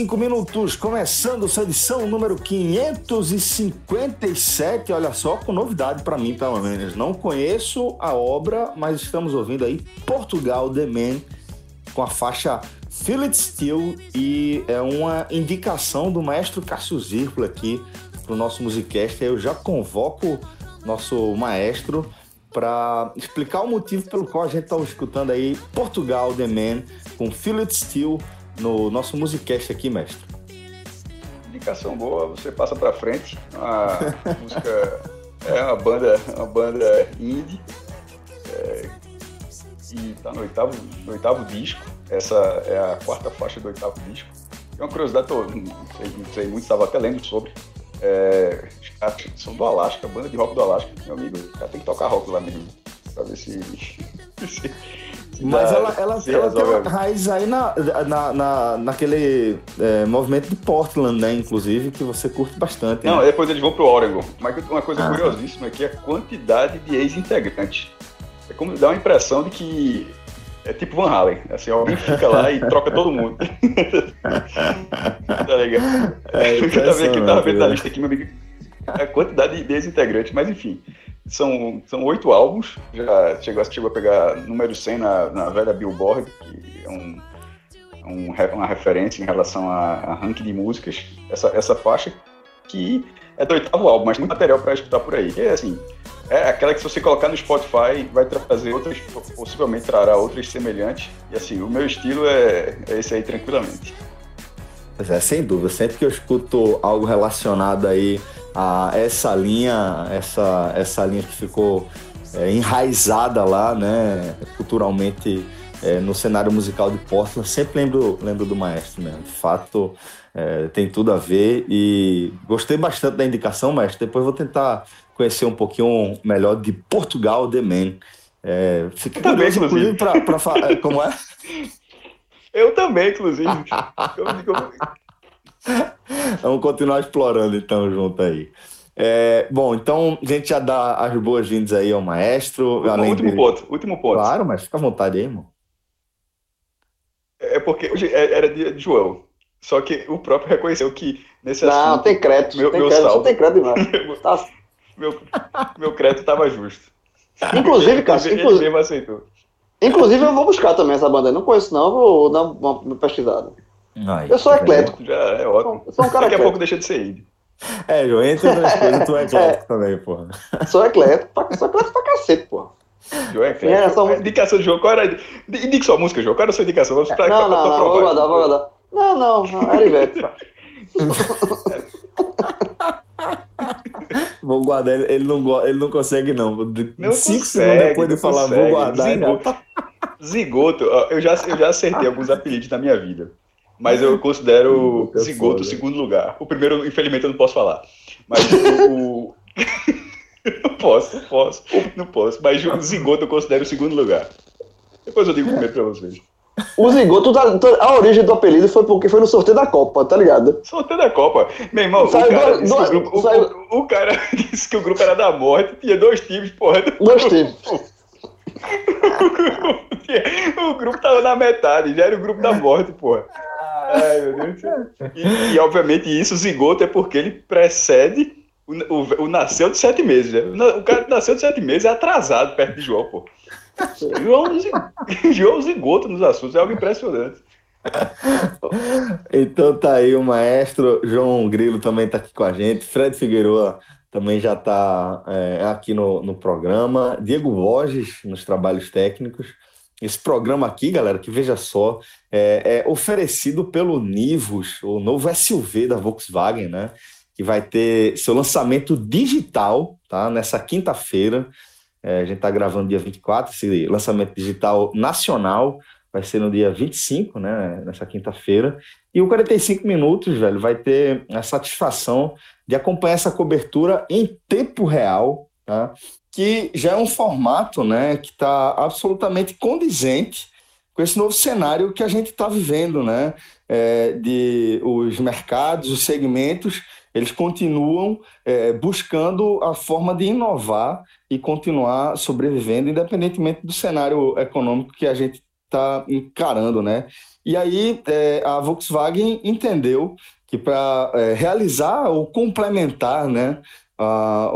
e 45 minutos, começando essa edição número 557. Olha só, com novidade para mim, pelo menos. Não conheço a obra, mas estamos ouvindo aí Portugal The Man com a faixa Feel It Still e é uma indicação do maestro Cássio Zirpolo aqui para o nosso Musicast. Eu já convoco nosso maestro para explicar o motivo pelo qual a gente está escutando aí Portugal The Man com Feel It Still no nosso Musicast aqui, mestre. Indicação boa, você passa para frente. A música é uma banda, uma banda indie é, e está no oitavo, no oitavo disco. Essa é a quarta faixa do oitavo disco. É uma curiosidade, tô, não, sei, não sei muito, estava até lendo sobre. É, são do Alasca, banda de rock do Alasca. Meu amigo, já tem que tocar rock lá mesmo. Pra ver se. se Mas ela, ela, ela tem uma raiz aí na, na, na, naquele é, movimento de Portland, né? Inclusive, que você curte bastante. Não, né? depois eles vão pro Oregon. Mas uma coisa ah. curiosíssima é que a quantidade de ex-integrantes. É como dá uma impressão de que é tipo Van Halen, assim, alguém fica lá e troca todo mundo. tá ligado? É, eu tava vendo aqui, tava vendo na lista aqui, meu amigo, a quantidade de desintegrantes, mas enfim, são, são oito álbuns, já chegou, chegou a pegar número 100 na, na velha Billboard, que é um, um, uma referência em relação a, a ranking de músicas, essa, essa faixa, que é do oitavo álbum, mas muito material para escutar por aí. É assim, é aquela que se você colocar no Spotify vai trazer outras, possivelmente trará outras semelhantes. E assim, o meu estilo é, é esse aí tranquilamente. Pois é, sem dúvida. Sempre que eu escuto algo relacionado aí a essa linha, essa, essa linha que ficou é, enraizada lá, né, culturalmente é, no cenário musical de Portland, sempre lembro, lembro do maestro mesmo. De fato, é, tem tudo a ver e gostei bastante da indicação, mestre. Depois vou tentar conhecer um pouquinho melhor de Portugal The Man. É, fica também, inclusive, para falar. É, como é? Eu também, inclusive. Vamos continuar explorando então junto aí. É, bom, então a gente já dá as boas-vindas aí ao maestro. Último de... ponto, último ponto. Claro, mas fica à vontade aí, irmão. É porque hoje é, era dia de João. Só que o próprio reconheceu que nesse não, assunto. Não, tem crédito. Meu, tem meu crédito, saldo, tem crédito demais. tá meu, meu crédito estava justo. Inclusive, cara, ele, inclusive, mesmo aceitou. Inclusive, eu vou buscar também essa banda. Eu não conheço, não. Eu vou dar uma pesquisada. Ai, eu sou eclético. Já é ótimo. Eu sou um cara Daqui a pouco deixa de ser indie. É, João, entre outras coisas, tu é eclético é. também, porra. Sou eclético, sou eclético pra cacete, porra. João é eclético. É, só... Indicação de João, qual era? Indique sua música, João. Qual era a sua indicação? Vamos pra, não, não, não, vou guardar, vou guardar. Não, não, não, era Ivete. vou guardar, ele, ele, não, ele não consegue, não. não Cinco consegue, segundos depois de falar, consegue. vou guardar. Zigoto, Zigoto eu, já, eu já acertei alguns apelidos na minha vida. Mas eu considero eu Zigoto o segundo lugar. O primeiro, infelizmente, eu não posso falar. Mas o. não posso, não posso. Não posso. Mas o Zigoto eu considero o segundo lugar. Depois eu digo o primeiro pra vocês. O Zigoto, a origem do apelido foi porque foi no sorteio da Copa, tá ligado? Sorteio da Copa. Meu irmão, o, cara do, do, grupo, o, o, cara disse que o grupo era da morte, tinha dois times, porra. Dois times. O grupo tava na metade, já era o grupo da morte, porra. Ai, meu Deus. E, e obviamente isso, Zigoto, é porque ele precede o, o, o nasceu de sete meses, né? O cara nasceu de sete meses é atrasado perto de João, pô. João, João zigoto nos assuntos, é algo impressionante. então tá aí o maestro João Grilo também tá aqui com a gente, Fred Figueiredo também já está é, aqui no, no programa, Diego Borges nos trabalhos técnicos. Esse programa aqui, galera, que veja só, é, é oferecido pelo Nivus, o novo SUV da Volkswagen, né? Que vai ter seu lançamento digital, tá? Nessa quinta-feira. É, a gente está gravando dia 24, esse lançamento digital nacional vai ser no dia 25, né, nessa quinta-feira. E o 45 Minutos, velho, vai ter a satisfação de acompanhar essa cobertura em tempo real, tá? que já é um formato né, que está absolutamente condizente com esse novo cenário que a gente está vivendo, né? É, de os mercados, os segmentos eles continuam é, buscando a forma de inovar e continuar sobrevivendo, independentemente do cenário econômico que a gente está encarando, né? E aí é, a Volkswagen entendeu que para é, realizar ou complementar, né, a,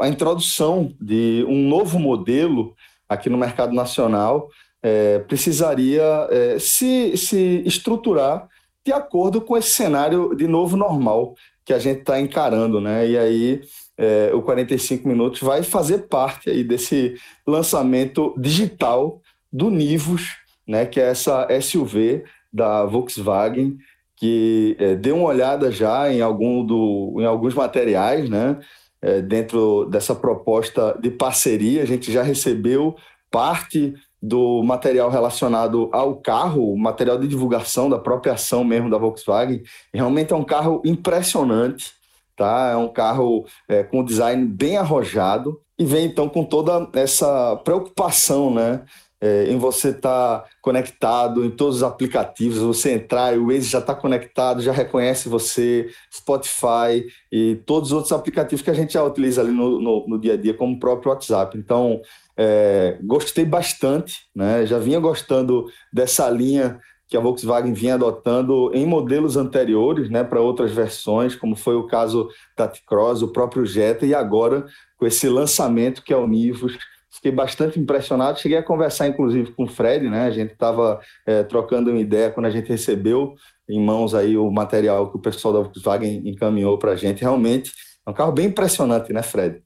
a introdução de um novo modelo aqui no mercado nacional, é, precisaria é, se, se estruturar de acordo com esse cenário de novo normal que a gente está encarando, né? E aí é, o 45 minutos vai fazer parte aí desse lançamento digital do Nivus, né? Que é essa SUV da Volkswagen que é, deu uma olhada já em, algum do, em alguns materiais, né? É, dentro dessa proposta de parceria, a gente já recebeu parte do material relacionado ao carro, material de divulgação da própria ação mesmo da Volkswagen. Realmente é um carro impressionante, tá? É um carro é, com design bem arrojado e vem então com toda essa preocupação, né? É, em você estar tá conectado em todos os aplicativos, você entrar e o Waze já está conectado, já reconhece você, Spotify e todos os outros aplicativos que a gente já utiliza ali no, no, no dia a dia, como o próprio WhatsApp. Então, é, gostei bastante, né? já vinha gostando dessa linha que a Volkswagen vinha adotando em modelos anteriores, né, para outras versões, como foi o caso da T-Cross, o próprio Jetta, e agora com esse lançamento que é o Nivus. Fiquei bastante impressionado. Cheguei a conversar, inclusive, com o Fred, né? A gente estava é, trocando uma ideia quando a gente recebeu em mãos aí o material que o pessoal da Volkswagen encaminhou para a gente. Realmente é um carro bem impressionante, né, Fred?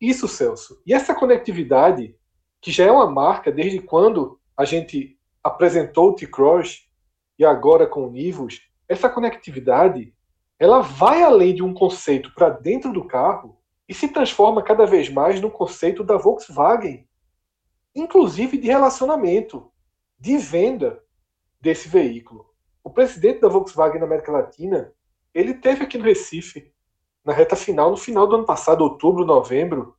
Isso, Celso. E essa conectividade, que já é uma marca desde quando a gente apresentou o T-Cross e agora com o Nivus, essa conectividade ela vai além de um conceito para dentro do carro e se transforma cada vez mais no conceito da Volkswagen, inclusive de relacionamento, de venda desse veículo. O presidente da Volkswagen na América Latina, ele teve aqui no Recife na reta final, no final do ano passado, outubro, novembro.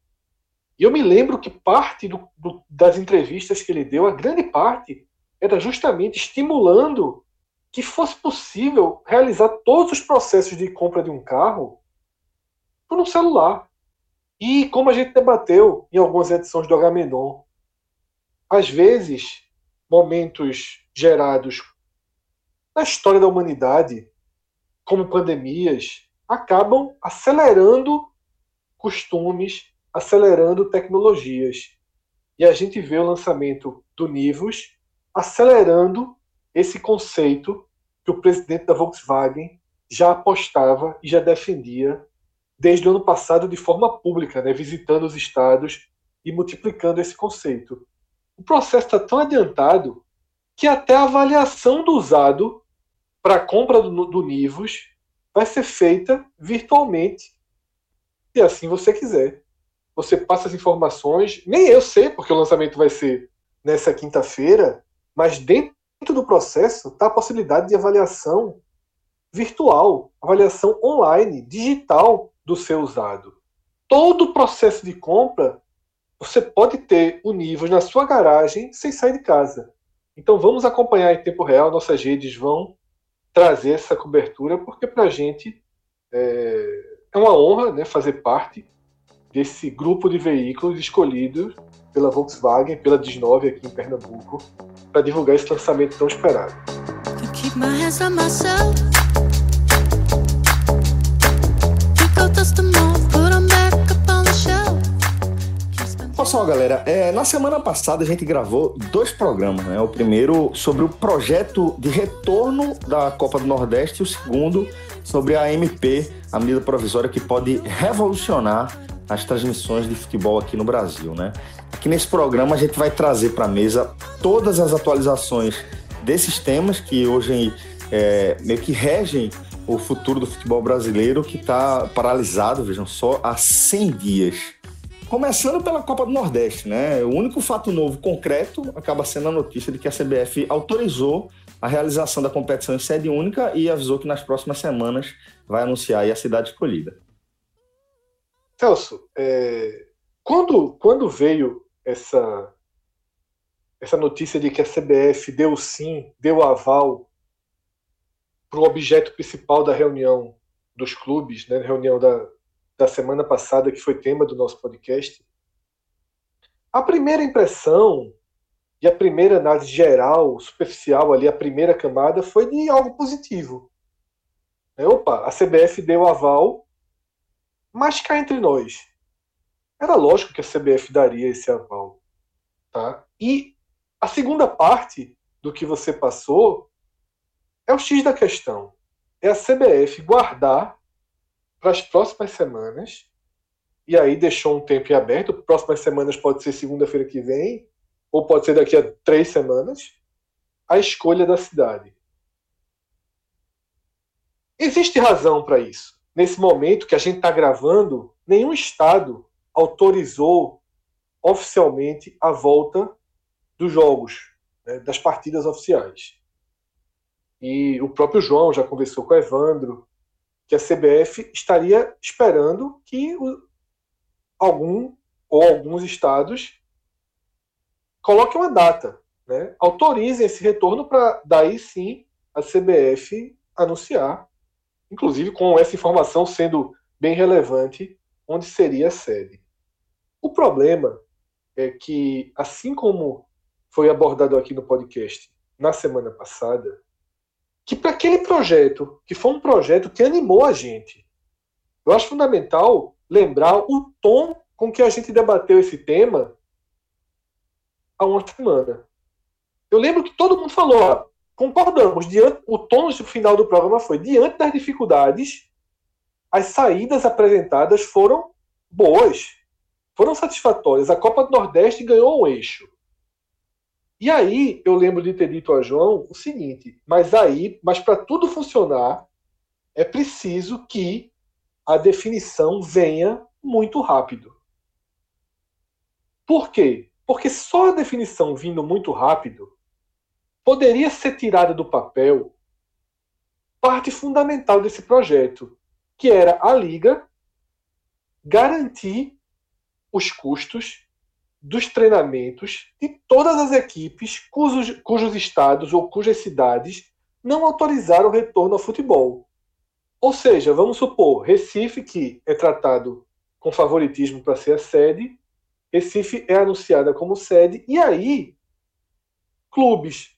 E eu me lembro que parte do, do, das entrevistas que ele deu, a grande parte, era justamente estimulando que fosse possível realizar todos os processos de compra de um carro por um celular. E como a gente debateu em algumas edições do Agamenon, às vezes, momentos gerados na história da humanidade, como pandemias, acabam acelerando costumes, acelerando tecnologias. E a gente vê o lançamento do Nivus acelerando esse conceito que o presidente da Volkswagen já apostava e já defendia desde o ano passado de forma pública, né, visitando os estados e multiplicando esse conceito. O processo está tão adiantado que até a avaliação do usado para a compra do, do Nivus vai ser feita virtualmente, se assim você quiser. Você passa as informações, nem eu sei, porque o lançamento vai ser nessa quinta-feira, mas dentro do processo está a possibilidade de avaliação virtual, avaliação online, digital do seu usado. Todo o processo de compra você pode ter o nível na sua garagem sem sair de casa. Então vamos acompanhar em tempo real, nossas redes vão trazer essa cobertura, porque para a gente é, é, uma honra né, fazer parte desse grupo de veículos escolhidos pela Volkswagen, pela Disnove aqui em Pernambuco, para divulgar esse lançamento tão esperado. Pessoal, galera, é, na semana passada a gente gravou dois programas, né? O primeiro sobre o projeto de retorno da Copa do Nordeste e o segundo sobre a MP, a medida provisória que pode revolucionar as transmissões de futebol aqui no Brasil, né? Aqui nesse programa a gente vai trazer para a mesa todas as atualizações desses temas que hoje é, meio que regem o futuro do futebol brasileiro que está paralisado, vejam só, há 100 dias. Começando pela Copa do Nordeste, né? O único fato novo concreto acaba sendo a notícia de que a CBF autorizou a realização da competição em sede única e avisou que nas próximas semanas vai anunciar a cidade escolhida. Celso, é... quando, quando veio essa, essa notícia de que a CBF deu sim, deu aval para o objeto principal da reunião dos clubes, né, reunião da, da semana passada, que foi tema do nosso podcast, a primeira impressão E a primeira análise geral, superficial ali, a primeira camada, foi de algo positivo. É, opa, a CBF deu aval, mas cá entre nós. Era lógico que a CBF daria esse aval. Tá? E a segunda parte do que você passou é o X da questão. É a CBF guardar para as próximas semanas, e aí deixou um tempo em aberto. Próximas semanas pode ser segunda-feira que vem, ou pode ser daqui a três semanas, a escolha da cidade. Existe razão para isso. Nesse momento que a gente está gravando, nenhum estado autorizou oficialmente a volta dos jogos, né, das partidas oficiais. E o próprio João já conversou com o Evandro que a CBF estaria esperando que o, algum ou alguns estados coloquem uma data, né? autorizem esse retorno para daí sim a CBF anunciar, inclusive com essa informação sendo bem relevante, onde seria a sede. O problema é que, assim como foi abordado aqui no podcast na semana passada, que para aquele projeto, que foi um projeto que animou a gente, eu acho fundamental lembrar o tom com que a gente debateu esse tema há uma semana. Eu lembro que todo mundo falou, ó, concordamos, diante, o tom no final do programa foi, diante das dificuldades, as saídas apresentadas foram boas, foram satisfatórias. A Copa do Nordeste ganhou um eixo. E aí eu lembro de ter dito a João o seguinte: mas aí, mas para tudo funcionar, é preciso que a definição venha muito rápido. Por quê? Porque só a definição vindo muito rápido poderia ser tirada do papel parte fundamental desse projeto, que era a liga garantir os custos dos treinamentos de todas as equipes cujos, cujos estados ou cujas cidades não autorizaram o retorno ao futebol. Ou seja, vamos supor, Recife, que é tratado com favoritismo para ser a sede, Recife é anunciada como sede, e aí clubes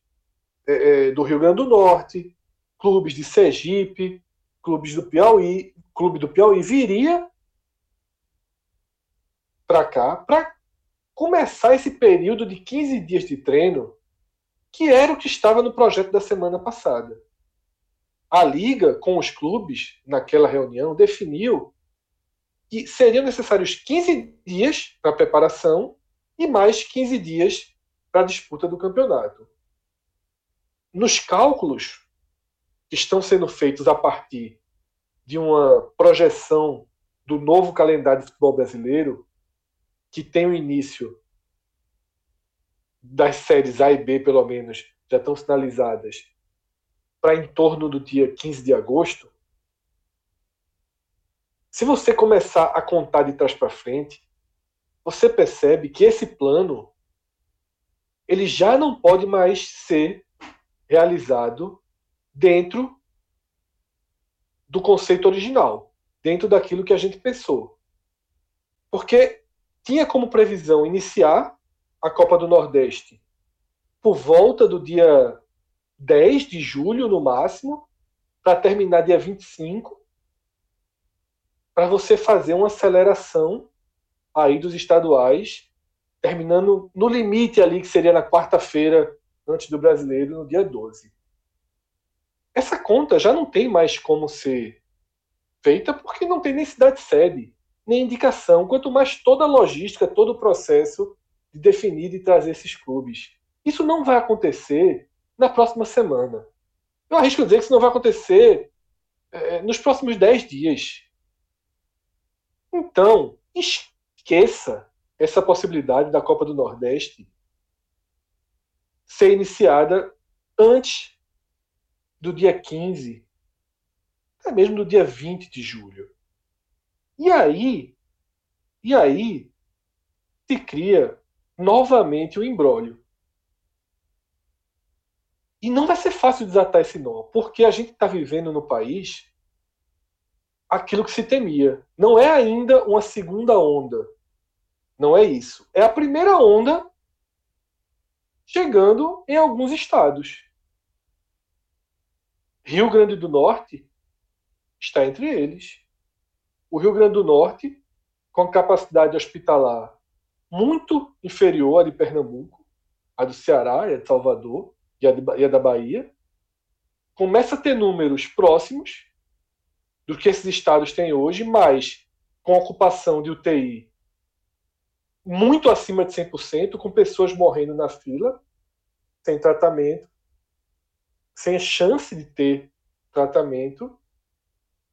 é, é, do Rio Grande do Norte, clubes de Sergipe, clubes do Piauí, clube do Piauí viria para cá para começar esse período de 15 dias de treino, que era o que estava no projeto da semana passada. A liga, com os clubes, naquela reunião, definiu que seriam necessários 15 dias para preparação e mais 15 dias para a disputa do campeonato. Nos cálculos que estão sendo feitos a partir de uma projeção do novo calendário de futebol brasileiro, que tem o início das séries A e B, pelo menos, já estão sinalizadas para em torno do dia 15 de agosto, se você começar a contar de trás para frente, você percebe que esse plano ele já não pode mais ser realizado dentro do conceito original, dentro daquilo que a gente pensou. Porque tinha como previsão iniciar a Copa do Nordeste por volta do dia 10 de julho, no máximo, para terminar dia 25, para você fazer uma aceleração aí dos estaduais, terminando no limite ali, que seria na quarta-feira, antes do brasileiro, no dia 12. Essa conta já não tem mais como ser feita porque não tem nem cidade sede nem indicação, quanto mais toda a logística, todo o processo de definir e trazer esses clubes. Isso não vai acontecer na próxima semana. Eu arrisco dizer que isso não vai acontecer é, nos próximos 10 dias. Então, esqueça essa possibilidade da Copa do Nordeste ser iniciada antes do dia 15, até mesmo do dia 20 de julho. E aí, e aí se cria novamente o embrólio. E não vai ser fácil desatar esse nó, porque a gente está vivendo no país aquilo que se temia. Não é ainda uma segunda onda. Não é isso. É a primeira onda chegando em alguns estados. Rio Grande do Norte está entre eles. O Rio Grande do Norte, com capacidade hospitalar muito inferior à de Pernambuco, a do Ceará a de Salvador e a, de, e a da Bahia, começa a ter números próximos do que esses estados têm hoje, mas com ocupação de UTI muito acima de 100%, com pessoas morrendo na fila, sem tratamento, sem chance de ter tratamento,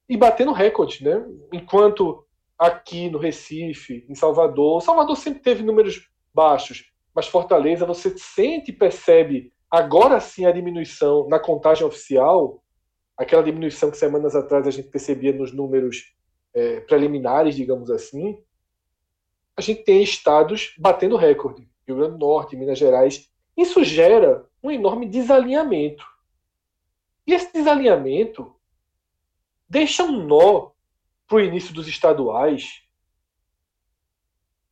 e batendo recorde, né? Enquanto aqui no Recife, em Salvador, Salvador sempre teve números baixos, mas Fortaleza você sente e percebe agora sim a diminuição na contagem oficial, aquela diminuição que semanas atrás a gente percebia nos números é, preliminares, digamos assim, a gente tem estados batendo recorde. Rio Grande do Norte, Minas Gerais. Isso gera um enorme desalinhamento. E esse desalinhamento deixa um nó para o início dos estaduais,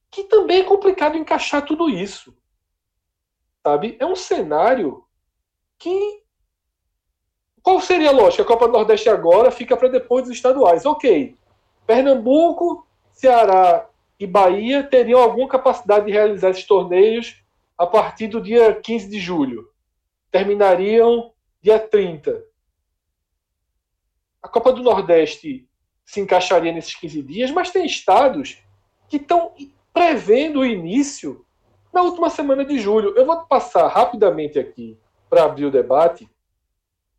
que também é complicado encaixar tudo isso. Sabe? É um cenário que. Qual seria a lógica? A Copa do Nordeste agora fica para depois dos estaduais. Ok. Pernambuco, Ceará e Bahia teriam alguma capacidade de realizar esses torneios a partir do dia 15 de julho. Terminariam dia 30. A Copa do Nordeste se encaixaria nesses 15 dias, mas tem estados que estão prevendo o início na última semana de julho. Eu vou passar rapidamente aqui para abrir o debate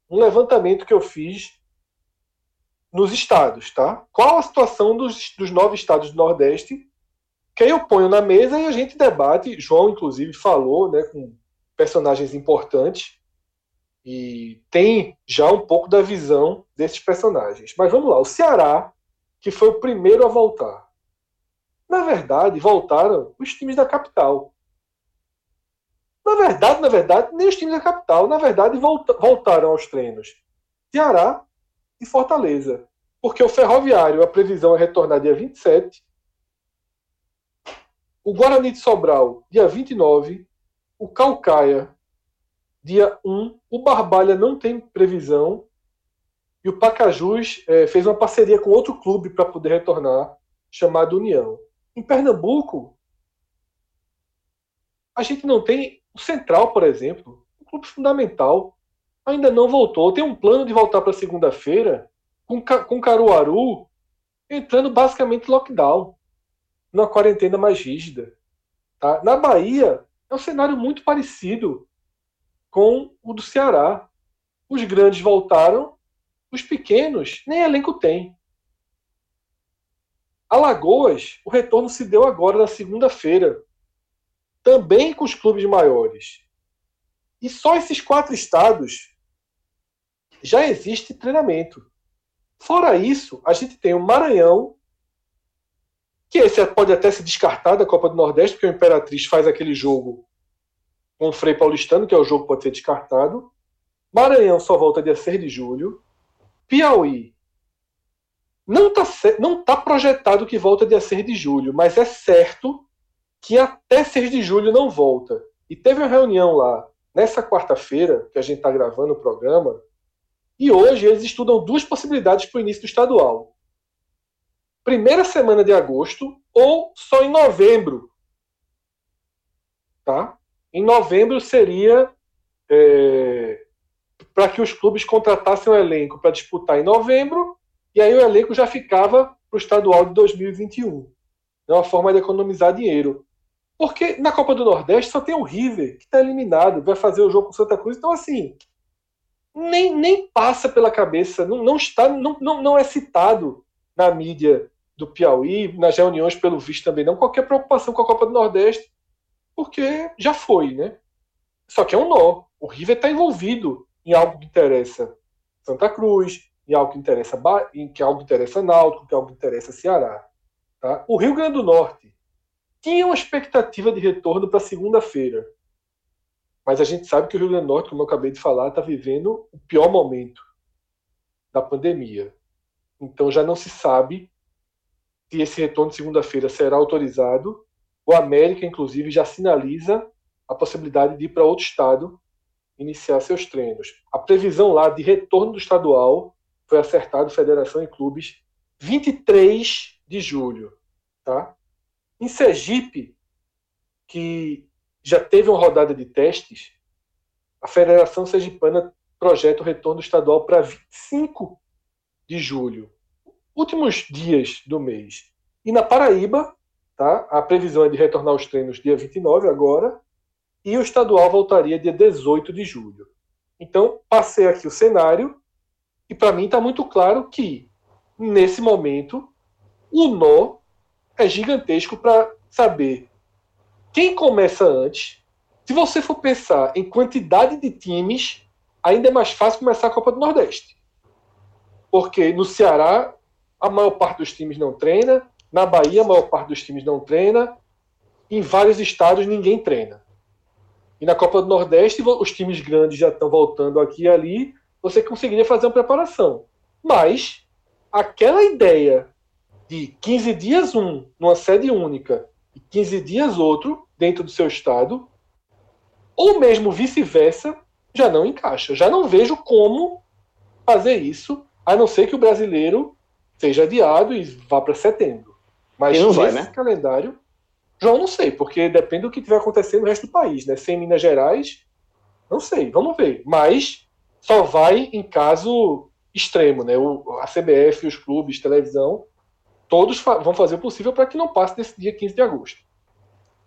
um levantamento que eu fiz nos estados, tá? Qual a situação dos, dos nove estados do Nordeste? Que aí eu ponho na mesa e a gente debate. João, inclusive, falou né, com personagens importantes e tem já um pouco da visão desses personagens. Mas vamos lá, o Ceará, que foi o primeiro a voltar. Na verdade, voltaram os times da capital. Na verdade, na verdade, nem os times da capital. Na verdade, voltaram aos treinos. Ceará, e Fortaleza. Porque o Ferroviário, a previsão é retornar dia 27. O Guarani de Sobral, dia 29. O Calcaia, dia 1. O Barbalha não tem previsão. E o Pacajus é, fez uma parceria com outro clube para poder retornar, chamado União. Em Pernambuco, a gente não tem o Central, por exemplo, um clube fundamental ainda não voltou. Tem um plano de voltar para segunda-feira com, com Caruaru entrando basicamente lockdown, numa quarentena mais rígida. Tá? Na Bahia, é um cenário muito parecido com o do Ceará. Os grandes voltaram, os pequenos nem elenco tem. Alagoas, o retorno se deu agora na segunda-feira, também com os clubes maiores. E só esses quatro estados já existe treinamento. Fora isso, a gente tem o Maranhão, que esse pode até ser descartado da Copa do Nordeste, porque o Imperatriz faz aquele jogo com o Frei Paulistano, que é o jogo que pode ser descartado. Maranhão só volta dia 6 de julho. Piauí não está não tá projetado que volta dia 6 de julho, mas é certo que até 6 de julho não volta. E teve uma reunião lá nessa quarta-feira, que a gente está gravando o programa, e hoje eles estudam duas possibilidades para o início do estadual. Primeira semana de agosto ou só em novembro. Tá? Em novembro seria é, para que os clubes contratassem um elenco para disputar em novembro, e aí o elenco já ficava para o estadual de 2021. É uma forma de economizar dinheiro. Porque na Copa do Nordeste só tem o River, que está eliminado, vai fazer o jogo com Santa Cruz. Então, assim, nem, nem passa pela cabeça, não, não está, não, não, não é citado na mídia do Piauí, nas reuniões, pelo visto também não, qualquer preocupação com a Copa do Nordeste, porque já foi, né? Só que é um nó. O River está envolvido em algo que interessa Santa Cruz, em algo que interessa em que algo interessa Náutico, que algo interessa Ceará. Tá? O Rio Grande do Norte tinha uma expectativa de retorno para segunda-feira. Mas a gente sabe que o Rio Grande do Norte, como eu acabei de falar, está vivendo o pior momento da pandemia. Então já não se sabe se esse retorno de segunda-feira será autorizado. O América, inclusive, já sinaliza a possibilidade de ir para outro estado iniciar seus treinos. A previsão lá de retorno do estadual foi acertado Federação e Clubes 23 de julho, tá? Em Sergipe, que já teve uma rodada de testes, a Federação Sergipana projeta o retorno estadual para 25 de julho, últimos dias do mês. E na Paraíba, tá? A previsão é de retornar aos treinos dia 29 agora, e o estadual voltaria dia 18 de julho. Então, passei aqui o cenário, e para mim está muito claro que, nesse momento, o nó é gigantesco para saber quem começa antes. Se você for pensar em quantidade de times, ainda é mais fácil começar a Copa do Nordeste. Porque no Ceará, a maior parte dos times não treina, na Bahia, a maior parte dos times não treina, em vários estados ninguém treina. E na Copa do Nordeste, os times grandes já estão voltando aqui e ali, você conseguiria fazer uma preparação. Mas aquela ideia de 15 dias um numa sede única e 15 dias outro dentro do seu estado, ou mesmo vice-versa, já não encaixa. Já não vejo como fazer isso, a não ser que o brasileiro seja adiado e vá para setembro. Mas e não vai, né? calendário, João, não sei, porque depende do que tiver acontecendo no resto do país, né? Sem Minas Gerais, não sei, vamos ver. Mas só vai em caso extremo, né? O, a CBF, os clubes, televisão, todos fa vão fazer o possível para que não passe desse dia 15 de agosto.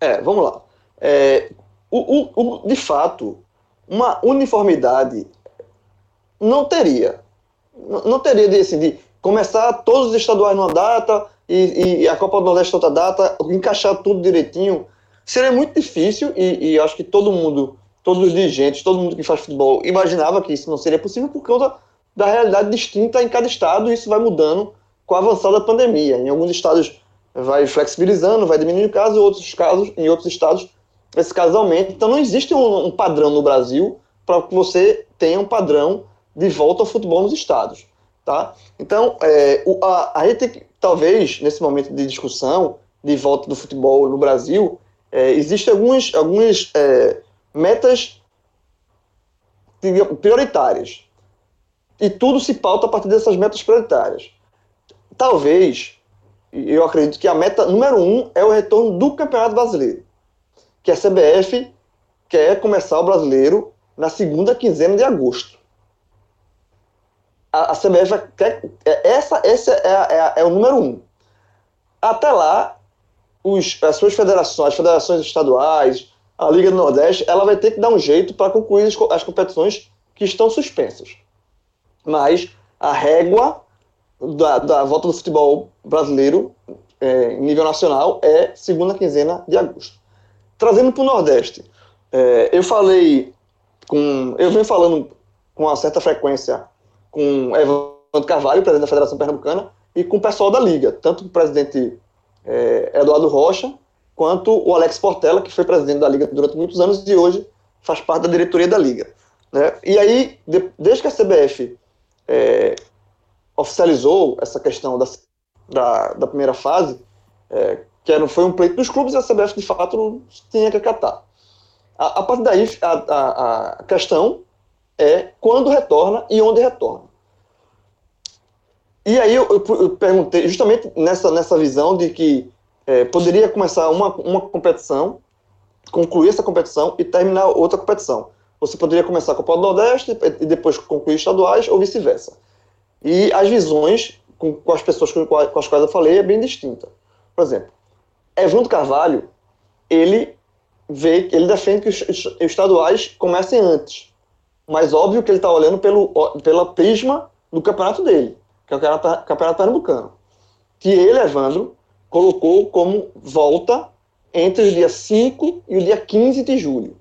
É, vamos lá. É, o, o, o, de fato, uma uniformidade não teria. Não teria de, assim, de começar todos os estaduais numa data e, e a Copa do Nordeste outra data, encaixar tudo direitinho. Seria muito difícil e, e acho que todo mundo, todos os dirigentes, todo mundo que faz futebol imaginava que isso não seria possível por causa da realidade distinta em cada estado e isso vai mudando com a avançada da pandemia. Em alguns estados vai flexibilizando, vai diminuindo o caso, outros casos, em outros estados esse caso aumenta. Então não existe um, um padrão no Brasil para que você tenha um padrão de volta ao futebol nos estados. Tá? Então, é, o, a, a gente tem que, talvez, nesse momento de discussão de volta do futebol no Brasil, é, existem algumas, algumas é, metas prioritárias. E tudo se pauta a partir dessas metas prioritárias. Talvez, eu acredito que a meta número um é o retorno do Campeonato Brasileiro que a CBF quer começar o brasileiro na segunda quinzena de agosto. A, a CBF quer. É, essa essa é, é, é, o número um. Até lá, os, as suas federações, as federações estaduais, a Liga do Nordeste, ela vai ter que dar um jeito para concluir as, as competições que estão suspensas. Mas a régua da, da volta do futebol brasileiro é, em nível nacional é segunda quinzena de agosto. Trazendo para o Nordeste, é, eu falei com. Eu venho falando com uma certa frequência com Evandro Carvalho, presidente da Federação Pernambucana, e com o pessoal da Liga, tanto o presidente é, Eduardo Rocha, quanto o Alex Portela, que foi presidente da Liga durante muitos anos e hoje faz parte da diretoria da Liga. Né? E aí, de, desde que a CBF é, oficializou essa questão da, da, da primeira fase, é, que era, foi um pleito dos clubes e a CBF de fato tinha que acatar. A, a partir daí, a, a, a, questão é quando retorna e onde retorna. E aí eu, eu, perguntei, justamente nessa, nessa visão de que é, poderia começar uma, uma competição, concluir essa competição e terminar outra competição. Você poderia começar com o Copa do Nordeste e depois concluir estaduais ou vice-versa. E as visões com, com as pessoas com, com as quais eu falei é bem distinta. Por exemplo, Evandro Carvalho, ele vê, ele defende que os estaduais comecem antes. Mas óbvio que ele está olhando pelo pela prisma do campeonato dele, que é o campeonato pernambucano. Que ele, Evandro, colocou como volta entre o dia 5 e o dia 15 de julho.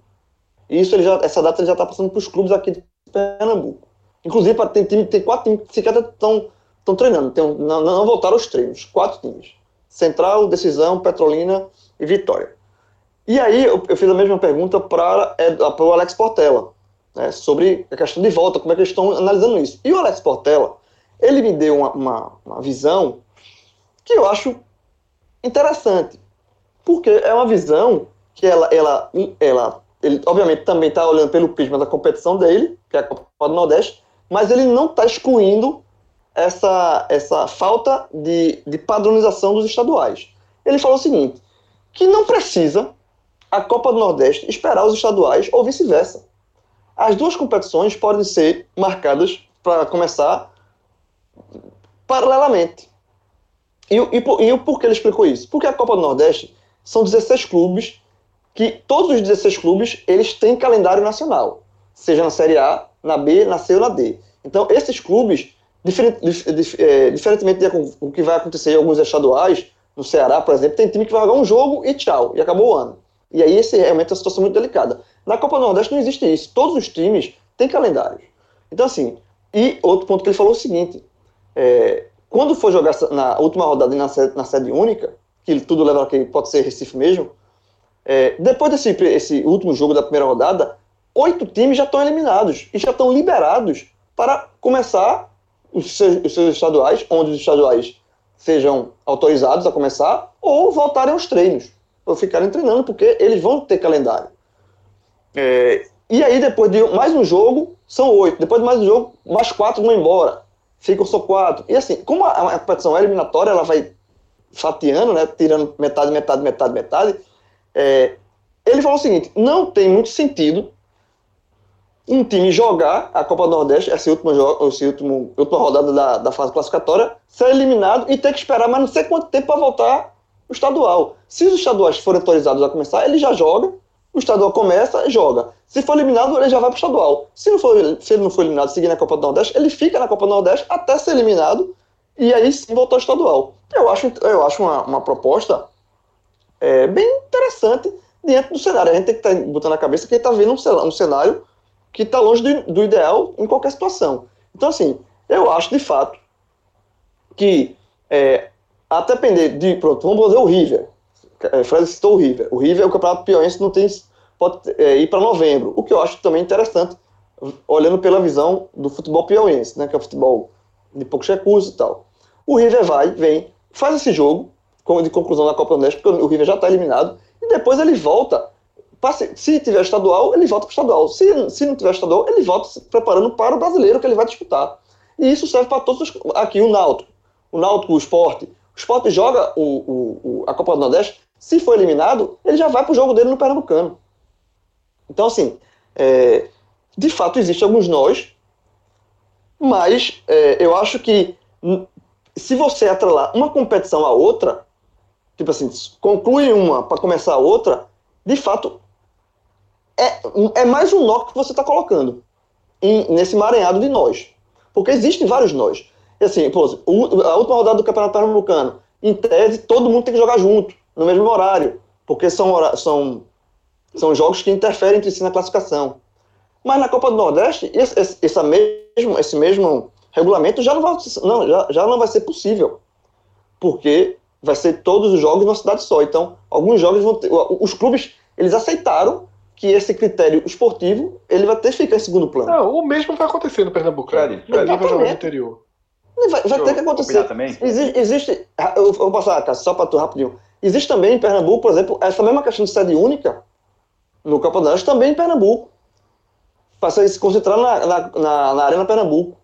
Isso ele já, essa data ele já está passando para os clubes aqui de Pernambuco. Inclusive, tem, time, tem quatro times que sequer estão treinando, tem, não, não voltaram aos treinos. Quatro times. Central, Decisão, Petrolina e Vitória. E aí eu, eu fiz a mesma pergunta para o Alex Portela, né, sobre a questão de volta, como é que eles estão analisando isso. E o Alex Portela, ele me deu uma, uma, uma visão que eu acho interessante, porque é uma visão que ela, ela, ela ele obviamente também está olhando pelo prisma da competição dele, que é a Copa do Nordeste, mas ele não está excluindo essa, essa falta de, de padronização dos estaduais. Ele falou o seguinte, que não precisa a Copa do Nordeste esperar os estaduais ou vice-versa. As duas competições podem ser marcadas para começar paralelamente. E, e, e, e por que ele explicou isso? Porque a Copa do Nordeste são 16 clubes que todos os 16 clubes eles têm calendário nacional, seja na Série A, na B, na C ou na D. Então, esses clubes, diferent, dif, é, diferentemente do que vai acontecer em alguns estaduais, no Ceará, por exemplo, tem time que vai jogar um jogo e tchau, e acabou o ano. E aí, esse realmente é uma situação muito delicada. Na Copa do Nordeste não existe isso. Todos os times têm calendário. Então, assim, e outro ponto que ele falou é o seguinte: é, quando for jogar na última rodada na sede, na sede única, que tudo leva a que pode ser Recife mesmo, é, depois desse esse último jogo da primeira rodada, oito times já estão eliminados e já estão liberados para começar os seus, os seus estaduais, onde os estaduais sejam autorizados a começar, ou voltarem aos treinos, ou ficarem treinando, porque eles vão ter calendário. É, e aí, depois de mais um jogo, são oito. Depois de mais um jogo, mais quatro vão embora. Ficam só quatro. E assim, como a, a competição é eliminatória, ela vai fatiando, né, tirando metade, metade, metade, metade, é, ele falou o seguinte: não tem muito sentido um time jogar a Copa do Nordeste, essa última, esse último, última rodada da, da fase classificatória, ser eliminado e ter que esperar mais não sei quanto tempo para voltar o estadual. Se os estaduais forem autorizados a começar, ele já joga, o estadual começa joga. Se for eliminado, ele já vai para o estadual. Se, não for, se ele não for eliminado seguir na Copa do Nordeste, ele fica na Copa do Nordeste até ser eliminado e aí sim voltar ao estadual. Eu acho, eu acho uma, uma proposta é, bem interessante dentro do cenário. A gente tem que estar tá botando na cabeça que está vendo um, cenário que está longe do, do, ideal em qualquer situação. Então, assim, eu acho de fato que, é, até depender de. Pronto, vamos fazer o River. É, Fred citou o River. O River, o campeonato piauiense, não tem, pode é, ir para novembro. O que eu acho também interessante, olhando pela visão do futebol piauiense, né, que é o futebol de poucos recursos e tal. O River vai, vem, faz esse jogo, de conclusão da Copa do Nordeste, porque o River já está eliminado, e depois ele volta. Se tiver estadual, ele volta para o estadual. Se, se não tiver estadual, ele volta se preparando para o brasileiro que ele vai disputar. E isso serve para todos os, aqui o Náutico. O Náutico, o Esporte. O Esporte joga o, o, a Copa do Nordeste. Se for eliminado, ele já vai para o jogo dele no Pernambucano. Então, assim, é, de fato, existem alguns nós, mas é, eu acho que se você atrelar uma competição à outra, tipo assim, conclui uma para começar a outra, de fato, é, é mais um nó que você está colocando em, nesse maranhado de nós. Porque existem vários nós. E assim, pô, a última rodada do Campeonato Pernambucano, em tese, todo mundo tem que jogar junto, no mesmo horário, porque são, são, são jogos que interferem entre si na classificação. Mas na Copa do Nordeste, esse, esse, esse, mesmo, esse mesmo regulamento já não, vai, não, já, já não vai ser possível. Porque vai ser todos os jogos numa cidade só. Então, alguns jogos vão ter, os clubes eles aceitaram que esse critério esportivo ele vai ter que ficar em segundo plano. Não, o mesmo vai acontecer no Pernambuco. Fred, Fred, vai jogar no interior. Vai, vai ter que acontecer. Também? Existe, existe, eu vou passar, Cássio, só para tu rapidinho. Existe também em Pernambuco, por exemplo, essa mesma questão de sede única no campeonato, também em Pernambuco. Para se concentrar na, na, na, na Arena Pernambuco,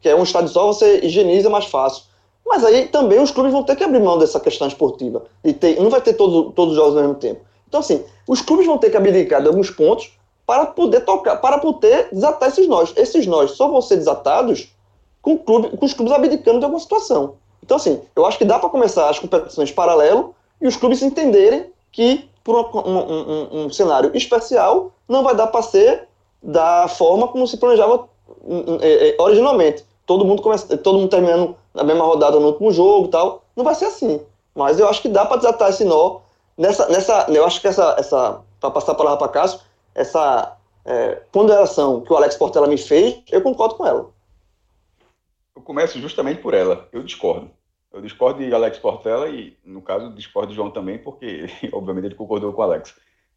que é um estádio só, você higieniza mais fácil. Mas aí também os clubes vão ter que abrir mão dessa questão esportiva. E ter, não vai ter todo, todos os jogos ao mesmo tempo. Então, assim, os clubes vão ter que abdicar de alguns pontos para poder tocar, para poder desatar esses nós. Esses nós só vão ser desatados com, clube, com os clubes abdicando de alguma situação. Então, assim, eu acho que dá para começar as competições paralelo e os clubes entenderem que, por um, um, um, cenário especial, não vai dar para ser da forma como se planejava é, é, originalmente. Todo mundo, começa, todo mundo terminando na mesma rodada no último jogo tal. Não vai ser assim. Mas eu acho que dá para desatar esse nó. Nessa, nessa, eu acho que essa, essa para passar a palavra para Cássio, essa é, ponderação que o Alex Portela me fez, eu concordo com ela. Eu começo justamente por ela. Eu discordo. Eu discordo de Alex Portela e, no caso, discordo de João também, porque, obviamente, ele concordou com o Alex.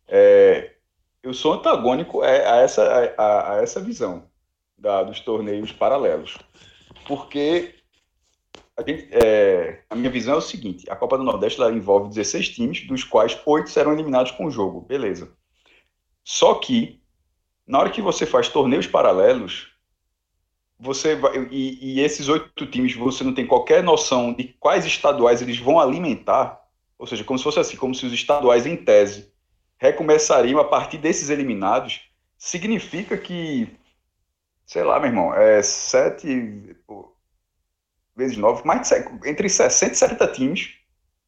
É, eu sou antagônico a, essa, a, a, essa visão da, dos torneios paralelos. Porque a, gente, é, a, minha visão é o seguinte: a Copa do Nordeste envolve 16 times, dos quais 8 serão eliminados com o jogo. Beleza. Só que, na hora que você faz torneios paralelos, você vai, e, e esses oito times, você não tem qualquer noção de quais estaduais eles vão alimentar, ou seja, como se fosse assim, como se os estaduais, em tese, recomeçariam a partir desses eliminados, significa que, sei lá, meu irmão, é sete pô, vezes nove, mais de, entre 60 e 70 times,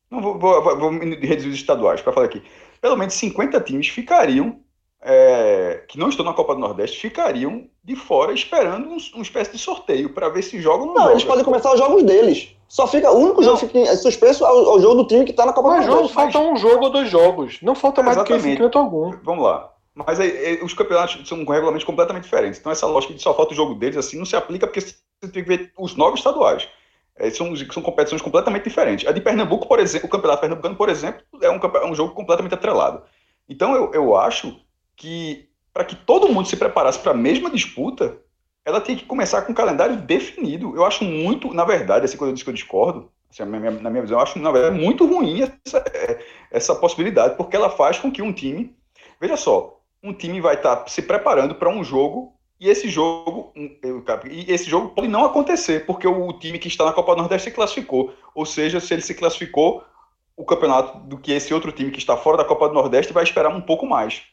não vou, vou, vou reduzir os estaduais para falar aqui, pelo menos 50 times ficariam é, que não estão na Copa do Nordeste ficariam de fora esperando um, uma espécie de sorteio para ver se jogam ou não. Não, eles podem começar os jogos deles. Só fica o único não. jogo que é suspenso ao, ao, jogo do time que está na Copa mas do Nordeste. Mas falta um jogo ou dois jogos. Não falta mais do que algum. Vamos lá. Mas aí, os campeonatos são com regulamentos completamente diferentes. Então essa lógica de só falta o jogo deles assim não se aplica porque você tem que ver os nove estaduais. É, são, são competições completamente diferentes. A de Pernambuco, por exemplo, o Campeonato Pernambucano, por exemplo, é um, é um jogo completamente atrelado. Então eu, eu acho que para que todo mundo se preparasse para a mesma disputa, ela tem que começar com um calendário definido. Eu acho muito, na verdade, assim, quando eu disse que eu discordo, assim, na, minha, na minha visão, eu acho, na verdade, muito ruim essa, é, essa possibilidade, porque ela faz com que um time, veja só, um time vai estar tá se preparando para um jogo e esse jogo e esse jogo pode não acontecer porque o time que está na Copa do Nordeste se classificou ou seja se ele se classificou o campeonato do que esse outro time que está fora da Copa do Nordeste vai esperar um pouco mais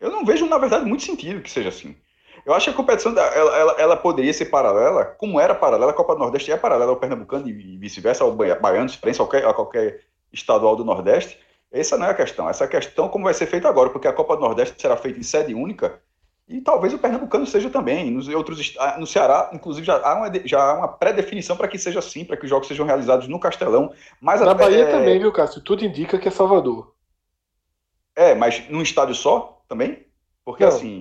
eu não vejo, na verdade, muito sentido que seja assim. Eu acho que a competição ela, ela, ela, poderia ser paralela, como era paralela, a Copa do Nordeste é paralela ao Pernambucano e vice-versa, ao Baiano, Experiência, a qualquer, a qualquer estadual do Nordeste. Essa não é a questão. Essa é a questão como vai ser feita agora, porque a Copa do Nordeste será feita em sede única e talvez o Pernambucano seja também. Nos outros, no Ceará, inclusive, já há uma, já há uma pré-definição para que seja assim, para que os jogos sejam realizados no Castelão. Mas Na Bahia é... também, viu, Cássio? Tudo indica que é Salvador. É, mas num estádio só também? Porque Não, assim.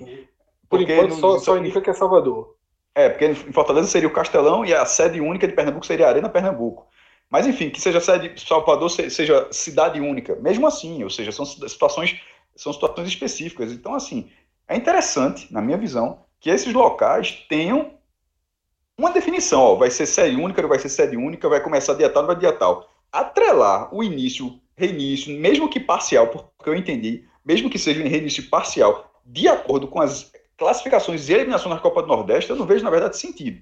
Por porque enquanto no- só, só indica que é Salvador. É, porque em Fortaleza seria o Castelão e a sede única de Pernambuco seria a Arena Pernambuco. Mas enfim, que seja sede Salvador, se- seja cidade única, mesmo assim, ou seja, são situações são situações específicas. Então assim, é interessante, na minha visão, que esses locais tenham uma definição, ó, vai ser sede única, não vai ser sede única, vai começar dia tal, não vai dia tal. Atrelar o início, reinício, mesmo que parcial, porque eu entendi, mesmo que seja um reinício parcial, de acordo com as classificações e eliminações na Copa do Nordeste, eu não vejo, na verdade, sentido.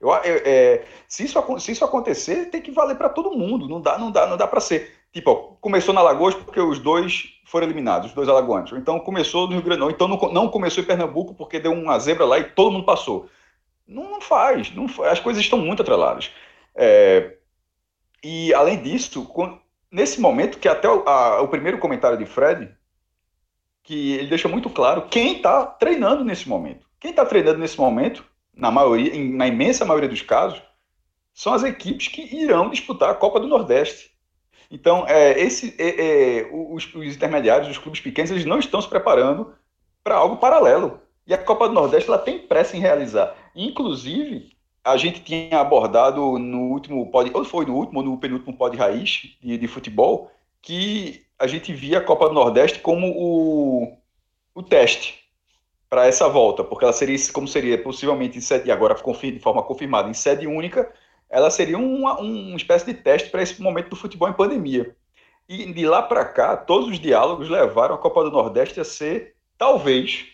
Eu, eu- é, se, isso, se isso acontecer, tem que valer para todo mundo. Não dá, não dá, não dá para ser. Tipo, ó, começou na Lagoas porque os dois foram eliminados, os dois alagoanos. Ou então começou no Rio Grande do Norte. Então não, não começou em Pernambuco porque deu uma zebra lá e todo mundo passou. Não, não faz, não fa- As coisas estão muito atreladas. É, e além disso, quando- nesse momento, que até o, a- o primeiro comentário de Fred, que ele deixa muito claro quem está treinando nesse momento. Quem está treinando nesse momento, na maioria, na imensa maioria dos casos, são as equipes que irão disputar a Copa do Nordeste. Então, é, esse, é, é, os, os intermediários, os clubes pequenos, eles não estão se preparando para algo paralelo. E a Copa do Nordeste ela tem pressa em realizar. Inclusive, a gente tinha abordado no último pod, ou foi no último ou no penúltimo pod raiz de, de futebol, que a gente via a Copa do Nordeste como o, o teste para essa volta, porque ela seria, como seria possivelmente em sede, agora de forma confirmada, em sede única, ela seria uma, uma espécie de teste para esse momento do futebol em pandemia. E de lá para cá, todos os diálogos levaram a Copa do Nordeste a ser, talvez,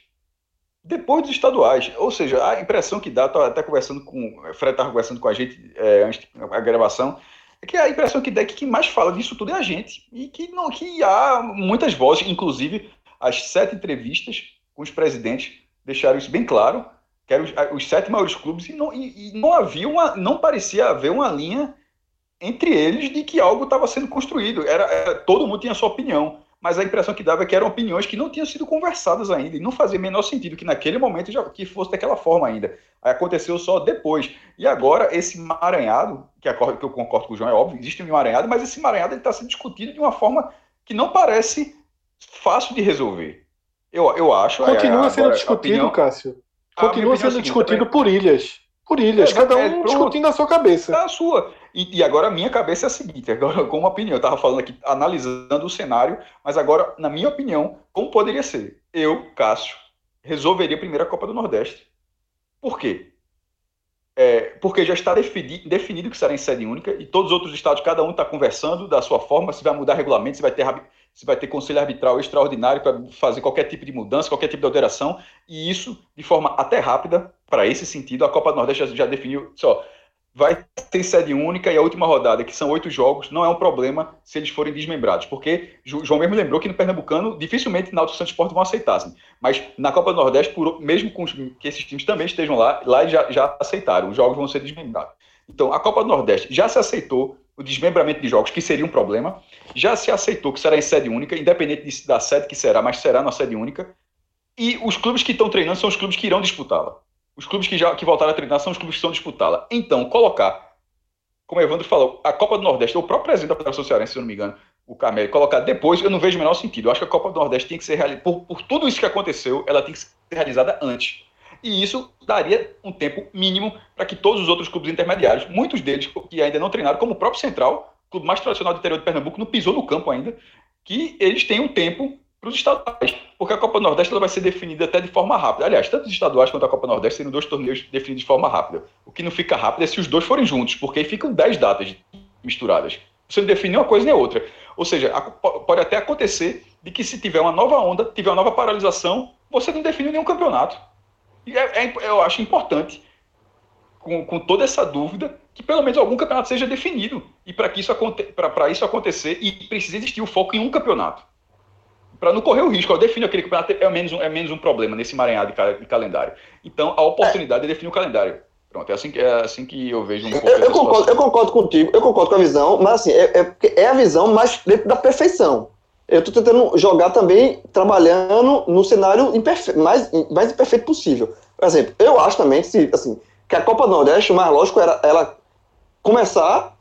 depois dos estaduais. Ou seja, a impressão que dá, estava até conversando com, o Fred estava conversando com a gente é, antes da gravação, que a impressão que dá é que mais fala disso tudo é a gente. E que, não, que há muitas vozes, inclusive as sete entrevistas com os presidentes deixaram isso bem claro, que eram os, os sete maiores clubes, e não, e, e não havia uma, não parecia haver uma linha entre eles de que algo estava sendo construído. Era, era- todo mundo tinha a sua opinião, mas a impressão que dava é que eram opiniões que não tinham sido conversadas ainda, e não fazia o menor sentido que naquele momento já que fosse daquela forma ainda. Aí aconteceu só depois. E agora, esse emaranhado, que, a- que eu concordo com o João, é óbvio, existe um emaranhado, mas esse emaranhado está sendo discutido de uma forma que não parece fácil de resolver. Eu, eu acho. é, Continua sendo agora, discutido, opinião- Cássio. Continua é sendo seguinte, discutido também. por ilhas. Por ilhas, É, cada é, um discutindo a sua cabeça. É a sua. E, e agora a minha cabeça é a seguinte, agora com uma opinião, eu estava falando aqui, analisando o cenário, mas agora, na minha opinião, como poderia ser? Eu, Cássio, resolveria a Copa do Nordeste. Por quê? É, porque já está defini- definido que será em sede única e todos os outros estados, cada um está conversando da sua forma, se vai mudar regulamento, se vai ter, se vai ter conselho arbitral extraordinário para fazer qualquer tipo de mudança, qualquer tipo de alteração, e isso, de forma até rápida, para esse sentido, a Copa do Nordeste já, já definiu, só, vai ter sede única e a última rodada, que são oito jogos, não é um problema se eles forem desmembrados, porque João mesmo lembrou que no Pernambucano dificilmente Náutico e Santos Sport vão aceitar, assim. mas na Copa do Nordeste, por, mesmo com que esses times também estejam lá, lá já, já aceitaram, os jogos vão ser desmembrados. Então, a Copa do Nordeste já se aceitou o desmembramento de jogos, que seria um problema, já se aceitou que será em sede única, independente da sede que será, mas será na sede única, e os clubes que estão treinando são os clubes que irão disputá-la. Os clubes que já que voltaram a treinar são os clubes que estão disputá-la. Então, colocar, como o Evandro falou, a Copa do Nordeste, o próprio presidente da Federação Cearense, se eu não me engano, o Carmelo, colocar depois, eu não vejo o menor sentido. Eu acho que a Copa do Nordeste tem que ser realizada, por, por tudo isso que aconteceu, ela tem que ser realizada antes. E isso daria um tempo mínimo para que todos os outros clubes intermediários, muitos deles que ainda não treinaram, como o próprio Central, clube mais tradicional do interior de Pernambuco, não pisou no campo ainda, que eles tenham tempo para os estaduais, porque a Copa Nordeste ela vai ser definida até de forma rápida. Aliás, tanto os estaduais quanto a Copa Nordeste seriam dois torneios definidos de forma rápida. O que não fica rápido é se os dois forem juntos, porque aí ficam dez datas misturadas. Você não define uma coisa nem outra. Ou seja, pode até acontecer de que se tiver uma nova onda, tiver uma nova paralisação, você não define nenhum campeonato. E é, é, eu acho importante, com, com toda essa dúvida, que pelo menos algum campeonato seja definido. E para isso, isso acontecer, e precisa existir o foco em um campeonato para não correr o risco. Eu defino aquele campeonato, é menos um, é menos um problema nesse emaranhado de, calendário. Então, a oportunidade é, é definir o calendário. Pronto, é assim, que, é assim que eu vejo um pouco. Eu, eu concordo, eu concordo contigo, eu concordo com a visão, mas assim, é, é, é a visão mais dentro da perfeição. Eu estou tentando jogar também, trabalhando no cenário imperfe mais, mais imperfeito possível. Por exemplo, eu acho também que, assim, que a Copa do Nordeste, o mais lógico era ela começar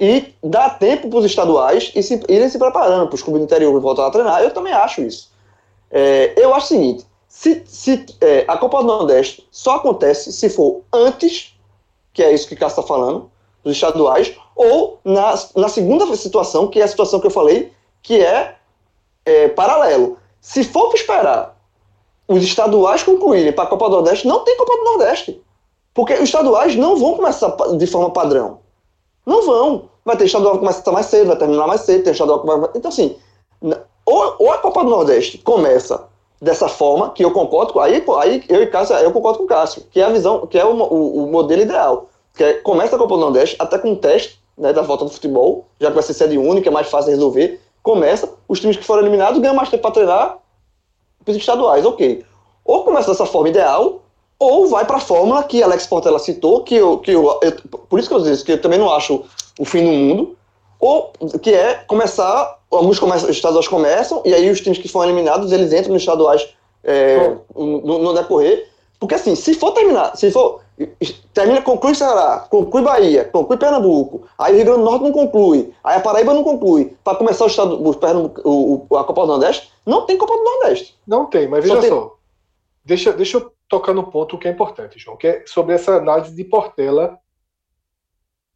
e dá tempo para os estaduais e se, irem se preparando para os clubes do interior voltar a treinar. Eu também acho isso. É, eu acho o seguinte: se, se é, a Copa do Nordeste só acontece se for antes, que é isso que Cássio está falando, dos estaduais, ou na, na segunda situação, que é a situação que eu falei, que é, é paralelo. Se for para esperar os estaduais concluírem para a Copa do Nordeste, não tem Copa do Nordeste. Porque os estaduais não vão começar de forma padrão. Não vão. Vai ter estadual que começa mais cedo, vai terminar mais cedo, tem estadual que vai. Então, assim, ou, ou a Copa do Nordeste começa dessa forma, que eu concordo com. Aí, aí eu e Cássio, eu concordo com o Cássio, que é a visão, que é o, o, o modelo ideal. Que é, começa a Copa do Nordeste, até com um teste né, da volta do futebol, já que vai ser sede única, é mais fácil resolver. Começa, os times que foram eliminados ganham mais tempo para treinar os estaduais, ok. Ou começa dessa forma ideal, ou vai para a fórmula que Alex Portela citou, que eu, que eu, eu, por isso que eu disse que eu também não acho o fim do mundo, ou que é começar, alguns estaduais começam, e aí os times que foram eliminados, eles entram nos estaduais é, no, no, decorrer, porque assim, se for terminar, se for, termina, conclui Ceará, conclui Bahia, conclui Pernambuco, aí o Rio Grande do Norte não conclui, aí a Paraíba não conclui, para começar o, estado, o, o, a Copa do Nordeste, não tem Copa do Nordeste. Não tem, mas veja só, só. Deixa, deixa eu tocar no ponto que é importante, João, que é sobre essa análise de Portela,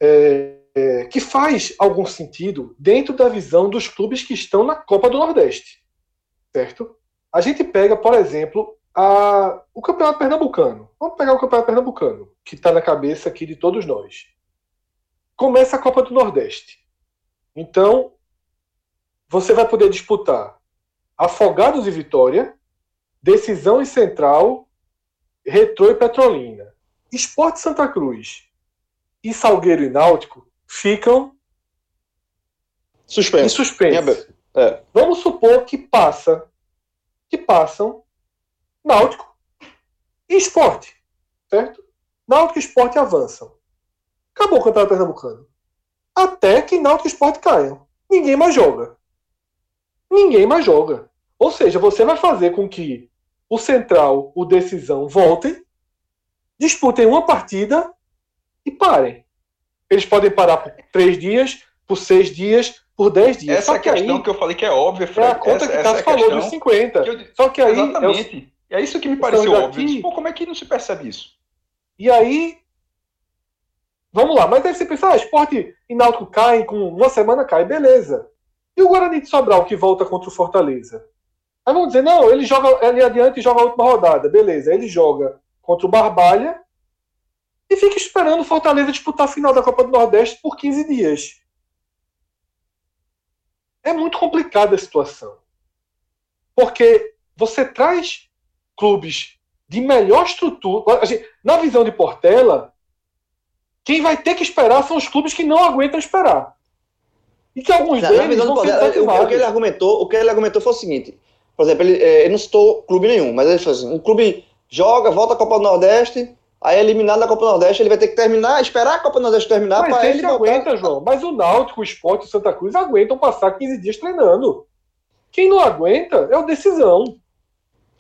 é, é, que faz algum sentido dentro da visão dos clubes que estão na Copa do Nordeste, certo? A gente pega, por exemplo, a, o Campeonato Pernambucano. Vamos pegar o Campeonato Pernambucano, que está na cabeça aqui de todos nós. Começa a Copa do Nordeste. Então, você vai poder disputar Afogados e Vitória, Decisão e Central Retrô e Petrolina, Esporte Santa Cruz e Salgueiro e Náutico ficam suspenso. em suspenso. É. Vamos supor que passa, que passam Náutico e Esporte, certo? Náutico e Esporte avançam. Acabou o Campeonato Pernambucano. Até que Náutico e Esporte caiam. Ninguém mais joga. Ninguém mais joga. Ou seja, você vai fazer com que o Central, o Decisão voltem, disputem uma partida e parem. Eles podem parar por três dias, por seis dias, por dez dias. Essa é a questão aí, que eu falei que é óbvia, Fred. É a conta essa, que o Cássio é falou dos 50. Eu, Só que aí. Exatamente. É, é isso que me pareceu óbvio. Daqui, Pô, como é que não se percebe isso? E aí. Vamos lá, mas aí você pensa, ah, esporte e Náutico caem, com uma semana cai, beleza. E o Guarani de Sobral que volta contra o Fortaleza? Aí vamos dizer, não, ele joga ali adiante e joga a última rodada. Beleza, ele joga contra o Barbalha e fica esperando o Fortaleza disputar a final da Copa do Nordeste por 15 dias. é muito complicada a situação. Porque você traz clubes de melhor estrutura. Na visão de Portela, quem vai ter que esperar são os clubes que não aguentam esperar. E que alguns deles na vão ser o, o, que ele argumentou, o que ele argumentou foi o seguinte: por exemplo, ele, é, ele não citou clube nenhum, mas ele falou assim: um clube joga, volta à Copa do Nordeste, aí é eliminado da Copa do Nordeste, ele vai ter que terminar, esperar a Copa do Nordeste terminar para ele. Voltar... aguenta, João. Mas o Náutico, o Sport e o Santa Cruz aguentam passar 15 dias treinando. Quem não aguenta é o decisão.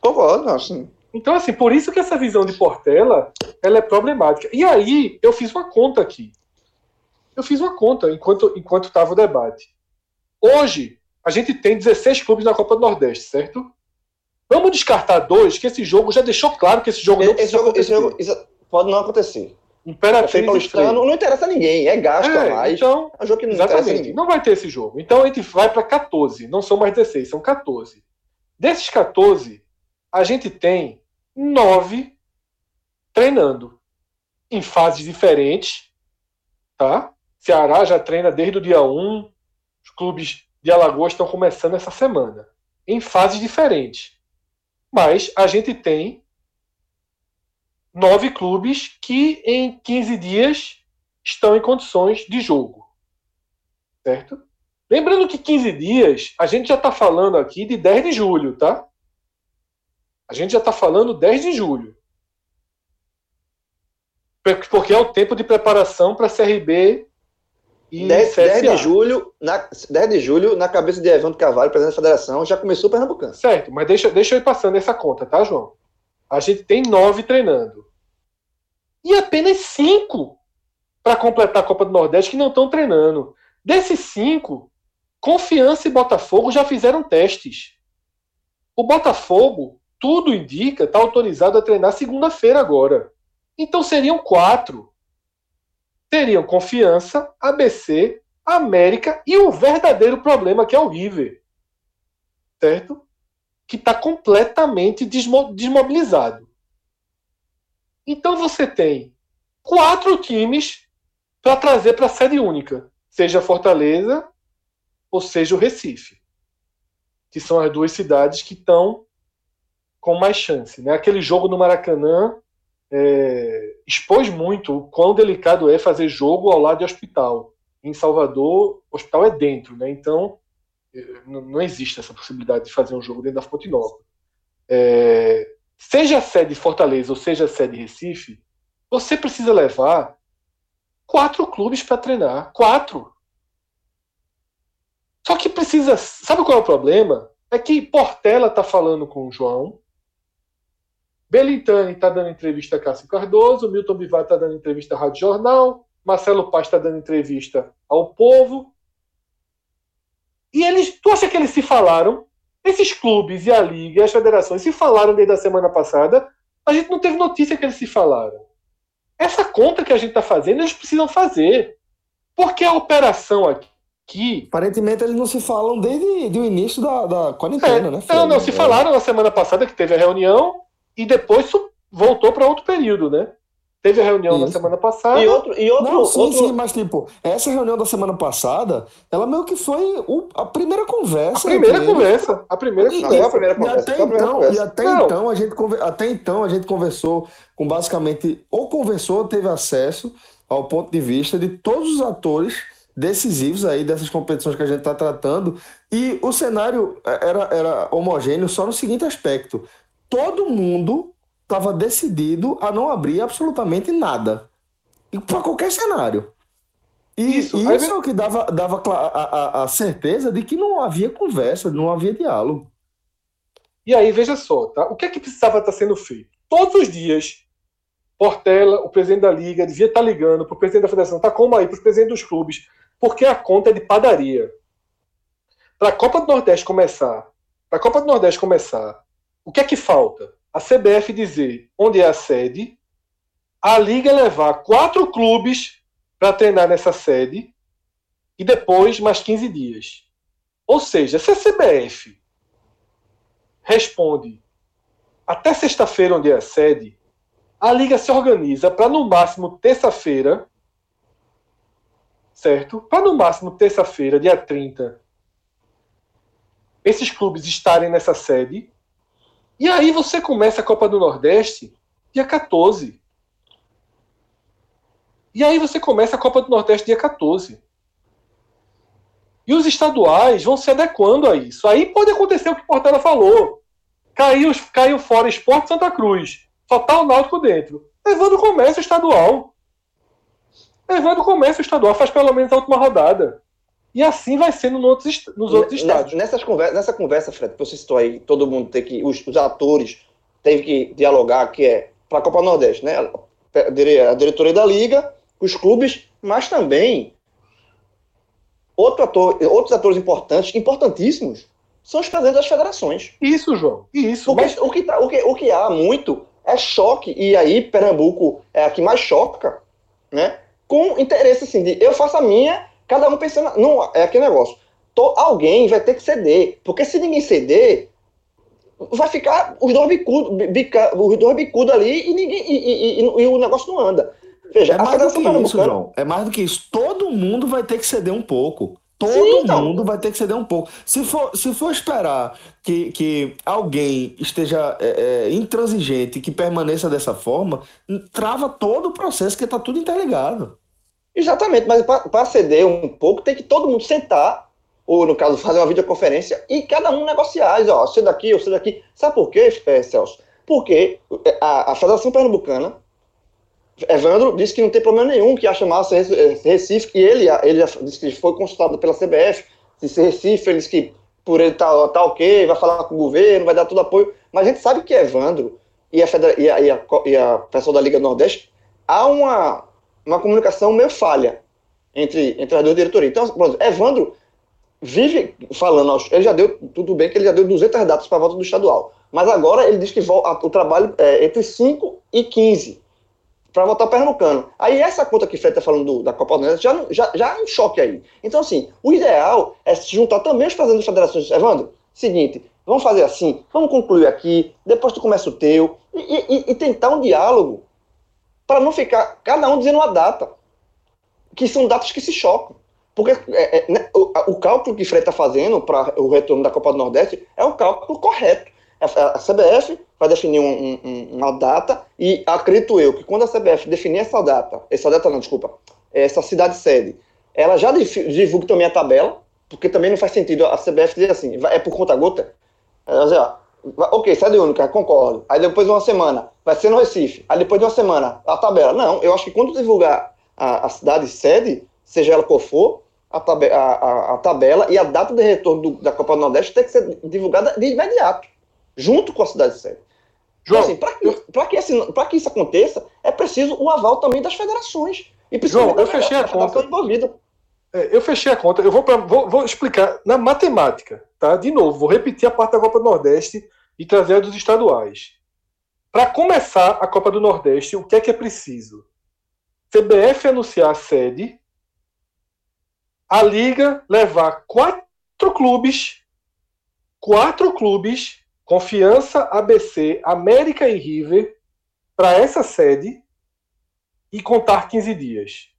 Concordo, assim. Então, assim, por isso que essa visão de Portela ela é problemática. E aí, eu fiz uma conta aqui. Eu fiz uma conta enquanto enquanto estava o debate. Hoje, a gente tem 16 clubes na Copa do Nordeste, certo? Vamos descartar dois, que esse jogo já deixou claro que esse jogo não esse jogo, esse jogo pode não acontecer. Imperatriz Paulistano não interessa a ninguém, é gasto é, a mais. Então, é um jogo que não exatamente. Não vai ter esse jogo. Então a gente vai para 14, não são mais 16, são 14. Desses 14, a gente tem 9 treinando em fases diferentes, tá? Ceará já treina desde o dia 1, os clubes de Alagoas estão começando essa semana, em fases diferentes. Mas a gente tem nove clubes que em 15 dias estão em condições de jogo. Certo? Lembrando que 15 dias, a gente já está falando aqui de 10 de julho, tá? A gente já está falando 10 de julho. Porque é o tempo de preparação para a CRB e 10, 10, de julho, na, 10 de julho, na cabeça de Evandro Carvalho, presidente da federação, já começou o Pernambucano. Certo, mas deixa, deixa eu ir passando essa conta, tá, João? A gente tem nove treinando. E apenas cinco para completar a Copa do Nordeste que não estão treinando. Desses cinco, Confiança e Botafogo já fizeram testes. O Botafogo, tudo indica, está autorizado a treinar segunda-feira agora. Então seriam quatro teriam confiança, ABC, América e o verdadeiro problema que é o River. Certo? Que está completamente desmobilizado. Então você tem quatro times para trazer para a sede única, seja Fortaleza ou seja o Recife, que são as duas cidades que estão com mais chance. Né? Aquele jogo no Maracanã é, expôs muito o quão delicado é fazer jogo ao lado de hospital. Em Salvador, hospital é dentro, né? Então, é, não existe essa possibilidade de fazer um jogo dentro da Fonte Nova. É, seja a sede Fortaleza ou seja a sede Recife, você precisa levar quatro clubes para treinar. Quatro. Só que precisa. Sabe qual é o problema? É que Portela está falando com o João, Belintani está dando entrevista a Cássio Cardoso, Milton Bivar está dando entrevista à Rádio Jornal, Marcelo Paz está dando entrevista ao Povo. E eles, tu acha que eles se falaram? Esses clubes e a Liga e as federações se falaram desde a semana passada, a gente não teve notícia que eles se falaram. Essa conta que a gente está fazendo, eles precisam fazer. Porque a operação aqui. Aparentemente eles não se falam desde o início da, da quarentena, é, né? Não, não, se é. falaram na semana passada que teve a reunião, e depois voltou para outro período, né? Teve a reunião Isso. na semana passada. E outro. E outro, Não, sim, outro... sim, mas tipo, essa reunião da semana passada, ela meio que foi o, a primeira conversa. A primeira conversa. A primeira e, conversa. a primeira conversa. E até, então, e até então, a gente, até então a gente conversou com basicamente, ou conversou, ou teve acesso ao ponto de vista de todos os atores decisivos aí dessas competições que a gente está tratando. E o cenário era, era homogêneo só no seguinte aspecto: todo mundo estava decidido a não abrir absolutamente nada. E para qualquer cenário. E isso, isso é o que dava, dava a, a, a, certeza de que não havia conversa, não havia diálogo. E aí, veja só, tá? o que é que precisava estar sendo feito? Todos os dias, Portela, o presidente da Liga, devia estar ligando para o presidente da federação, tá como aí, para os presidentes dos clubes, porque a conta é de padaria. Para a Copa do Nordeste começar, para a Copa do Nordeste começar, o que é que falta? a CBF dizer onde é a sede, a Liga levar quatro clubes para treinar nessa sede e depois mais 15 dias. Ou seja, se a CBF responde até sexta-feira, onde é a sede, a Liga se organiza para no máximo terça-feira, certo? Para no máximo terça-feira, dia 30, esses clubes estarem nessa sede. E aí você começa a Copa do Nordeste dia 14. E aí você começa a Copa do Nordeste dia 14. E os estaduais vão se adequando a isso. Aí pode acontecer o que o Portela falou. Caiu, caiu fora Esporte Santa Cruz. Só tá o Náutico dentro. Levando o comércio estadual. Levando o comércio estadual. Faz pelo menos a última rodada. E assim vai ser nos outros, nos outros estados. Nessas conversa, nessa conversa, Fred, que você citou aí, todo mundo tem que. Os, os atores têm que dialogar, que é para a Copa Nordeste, né? A diretoria da Liga, os clubes, mas também outro ator, outros atores importantes, importantíssimos, são os presidentes das federações. Isso, João. Isso. Porque mas... o, que tá, o, que, o que há muito é choque, e aí Pernambuco é a que mais choca, né? Com interesse assim, de eu faço a minha Cada um pensando. Não, é aquele negócio. Tô, alguém vai ter que ceder. Porque se ninguém ceder, vai ficar os dois bicudos, os dois bicudos ali e, ninguém, e, e, e, e o negócio não anda. Veja, é mais do que isso, João. É mais do que isso. Todo mundo vai ter que ceder um pouco. Todo Sim, então. mundo vai ter que ceder um pouco. Se for, se for esperar que, que alguém esteja é, é, intransigente, que permaneça dessa forma, trava todo o processo, que está tudo interligado. Exatamente, mas para ceder um pouco, tem que todo mundo sentar, ou no caso, fazer uma videoconferência e cada um negociar. Diz, ó, você daqui, sei daqui. Sabe por quê, é, Celso? Porque é, a, a Federação Pernambucana, Evandro disse que não tem problema nenhum que acha massa Recife, e ele, ele disse que foi consultado pela CBF, se Recife, ele disse que por ele tá, tá ok, vai falar com o governo, vai dar todo apoio. Mas a gente sabe que Evandro e a, Federa e a, e a, e a pessoal da Liga Nordeste, há uma uma comunicação meio falha entre, entre as duas diretorias. Então, Evandro vive falando, ele já deu, tudo bem que ele já deu 200 datas para a volta do estadual, mas agora ele diz que o trabalho é entre 5 e 15 para voltar Pernambucano. Aí essa conta que Fred está falando do, da Copa do Nordeste já, já, já é um choque aí. Então, assim, o ideal é se juntar também os presidentes federações. Evandro, seguinte, vamos fazer assim, vamos concluir aqui, depois tu começa o teu, e, e, e tentar um diálogo para não ficar cada um dizendo uma data, que são datas que se chocam. Porque é, é, né, o, o, cálculo que Fred está fazendo para o retorno da Copa do Nordeste é o cálculo correto. A, a CBF vai definir um, um, uma data e acredito eu que quando a CBF definir essa data, essa data não, desculpa, essa cidade sede, ela já divulga também a tabela, porque também não faz sentido a CBF dizer assim, é por conta gota. Ela dizer, Ok, sede única, concordo. Aí depois de uma semana, vai ser no Recife. Aí depois de uma semana, a tabela. Não, eu acho que quando divulgar a, a cidade sede, seja ela qual for, a, tabe a, a, a tabela e a data de retorno do, da Copa do Nordeste tem que ser divulgada de imediato, junto com a cidade sede. João, então, assim, para que, que, que, isso aconteça, é preciso o aval também das federações. E João, eu fechei a conta. Envolvida. É, eu fechei a conta. Eu vou, pra, vou, vou explicar na matemática, tá? De novo, vou repetir a parte da Copa do Nordeste e trazer a dos estaduais. Para começar a Copa do Nordeste, o que é que é preciso? CBF anunciar a sede, a Liga levar quatro clubes, quatro clubes, Confiança, ABC, América e River, para essa sede e contar 15 dias.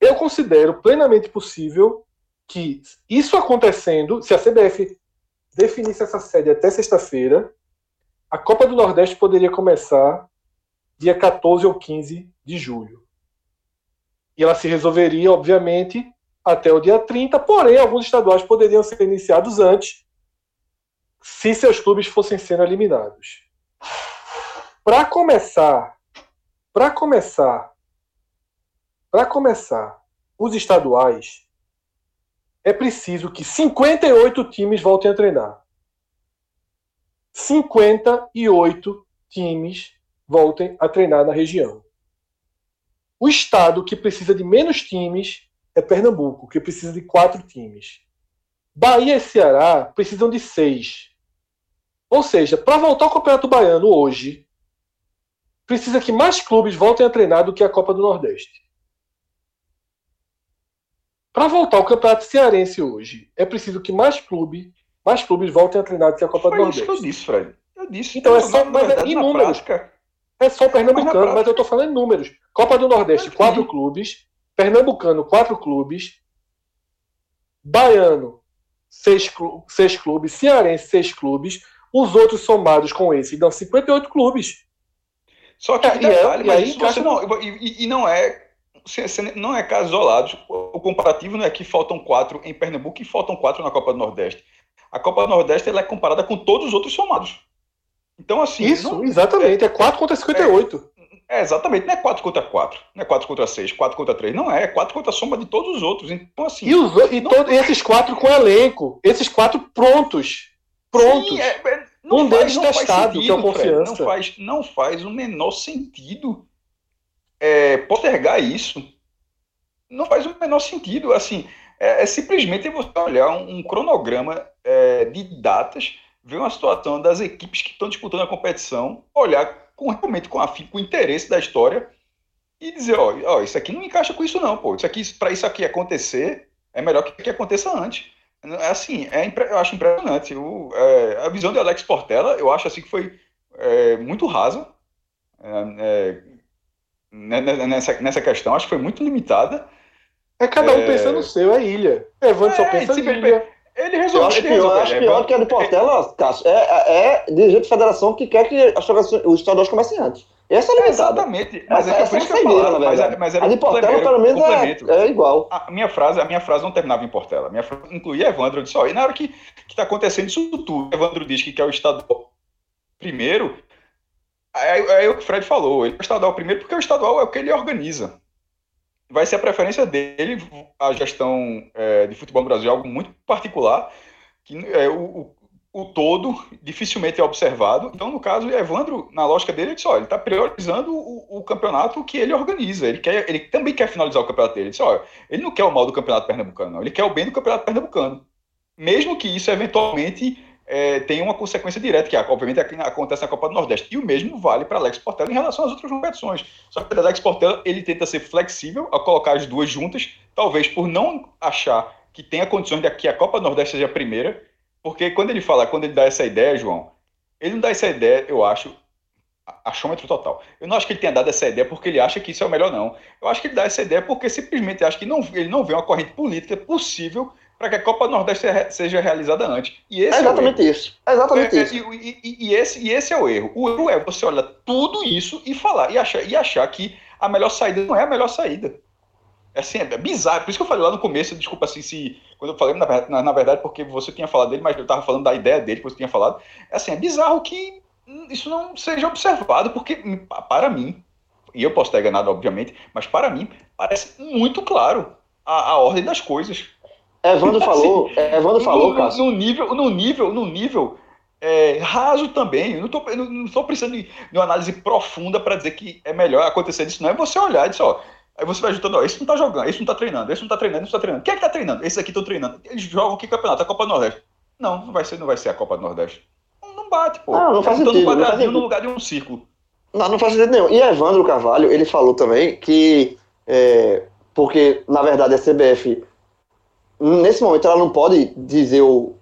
Eu considero plenamente possível que isso acontecendo, se a CBF definisse essa sede até sexta-feira, a Copa do Nordeste poderia começar dia 14 ou 15 de julho. E ela se resolveria, obviamente, até o dia 30, porém, alguns estaduais poderiam ser iniciados antes, se seus clubes fossem sendo eliminados. Para começar, para começar, para começar, os estaduais é preciso que 58 times voltem a treinar. 58 times voltem a treinar na região. O estado que precisa de menos times é Pernambuco, que precisa de quatro times. Bahia e Ceará precisam de seis. Ou seja, para voltar ao Campeonato Baiano hoje, precisa que mais clubes voltem a treinar do que a Copa do Nordeste. Para voltar ao Campeonato Cearense hoje, é preciso que mais clubes, mais clubes voltem a treinar do que a Copa Foi do Nordeste. Isso que eu disse, Fred. Eu disse. Então é só, mas é em números. Prática, é só Pernambucano, mas, mas, eu estou falando em números. Copa do Nordeste, quatro clubes. Pernambucano, quatro clubes. Baiano, seis, seis clubes, Cearense, seis clubes, os outros somados com esse dão 58 clubes. Só que é, detalhe, e, é, e, aí, não, e, e, não é não é caso isolado. O comparativo não é que faltam quatro em Pernambuco e faltam quatro na Copa do Nordeste. A Copa do Nordeste ela é comparada com todos os outros somados. Então, assim. Isso, não, exatamente. É, é 4 contra 58. É, é, exatamente. Não é 4 contra 4. Não é 4 contra 6, 4 contra 3. Não é. É 4 contra a soma de todos os outros. Então, assim. E, os, e não... todo, esses quatro com elenco. Esses quatro prontos. Prontos. Sim, é, é um faz, deles testado, sentido, que é o confiança. Fred, não, faz, não faz o menor sentido é, postergar isso. Não faz o menor sentido. Assim, é, é simplesmente você olhar um, um cronograma é, de datas ver uma situação das equipes que estão disputando a competição, olhar com, realmente com, a, com interesse da história e dizer, ó, ó, isso aqui não encaixa com isso não, pô. Isso aqui, para isso aqui acontecer, é melhor que, que aconteça antes. É assim, é, eu acho impressionante. O, é, a visão de Alex Portela, eu acho assim que foi é, muito rasa é, é, nessa, nessa questão. Acho que foi muito limitada. É cada um pensando no seu, é ilha. Evandro só pensa em ilha. Ele resolveu. Eu acho pior, resolveu, acho pior que a de Portela, Cássio, é, é, é dirigente de federação que quer que os estaduais comecem antes. Essa é limitada. Exatamente. Mas é, é por isso que eu falava, mas, é, mas era a de Portela, pelo menos, é, é, igual. A minha, frase, a minha frase não terminava em Portela. A minha frase incluía Evandro. Eu disse, ó, e na hora que está acontecendo isso tudo, Evandro diz que quer o estadual primeiro, aí, aí o Fred falou, ele é o estadual primeiro porque o estadual é o que ele organiza vai ser a preferência dele, a gestão é, de futebol no Brasil é algo muito particular, que é, o, o, todo dificilmente é observado. Então, no caso, Evandro, na lógica dele, ele disse, olha, ele está priorizando o, o, campeonato que ele organiza. Ele, quer, ele também quer finalizar o campeonato dele. Ele disse, olha, ele não quer o mal do campeonato pernambucano, não. Ele quer o bem do campeonato pernambucano. Mesmo que isso, eventualmente, é, tem uma consequência direta, que obviamente acontece na Copa do Nordeste. E o mesmo vale para Alex Portela em relação às outras competições. Só que o Alex Portela ele tenta ser flexível ao colocar as duas juntas, talvez por não achar que tenha condições de que a Copa do Nordeste seja a primeira, porque quando ele fala, quando ele dá essa ideia, João, ele não dá essa ideia, eu acho, achômetro total. Eu não acho que ele tenha dado essa ideia porque ele acha que isso é o melhor, não. Eu acho que ele dá essa ideia porque simplesmente acha que não, ele não vê uma corrente política possível para que a Copa Nordeste seja realizada antes. E esse é exatamente é isso. É exatamente é, isso. E, e, e, esse, e esse é o erro. O erro é você olhar tudo isso e falar, e achar, e achar que a melhor saída não é a melhor saída. É assim, é bizarro. Por isso que eu falei lá no começo, desculpa assim, se. Quando eu falei, na, na, verdade, porque você tinha falado dele, mas eu estava falando da ideia dele, que você tinha falado. É assim, é bizarro que isso não seja observado, porque, para mim, e eu posso estar enganado, obviamente, mas para mim, parece muito claro a, a ordem das coisas. Evandro falou, assim, Evandro falou, no, no, nível, no nível, no nível é, raso também. Eu não estou não tô precisando de, uma análise profunda para dizer que é melhor acontecer isso, não. É você olhar e dizer, ó, aí você vai juntando, ó, esse não está jogando, esse não está treinando, esse não está treinando, esse não está treinando. Quem é que está treinando? Esses aqui estão treinando. Eles jogam que campeonato? A Copa do Nordeste. Não, não vai ser, não vai ser a Copa do Nordeste. Não, não bate, pô. Não, não faz sentido. um quadradinho no lugar de um círculo. Não, não faz sentido nenhum. E Evandro Carvalho, ele falou também que, é, porque, na verdade, a CBF nesse momento ela não pode dizer o,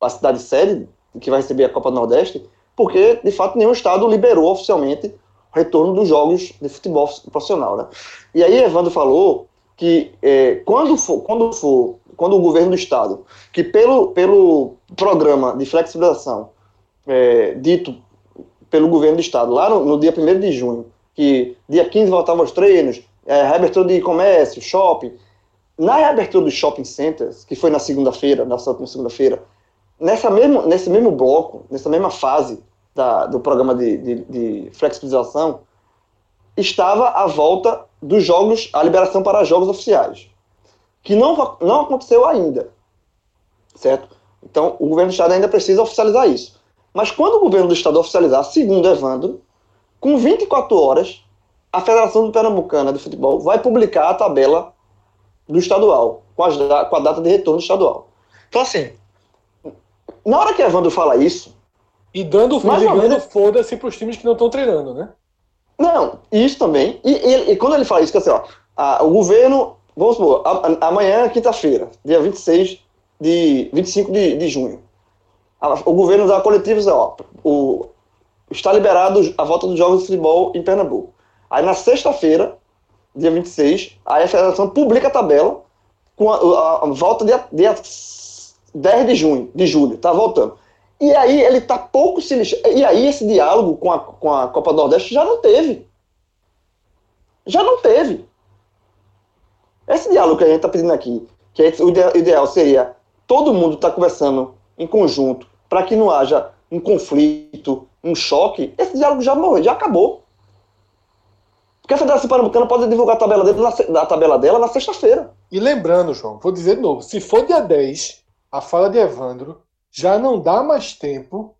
a cidade sede que vai receber a Copa do Nordeste, porque de fato nenhum estado liberou oficialmente o retorno dos jogos de futebol profissional, né? E aí Evandro falou que é, quando for, quando for, quando o governo do estado, que pelo, pelo programa de flexibilização é, dito pelo governo do estado lá no, no dia 1 de junho, que dia 15 voltava aos treinos, é, reabertura de comércio, shopping, na reabertura dos shopping centers, que foi na segunda-feira, na segunda-feira, nessa mesmo, nesse mesmo bloco, nessa mesma fase da, do programa de, de, de, flexibilização, estava a volta dos jogos, a liberação para jogos oficiais, que não, não aconteceu ainda, certo? Então, o governo do Estado ainda precisa oficializar isso. Mas quando o governo do Estado oficializar, segundo Evandro, com 24 horas, a Federação Pernambucana de Futebol vai publicar a tabela do estadual, com, as, com a data de retorno do estadual. Então, assim, na hora que Evandro fala isso. E dando, ligando foda-se para os times que não estão treinando, né? Não, isso também. E, e, e, quando ele fala isso, que assim, ó, a, o governo, vamos supor, a, a, amanhã é quinta-feira, dia 26 de 25 de, de junho. o governo dá coletivos, ó, o, está liberado a volta dos jogos de futebol em Pernambuco. Aí na sexta-feira, dia 26, aí a federação publica a tabela com a, a, a volta dia, dia 10 de junho, de julho, tá voltando. E aí ele tá pouco se lixando. E aí esse diálogo com a, com a Copa do Nordeste já não teve. Já não teve. Esse diálogo que a gente está pedindo aqui, que é o ideal seria todo mundo tá conversando em conjunto, para que não haja um conflito, um choque, esse diálogo já morreu, já acabou. Porque a Federação Pernambucana pode divulgar a tabela, dele na, a tabela dela na sexta-feira. E lembrando, João, vou dizer de novo, se for dia 10, a fala de Evandro, já não dá mais tempo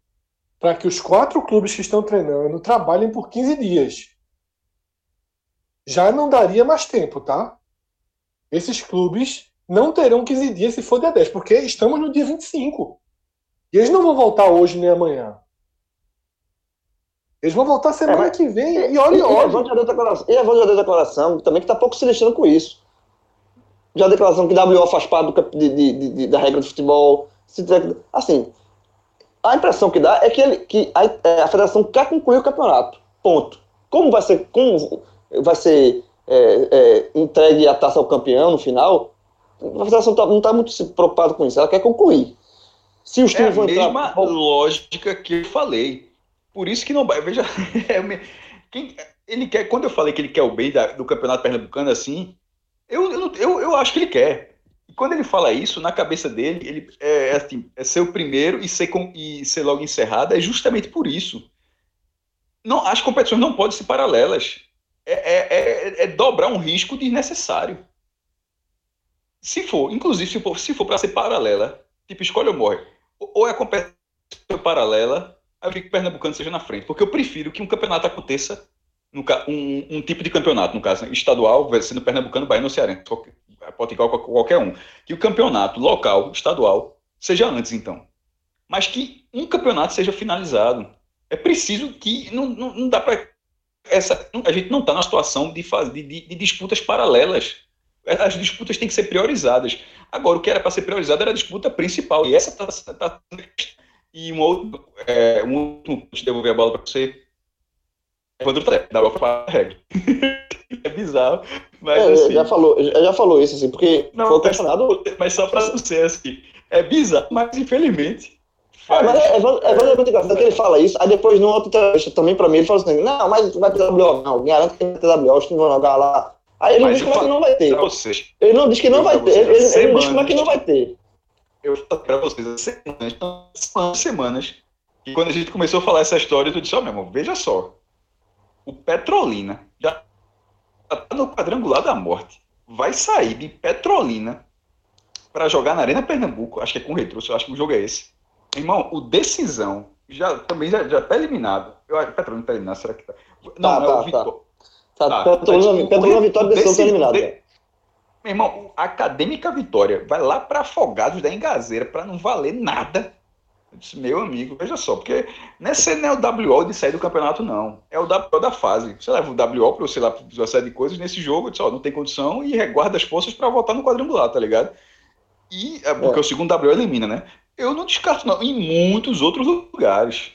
para que os quatro clubes que estão treinando trabalhem por 15 dias. Já não daria mais tempo, tá? Esses clubes não terão 15 dias se for dia 10, porque estamos no dia 25. E eles não vão voltar hoje nem amanhã. Eles vão voltar semana é, que vem e olha e olha. E a Evandro já deu declaração também que está pouco se deixando com isso. Já a declaração que WO faz parte do, de, de, de, da regra do futebol. Assim, a impressão que dá é que, ele, que a, é, a federação quer concluir o campeonato. Ponto. Como vai ser, como vai ser é, é, entregue a taça ao campeão no final, a federação tá, não está muito preocupada com isso. Ela quer concluir. Se os times é a mesma entrar... lógica que eu falei. Por isso que não vai. Veja, é, quem, ele quer. Quando eu falei que ele quer o bem da, do campeonato pernambucano assim, eu, eu, eu, eu, acho que ele quer. E quando ele fala isso, na cabeça dele, ele é, é assim, é ser o primeiro e ser, com, e ser logo encerrado é justamente por isso. Não, as competições não podem ser paralelas. É, é, é, é dobrar um risco desnecessário. Se for, inclusive, se for, se for para ser paralela, tipo, escolhe ou morre ou é a competição paralela, eu fico que o Pernambucano seja na frente. Porque eu prefiro que um campeonato aconteça, um, um tipo de campeonato, no caso, estadual, sendo Pernambucano, Bahia ou pode igual qualquer um. Que o campeonato local, estadual, seja antes, então. Mas que um campeonato seja finalizado. É preciso que. Não, não, não dá para. Essa, a gente não está na situação de, de, de disputas paralelas as disputas têm que ser priorizadas. Agora, o que era para ser priorizado era a disputa principal. E essa está. Tá, e um outro. É, um último. Deixa eu devolver a bola para você. Evandro Tré, da para regra. é bizarro. Mas, é, assim, já, falou, já falou isso, assim, porque não, foi questionado. Mas só para você, assim. É bizarro, mas infelizmente. É, mas é, é, é, muito engraçado que ele fala isso, aí depois no outro entrevista também para mim ele fala assim, não, mas vai ter WO, não, garanto que vai ter WO, os que vão jogar lá Aí ele não diz como é que não vai ter. Ele não diz que não vai ter. Ele, ele diz como é que não vai ter. Eu falo para vocês, semanas, semanas, semanas, e quando a gente começou a falar essa história, tu disse, ó, oh, meu irmão, veja só. O Petrolina já tá no quadrangular da morte. Vai sair de Petrolina para jogar na Arena Pernambuco. Acho que é com retrô, eu acho que o jogo é esse. Irmão, o Decisão já, também já, já tá eliminado. Eu, Petrolina tá eliminado, será que tá? Não, tá, não é tá, o Vitor. Tá. Tá, tá, Petrolina, Petrolina Vitória Decisão eliminada. De... Meu irmão, a Acadêmica Vitória vai lá para Afogados da Engazeira para não valer nada. Eu disse, meu amigo, veja só, porque nesse não é o WO de sair do campeonato, não. É o WO da fase. Você leva o WO para você lá uma série de coisas nesse jogo, eu disse, ó, não tem condição e reguarda as forças para voltar no quadrangular, tá ligado? E, é porque é. o segundo WO elimina, né? Eu não descarto, não, em muitos outros lugares.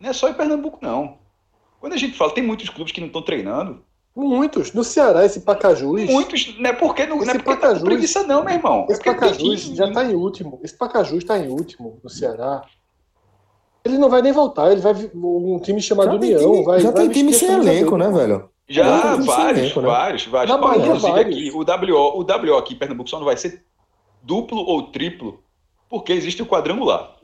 Não é só em Pernambuco, não. Quando a gente fala, tem muitos clubes que não estão treinando. Muitos. No Ceará, esse Pacajus. Muitos, não é porque não, não é porque Pacajus, tá preguiça, não, meu irmão. Esse é Pacajus já está em último. Esse Pacajus está em último no Ceará. Ele não vai nem voltar, ele vai. Um time chamado União. Time, vai, já vai tem time sem elenco, né, velho? Já, vários, elenco, né? vários, vários. Na Bahia, Inclusive vários. aqui, o WO, o WO aqui em Pernambuco só não vai ser duplo ou triplo, porque existe o quadrangular.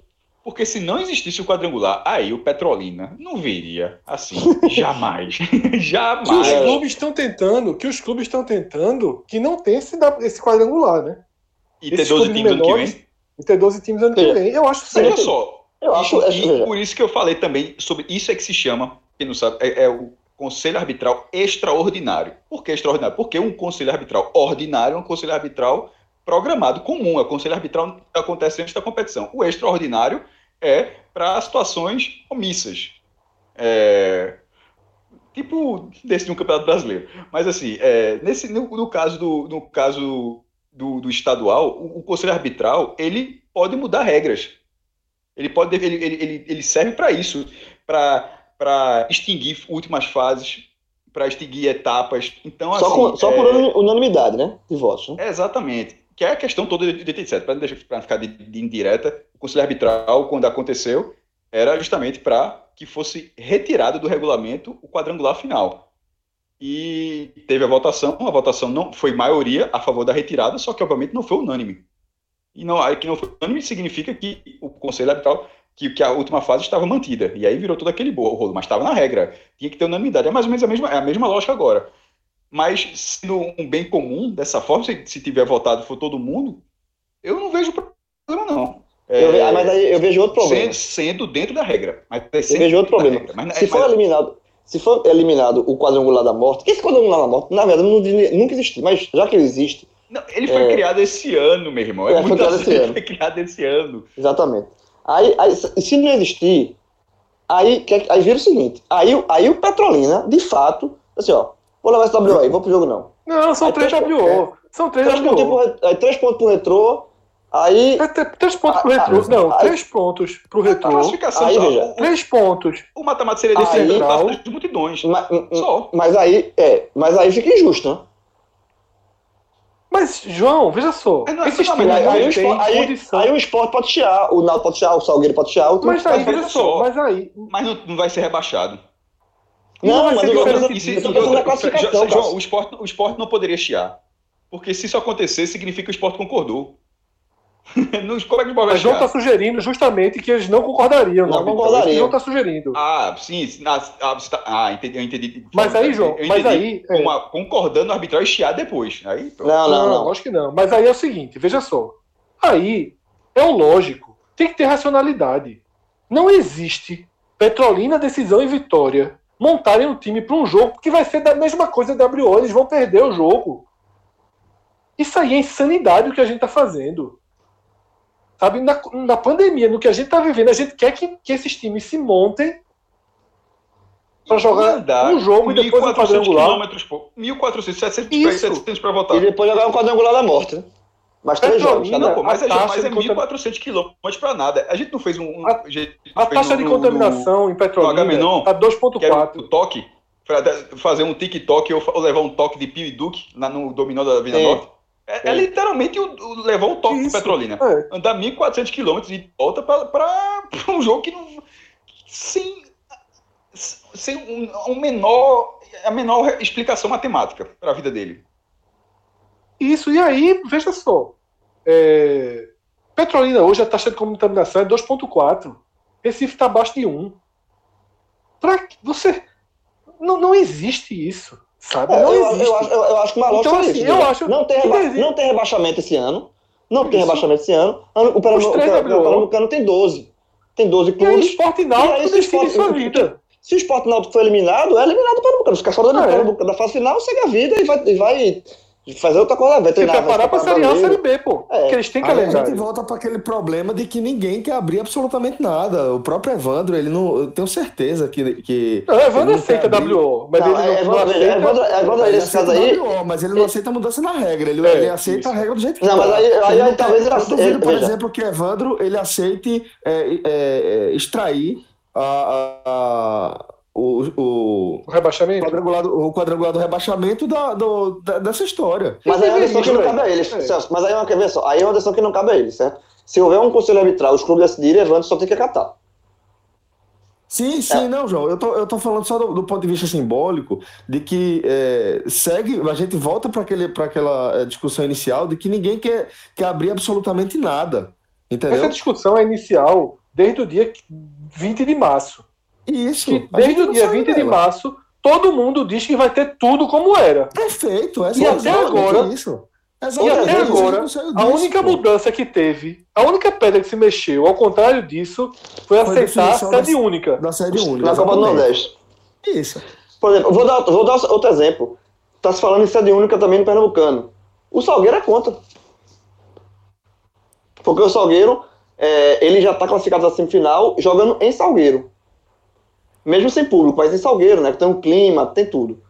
Porque se não existisse o quadrangular, aí o Petrolina não viria assim. jamais. jamais. Que os clubes estão tentando, que os clubes estão tentando que não tem esse, esse quadrangular, né? E ter 12 times menores, ano que vem? E ter 12 times ano que é. vem. Eu acho certo. Olha só. Eu acho, e, por isso que eu falei também sobre isso é que se chama, quem não sabe, é, é o conselho arbitral extraordinário. Por que extraordinário? Porque um conselho arbitral ordinário é um conselho arbitral programado comum, é o conselho arbitral que acontece antes da competição. O extraordinário é para situações omissas. É, tipo desse de um campeonato brasileiro. Mas assim, é, nesse, no, no, caso do, no caso do, do estadual, o, o, conselho arbitral ele pode mudar regras. Ele pode ele, ele, ele, serve para isso, para extinguir últimas fases, para extinguir etapas. Então só, assim, com, só é, por unanimidade, né, de votos. Né? exatamente. Que é a questão toda de 87, para não ficar de, de indireta, o Conselho Arbitral, quando aconteceu, era justamente para que fosse retirado do regulamento o quadrangular final. E teve a votação, a votação não foi maioria a favor da retirada, só que obviamente não foi unânime. E não, aí que não foi unânime significa que o Conselho Arbitral que, que a última fase estava mantida. E aí virou todo aquele rolo, mas estava na regra. Tinha que ter unanimidade. É mais ou menos a mesma, é a mesma lógica agora. Mas sendo um bem comum dessa forma, se, se tiver votado for todo mundo, eu não vejo problema, não. É, eu, mas aí eu vejo outro problema. Sendo, dentro da regra. Mas eu vejo outro problema. Mas, se, mas, for eliminado, se for eliminado o quadrangular da morte, esse quadrangular da morte, na verdade, não, nunca existiu, mas já que ele existe. Não, ele foi é, criado esse ano, meu irmão. É, é foi, criado esse ano. foi criado esse ano. Exatamente. Aí, aí, se não existir, aí, aí vira o seguinte: aí, aí o Petrolina, de fato, assim, ó, vou levar esse WO aí, vou pro jogo não. Não, são aí, três, três WO. É, são três, três WO. Pontos aí, três pontos pro retrô. Aí. É, três pontos pro retrô. Ah, não, aí, três pontos pro retrô. Classificação, aí, veja, três pontos. O mata-mata seria decidido de multidões. Mas, só. Mas aí, é, mas aí fica injusto, né? Mas, João, veja só. Não, esses não, aí, aí, o esporte, aí, aí, o esporte pode chiar, o Naldo pode chiar, o Salgueiro pode chiar. O mas aí, veja só, mas aí. Mas não, não vai ser rebaixado. Não, não mas o esporte, o esporte não poderia chiar. Porque se isso acontecer, significa que o esporte concordou. Nos, como é que o João está sugerindo justamente que eles não concordariam. Não, não concordariam. João está sugerindo. Ah, sim. Ah, tá, ah, entendi, eu entendi. Mas aí, João, entendi, mas aí. É... Uma, concordando o arbitral e chiar depois. Aí, não, não, não, Acho que não. Mas aí é o seguinte, veja só. Aí é o lógico. Tem que ter racionalidade. Não existe Petrolina, decisão e vitória montarem um time para um jogo que vai ser da mesma coisa da WO. Eles vão perder o jogo. Isso aí é insanidade o que a gente está fazendo. Sabe, na, na pandemia, no que a gente está vivendo, a gente quer que, que esses times se montem para jogar um jogo e depois um quadrangular. Quilômetros, pô. 1.400, 700, 700 para votar. E depois jogar um quadrangular da morte. Mas três jogos, tá? Pô, mas, é, mas é 1.400 quilômetros para nada. A gente não fez um. A, a taxa um, de contaminação um, em Petrolina está 2,4. O toque, para fazer um TikTok ou, ou levar um toque de Pio e Duque lá no dominó da Vila Norte. É, é, literalmente o, o, levar o toque Isso, Petrolina. É. Andar 1.400 quilômetros e volta para um jogo que não. Sem, sem um, um menor, a menor explicação matemática para a vida dele. Isso, e aí, veja só. É, Petrolina hoje, a taxa de contaminação é 2,4. Recife está abaixo de 1. Pra, você. Não, não existe isso. Sabe? É, eu, eu, acho, eu, eu, acho que uma lógica então, é assim, eu acho não tem, reba não tem rebaixamento esse ano. Não isso. tem rebaixamento esse ano. O Pernambucano tem 12. Tem 12 clubes. E aí, esporte náutico decide sua vida. Se o esporte náutico for eliminado, é eliminado o Pernambucano. Ficar fora do é. da fase final, segue a vida e vai, e vai fazer outra coisa, vai treinar. Se preparar para Série A ou Série B, pô. É. Que eles têm Aí a gente volta para aquele problema de que ninguém quer abrir absolutamente nada. O próprio Evandro, ele não. Eu tenho certeza que. que não, Evandro aceita WO, mas não, ele não, Evandro, não aceita. Evandro, Evandro, ele caso aí. WO, mas ele não aceita mudança na regra. Ele, é, ele aceita isso. a regra do jeito que Não, mas aí, aí, aí talvez ele aceite. Eu duvido, por exemplo, que Evandro ele aceite é, é, é extrair a, a o, o, o rebaixamento? Quadrangular, o quadrangular do rebaixamento da, do, da, dessa história. Mas aí é uma decisão que não cabe a eles, é. Celso. Mas aí é uma, quer ver só, aí é uma decisão que não cabe a eles, certo? Se houver um conselho arbitral, os clubes decidirem, Evandro só tem que acatar. Sim, sim, é. não, João. Eu tô, eu tô falando só do, do ponto de vista simbólico, de que é, segue, a gente volta para aquela é, discussão inicial de que ninguém quer, quer abrir absolutamente nada. Entendeu? Essa discussão é inicial desde o dia 20 de março. Isso. Que desde o dia 20 dela. de março, todo mundo diz que vai ter tudo como era. Perfeito. e até agora. Isso. E até agora, a única mudança que teve, a única pedra que se mexeu, ao contrário disso, foi, foi aceitar a sede da, única. Da sede única. Na Copa do Nordeste. Isso. Por exemplo, vou dar, vou dar outro exemplo. Está se falando em sede única também no Pernambucano. O Salgueiro é contra. Porque o Salgueiro, é, ele já está classificado na semifinal jogando em Salgueiro mesmo sem público, mas em Salgueiro, né? Que tem um clima, tem tudo.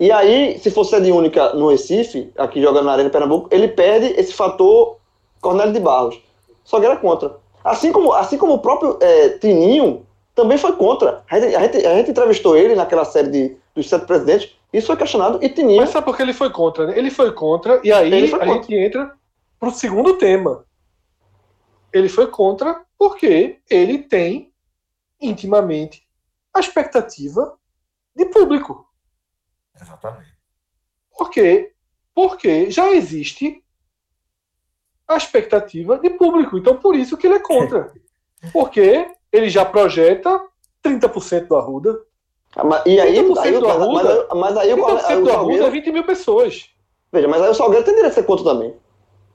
E aí, se for sede única no Recife, aqui jogando na Arena Pernambuco, ele perde esse fator Cornélio de Barros. Salgueiro é contra. Assim como, assim como o próprio é, Tininho também foi contra. A gente, a, gente, a gente entrevistou ele naquela série de, dos sete presidentes, isso foi questionado e Tininho. Mas sabe por que ele foi contra? Né? Ele foi contra, e aí a contra. gente entra para o segundo tema. Ele foi contra porque ele tem intimamente a expectativa de público. Exatamente. Por quê? Porque já existe a expectativa de público. Então, por isso que ele é contra. Porque ele já projeta 30% do Arruda. Ah, mas, e aí, 30% aí, do mas, Arruda, mas, mas aí, 30% o- aí o do Arruda é Salgueiro, 20 mil pessoas. veja, mas aí o Salgueiro tem direito a ser contra também.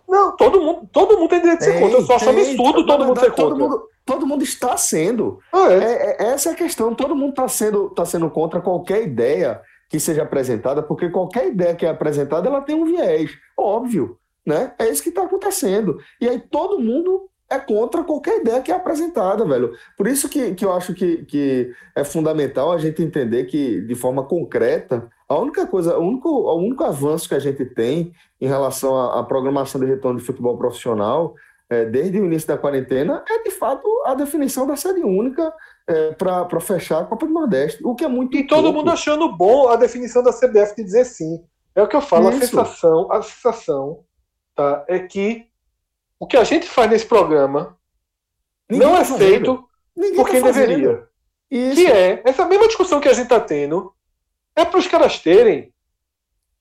Não, todo mundo, todo mundo tem direito de ser contra. Eu só acho absurdo todo na mundo ser verdade, todo contra. mundo, todo mundo está sendo. Ah, é. É, é- essa é a questão. Todo mundo está sendo, tá sendo contra qualquer ideia que seja apresentada, porque qualquer ideia que é apresentada, ela tem um viés. Óbvio, né? É isso que está acontecendo. E aí todo mundo é contra qualquer ideia que é apresentada, velho. Por isso que, que eu acho que, que é fundamental a gente entender que, de forma concreta, a única coisa, o único, o único avanço que a gente tem em relação à, à programação de retorno de futebol profissional, é, desde o início da quarentena, é de fato a definição da sede única para fechar a Copa do Nordeste, o que é muito E todo pouco. mundo achando bom a definição da CBF de dizer sim. É o que eu falo, a Isso. sensação, a sensação tá, é que o que a gente faz nesse programa Ninguém não tá é feito Ninguém por tá quem fazendo. deveria. Isso. Que é, essa mesma discussão que a gente tá tendo, é para os caras terem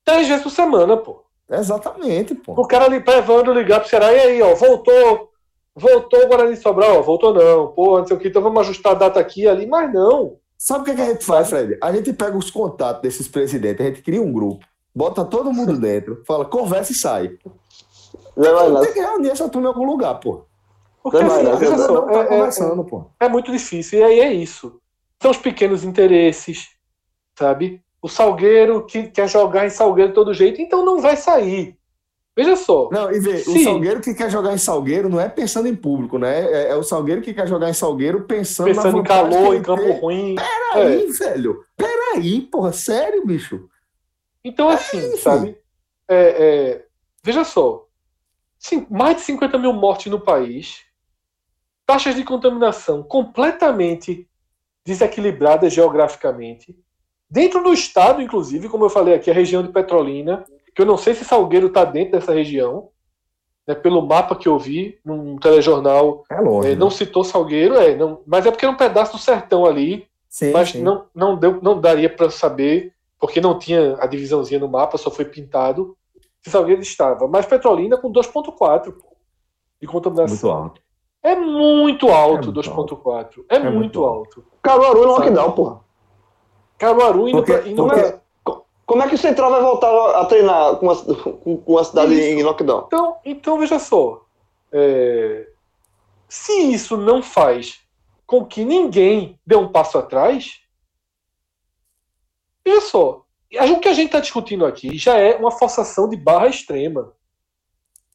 10 vezes por semana, pô. Exatamente, pô. O cara ali pra Evandro ligar pro Ceará, e aí, ó, voltou, voltou o Guarani Sobral, ó, voltou não, pô, não sei o que, então vamos ajustar a data aqui e ali, mas não. Sabe o que, é que a gente faz, Fred? A gente pega os contatos desses presidentes, a gente cria um grupo, bota todo mundo dentro, fala, conversa e sai. Não é nada. Tem que reunir essa turma em algum lugar, pô. Porque Não, assim, veja Não, não tá é- é- conversando, pô. é muito difícil. E aí é isso. São os pequenos interesses, sabe? O Salgueiro que quer jogar em Salgueiro de todo jeito, então não vai sair. Veja só. Não, e vê, o Sim. Salgueiro que quer jogar em Salgueiro não é pensando em público, né? É, é o Salgueiro que quer jogar em Salgueiro pensando, pensando em calor, em campo tem. ruim. Peraí, velho. Peraí, porra. Sério, bicho? Então, assim, isso. sabe? É, é, veja só. Sim, mais de 50 mil mortes no país. Taxas de contaminação completamente desequilibradas geograficamente. Dentro do estado, inclusive, como eu falei aqui, a região de Petrolina, que eu não sei se Salgueiro está dentro dessa região. né, pelo mapa que eu vi num telejornal, É longe. é, né? não citou Salgueiro, é, não, mas é porque era um pedaço do sertão ali, Sim, mas sim. não, não, deu, não daria para saber, porque não tinha a divisãozinha no mapa, só foi pintado, se Salgueiro estava. Mas Petrolina com 2,4 pô, de contaminação. Muito alto. É muito alto muito 2,4. É, muito, muito alto. Caruaru no lockdown, porra. Caruaru indo Porque- pra, indo porque- pra- Como é que o Central vai voltar a treinar com a, com, com a cidade Isso. em lockdown? Então, então veja só. é, se isso não faz com que ninguém dê um passo atrás, veja só. O que a gente está discutindo aqui já é uma forçação de barra extrema.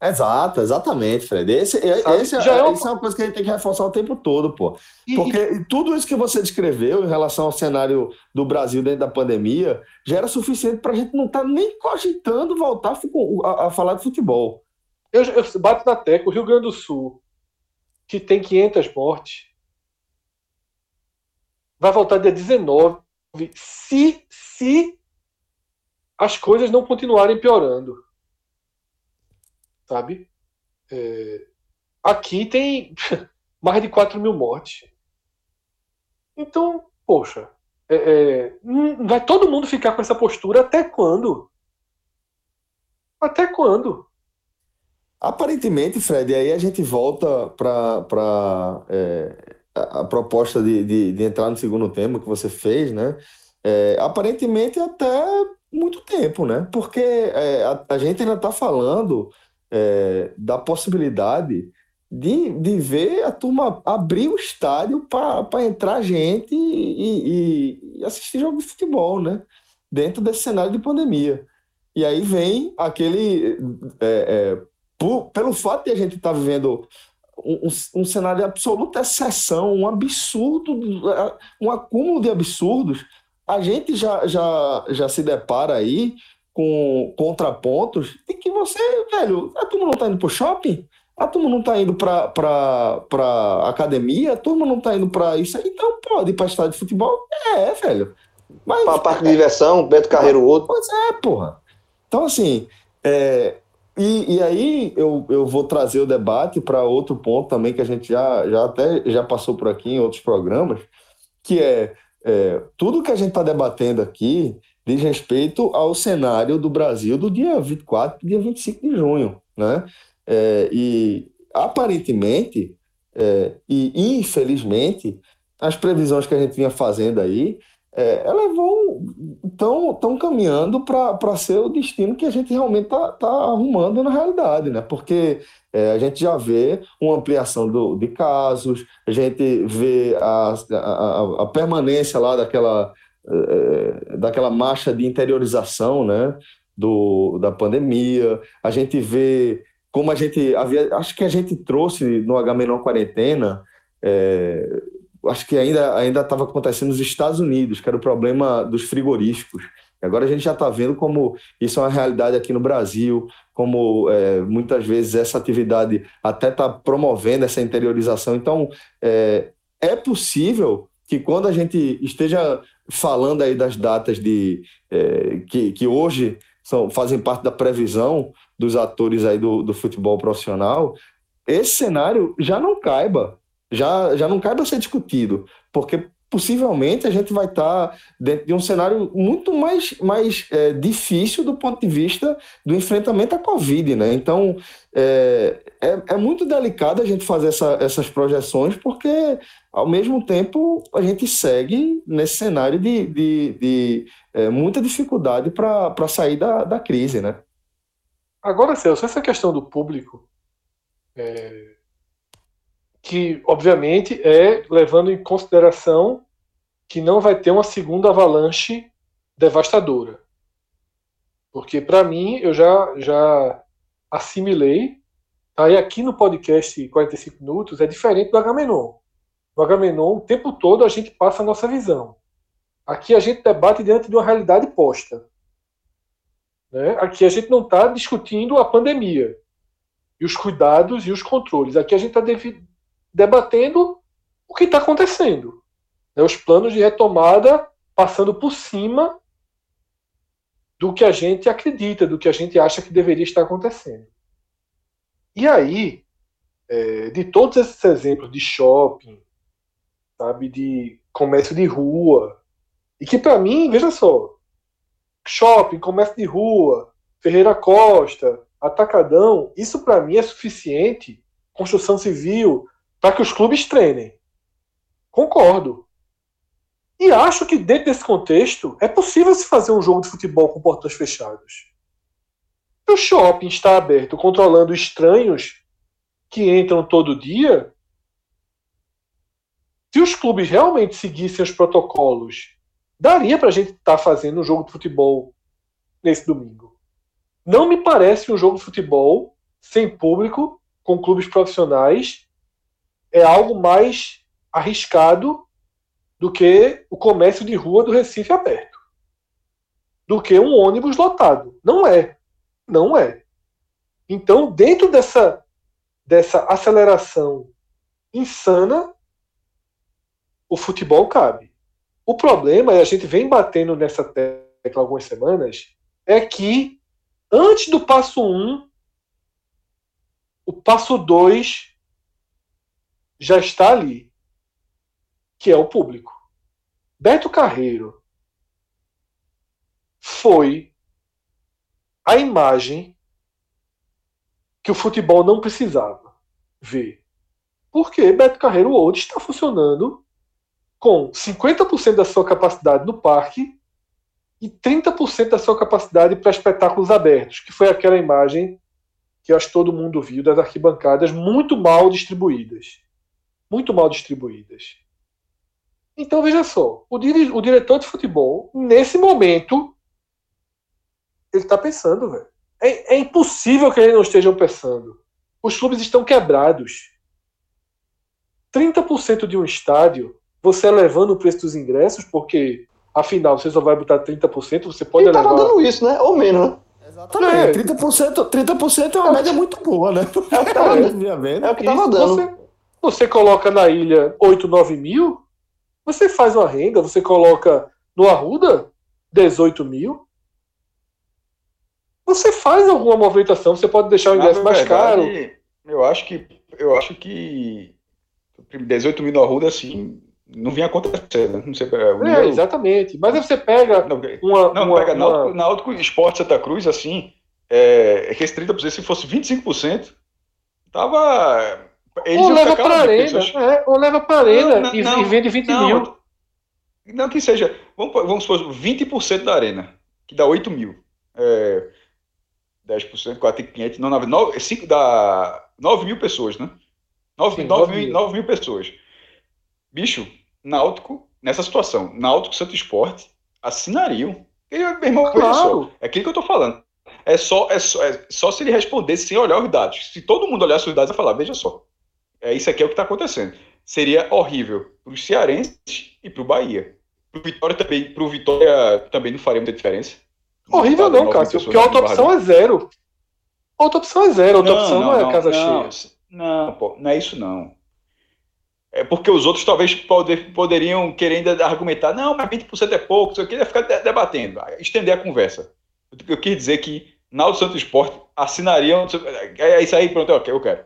Exato, exatamente, Fred. Esse, é- esse é, Já é uma- isso é uma coisa que a gente tem que reforçar o tempo todo, pô. E- Porque tudo isso que você descreveu em relação ao cenário do Brasil dentro da pandemia já era suficiente para a gente não estar nem cogitando voltar a, a falar de futebol. Eu, eu bato na tecla, o Rio Grande do Sul, que tem 500 mortes, vai voltar dia 19, se, se as coisas não continuarem piorando. Sabe? É, aqui tem mais de 4 mil mortes. Então, poxa, é, é, vai todo mundo ficar com essa postura até quando? Até quando? Aparentemente, Fred, aí a gente volta para a, a proposta de, de, de entrar no segundo tema que você fez, né? É, aparentemente até muito tempo, né? Porque é, a, a gente ainda está falando é, da possibilidade de, de ver a turma abrir o estádio para entrar gente e, e- e assistir jogo de futebol, né? Dentro desse cenário de pandemia. E aí vem aquele. é, é, por- pelo fato de a gente estar vivendo um, um- um cenário de absoluta exceção, um absurdo, um acúmulo de absurdos, a gente já, já, já se depara aí com contrapontos de que você, velho, a turma não tá indo pro shopping, a turma não tá indo pra, pra, pra academia, a turma não tá indo pra isso, então pode ir pra estádio de futebol? É, velho. Mas, Para parque de diversão, Beto Carreiro outro. Pois é, porra. Então, assim, é, e, e aí eu, eu vou trazer o debate para outro ponto também que a gente já, já até já passou por aqui em outros programas, que é, é tudo que a gente está debatendo aqui diz respeito ao cenário do Brasil do dia 24 dia 25 de junho. Né? É, e aparentemente, é, e infelizmente, as previsões que a gente vinha fazendo aí é, elas vão tão, tão caminhando para ser o destino que a gente realmente está tá arrumando na realidade, né? Porque é, a gente já vê uma ampliação do, de casos, a gente vê a, a, a permanência lá daquela, daquela marcha de interiorização, né? Do, da pandemia, a gente vê como a gente havia, acho que a gente trouxe no H menor quarentena é, acho que ainda ainda estava acontecendo nos Estados Unidos, que era o problema dos frigoríficos. Agora a gente já está vendo como isso é uma realidade aqui no Brasil, como é, muitas vezes essa atividade até está promovendo essa interiorização. Então, é, é possível que quando a gente esteja falando aí das datas de é, que, que hoje são, fazem parte da previsão dos atores aí do, do futebol profissional, esse cenário já não caiba já, já não cabe a ser discutido, porque possivelmente a gente vai estar dentro de um cenário muito mais, mais é, difícil do ponto de vista do enfrentamento à Covid, né? Então, é, é, é, muito delicado a gente fazer essa, essas projeções, porque, ao mesmo tempo, a gente segue nesse cenário de, de, de é, muita dificuldade para sair da, da crise, né? Agora, Celso, essa questão do público, é, que obviamente é levando em consideração que não vai ter uma segunda avalanche devastadora. Porque para mim eu já já assimilei, aí aqui no podcast 45 minutos é diferente do Agamenon. No Agamenon o tempo todo a gente passa a nossa visão. Aqui a gente debate diante de uma realidade posta. Né? Aqui a gente não está discutindo a pandemia e os cuidados e os controles. Aqui a gente está debatendo o que está acontecendo. Né? Os planos de retomada passando por cima do que a gente acredita, do que a gente acha que deveria estar acontecendo. E aí, é, de todos esses exemplos de shopping, sabe, de comércio de rua, e que para mim, veja só, shopping, comércio de rua, Ferreira Costa, Atacadão, isso para mim é suficiente. Construção civil, para que os clubes treinem. Concordo. E acho que dentro desse contexto é possível se fazer um jogo de futebol com portões fechados. O shopping está aberto, controlando estranhos que entram todo dia. Se os clubes realmente seguissem os protocolos, daria para a gente estar tá fazendo um jogo de futebol nesse domingo. Não me parece um jogo de futebol sem público, com clubes profissionais é algo mais arriscado do que o comércio de rua do Recife aberto. Do que um ônibus lotado. Não é. Não é. Então, dentro dessa, dessa aceleração insana, o futebol cabe. O problema, e a gente vem batendo nessa tecla algumas semanas, é que antes do passo 1, um, o passo 2 já está ali, que é o público. Beto Carreiro foi a imagem que o futebol não precisava ver. Porque Beto Carreiro hoje está funcionando com 50% da sua capacidade no parque e 30% da sua capacidade para espetáculos abertos, que foi aquela imagem que acho que todo mundo viu das arquibancadas muito mal distribuídas muito mal distribuídas. Então veja só, o, dire, o diretor de futebol, nesse momento, ele está pensando, velho. É, é, impossível que eles não estejam pensando. Os clubes estão quebrados. 30% de um estádio, você elevando o preço dos ingressos, porque afinal você só vai botar 30%, você pode e elevar. Tava dando isso, né? Ou menos, né? Exatamente. É. 30%, 30% é uma média muito boa, né? É o que tava, é o que tava dando. Você, você coloca na ilha 8, 9 mil, você faz uma renda, você coloca no Arruda 18 mil. você faz alguma movimentação, você pode deixar o ingresso mais caro. Eu acho que eu acho que 18 mil no Arruda, assim, não vinha acontecendo. Não sei, é, exatamente. Mas aí você pega não, uma. Não, uma, pega uma... Náutico Esporte Santa Cruz, assim, é, que esse 30%, se fosse 25%, tava. Eles ou leva para arena, é, ou leva para arena não, e, não, e, vende 20 não, mil. Não que seja, vamos, vamos supor, 20% da arena, que dá 8 mil. É, 10%, 4,500, não, 9, 5, dá 9 mil pessoas, né? 9, Sim, 9, 9, mil, 9 mil pessoas. Bicho, Náutico, nessa situação, Náutico Santo Esporte assinariam. E, meu irmão, claro. é aquilo que eu tô falando. É só, é, só, é só se ele respondesse sem olhar os dados. Se todo mundo olhasse os dados, ia falar, veja só, é isso aqui é o que está acontecendo. Seria horrível para os cearenses e para o Bahia. Para o Vitória também, pro Vitória também não faria muita diferença. Horrível não, Cássio, porque a outra opção é zero. Outra opção é zero, a outra não, opção não, não é casa cheia. Não, pô, não é isso não. É porque os outros talvez poder, poderiam querer ainda argumentar, não, mas 20% é pouco, isso aqui, ia ficar debatendo, estender a conversa. Eu quis dizer que Naldo Santos Esporte assinariam. É isso aí, pronto, é ok, eu quero.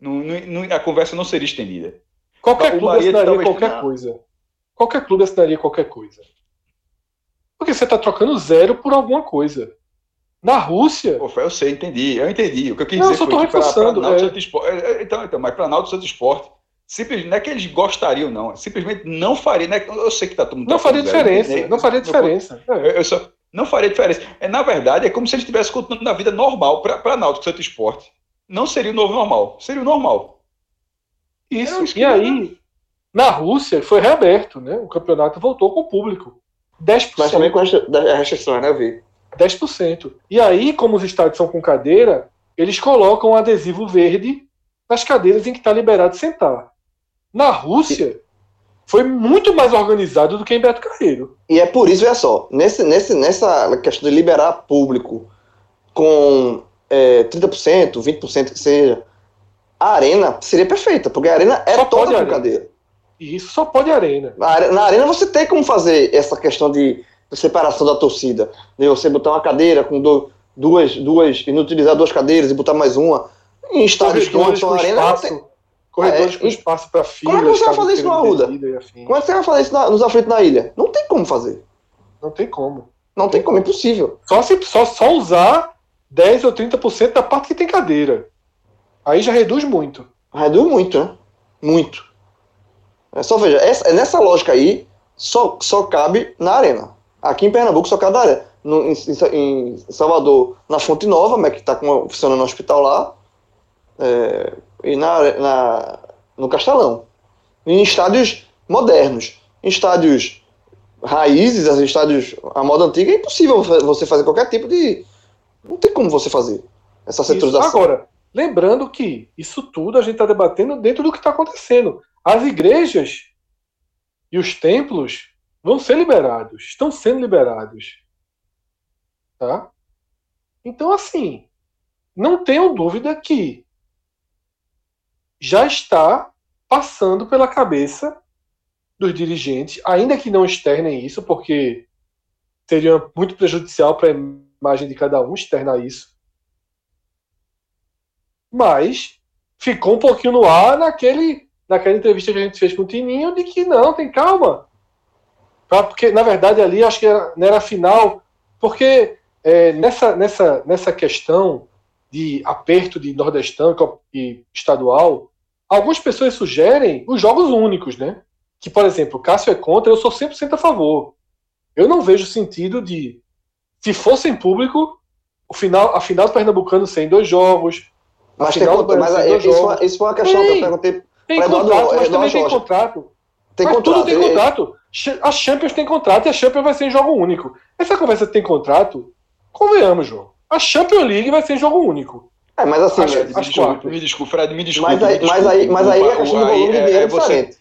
Não, não, a conversa não seria estendida. Qualquer o clube assinaria qualquer não. coisa. Qualquer clube assinaria qualquer coisa. Porque você está trocando zero por alguma coisa. Na Rússia. Pô, eu sei, entendi. Eu entendi. O que eu quis não, dizer eu foi que para Naldo é. Esporte. É, é, então, então, mas para Naldo Santos Esporte, simplesmente, não é que eles gostariam, não. Simplesmente não faria. Não é, eu sei que tá todo mundo. Não tá faria diferença. Zero, não faria diferença. Eu, eu, só, não faria diferença. É, na verdade, é como se ele estivesse continuando na vida normal para Náutico Santo Esporte. Não seria o novo normal, seria o normal. Isso, e aí, na Rússia, foi reaberto, né? O campeonato voltou com o público. 10%. Mas também com a restrição, né, Vi? 10%. E aí, como os estádios são com cadeira, eles colocam um adesivo verde nas cadeiras em que está liberado sentar. Na Rússia, foi muito mais organizado do que em Beto Carreiro. E é por isso, olha só, nesse, nesse, nessa questão de liberar público com é, 30%, 20% que seja, a arena seria perfeita, porque a arena é só toda brincadeira. Isso só pode arena. Na arena você tem como fazer essa questão de, de separação da torcida. De você botar uma cadeira com do, duas, duas, e não utilizar duas cadeiras e botar mais uma. Em estádios que não são arena, espaço. Tem, Corredores é, com espaço para filas. Como é que você vai fazer isso no Arruda? Como é que você vai fazer isso na, nos aflitos na ilha? Não tem como fazer. Não tem como. Não tem como, é impossível. Só, se, só, só usar 10 ou 30% da parte que tem cadeira. Aí já reduz muito. Reduz muito, né? Muito. É só veja, essa, é nessa lógica aí, só, só cabe na arena. Aqui em Pernambuco só cabe na arena. No, em, em, Salvador, na Fonte Nova, né, que está funcionando no hospital lá. É, e na, na, no Castelão. Em estádios modernos. Em estádios raízes, em estádios a moda antiga, é impossível você fazer qualquer tipo de. Não tem como você fazer essa setorização. Agora, lembrando que isso tudo a gente está debatendo dentro do que está acontecendo. As igrejas e os templos vão ser liberados, estão sendo liberados. Tá? Então, assim, não tenho dúvida que já está passando pela cabeça dos dirigentes, ainda que não externem isso, porque seria muito prejudicial para a imagem de cada um externar isso. Mas ficou um pouquinho no ar naquele, naquela entrevista que a gente fez com o Tininho de que não, tem calma. Porque, na verdade, ali acho que era, não era final, porque é, nessa, nessa, nessa questão de aperto de nordestão e estadual, Algumas pessoas sugerem os jogos únicos, né? Que, por exemplo, Cássio é contra, eu sou 100% a favor. Eu não vejo sentido de, se fosse em público, o final, a final do Pernambucano ser em dois jogos. Mas, tem, mas é, isso, jogos. isso foi uma questão tem, que eu perguntei. Tem contrato, Eduardo, mas também tem contrato. Tem mas contrato, tudo tem contrato. A Champions tem contrato e a Champions vai ser em jogo único. Essa conversa tem contrato, convenhamos, João. A Champions League vai ser em jogo único. É, mas assim, acho, me, desculpe, me desculpe, Fred, me desculpe. Mas aí, desculpe, mas aí, mas aí a questão do volume de dinheiro é, é diferente.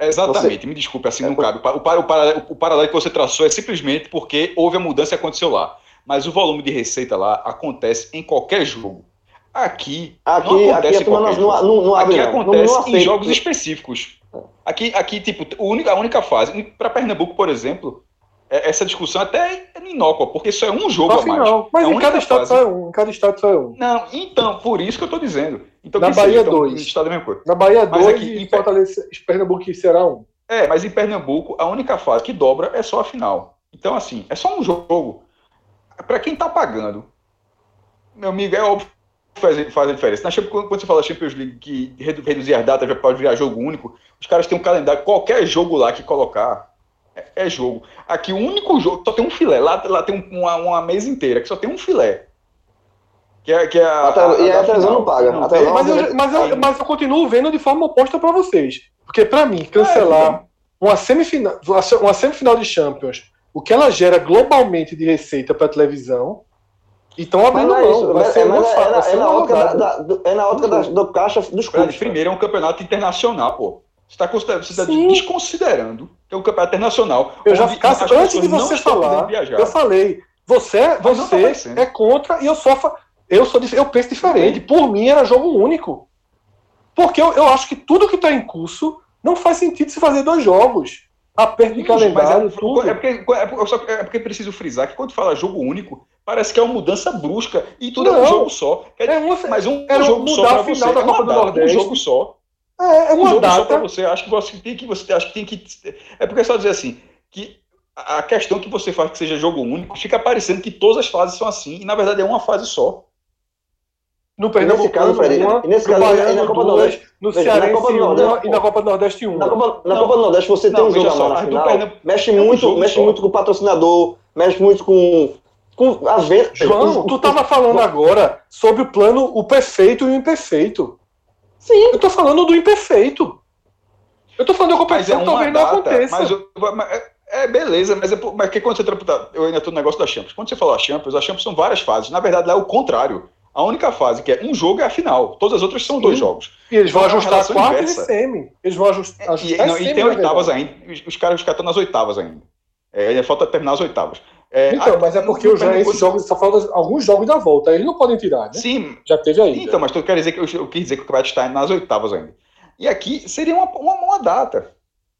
Exatamente, você... me desculpe, assim é não cabe. O, o, o, paralelo que você traçou é simplesmente porque houve a mudança e aconteceu lá. Mas o volume de receita lá acontece em qualquer jogo. Aqui, aqui não acontece aqui, em qualquer jogo. Não, não, não aqui acontece em jogos específicos. Aqui, aqui tipo, a única, a única fase, para Pernambuco, por exemplo, é, essa discussão até é inócua, porque isso é um jogo a, a mais. Mas é em cada estado só é um. Em cada estado só é um. Não, então, por isso que eu estou dizendo. Então, Na Bahia, seja, dois. Estado é a mesma coisa. Na Bahia, mas dois. Aqui, em Fortaleza, Pernambuco Ceará, um. É, mas em Pernambuco, a única fase que dobra é só a final. Então, assim, é só um jogo. Para quem tá pagando, meu amigo, é óbvio que faz, faz a diferença. Na, quando você fala Champions League, que reduzir as datas já pode virar jogo único, os caras têm um calendário, qualquer jogo lá que colocar, é, é, jogo. Aqui o único jogo, só tem um filé. Lá, lá tem uma, uma mesa inteira que só tem um filé. Que é, que é a, a, a, e a televisão não paga. Não, mas, eu, mas, eu, mas eu continuo vendo de forma oposta para vocês. Porque para mim, cancelar é, uma, semifinal, uma semifinal de Champions, o que ela gera globalmente de receita para televisão, então abrindo é mão. Vai ser é, uma, é, é, na ótica da, da, é na ótica da, do caixa dos clubes. Primeiro é um campeonato internacional, pô. Você está você tá desconsiderando que é um campeonato internacional. Eu já ficasse, antes de você falar, eu falei, você, você tá é contra e eu só eu sou eu penso diferente. Por mim era jogo único. Porque eu, eu acho que tudo que está em curso não faz sentido se fazer dois jogos. Aperto de calendário, é, tudo. É porque, é, porque, é porque preciso frisar que quando fala jogo único, parece que é uma mudança brusca e tudo não, é um jogo só. É mas um, um jogo só para você. Da Copa do Nordeste. Um jogo só. É, é uma um data. você. Acho que você tem que. Você acha que tem que. É porque é só dizer assim, que a questão que você faz que seja jogo único, fica parecendo que todas as fases são assim, e na verdade é uma fase só. No Pernambuco, nesse caso, uma, nesse caso, Baiano, na Copa do Nordeste, no Cearense, uma, e na Copa do Nordeste um. Na Copa, na Copa do Nordeste você não, tem um jogo na final, mexe muito, é um mexe muito com o patrocinador, mexe muito com com a venda. João, tu estava falando agora sobre o plano o perfeito e o imperfeito. Sim. Eu tô falando do imperfeito. Eu tô falando da competição é talvez data, não aconteça. Mas, mas é, é, beleza, mas, é, mas que quando você tá, eu ainda tô no negócio da Champions. Quando você falou a Champions, a Champions são várias fases. Na verdade, lá é o contrário. A única fase que é um jogo é a final. Todas as outras são Sim. dois jogos. E eles vão então, ajustar quartas e semi. Eles vão ajustar. É, ajustar e, não, e tem oitavas ainda. Os, caras estão nas oitavas ainda. É, ainda falta terminar as oitavas. É, então, mas é porque já esses jogos só faltam alguns jogos da volta, eles não podem tirar, né? Sim. Já teve aí. Então, mas tu quer dizer que eu, eu quis dizer que o campeonato está nas oitavas ainda. E aqui seria uma, uma, uma data.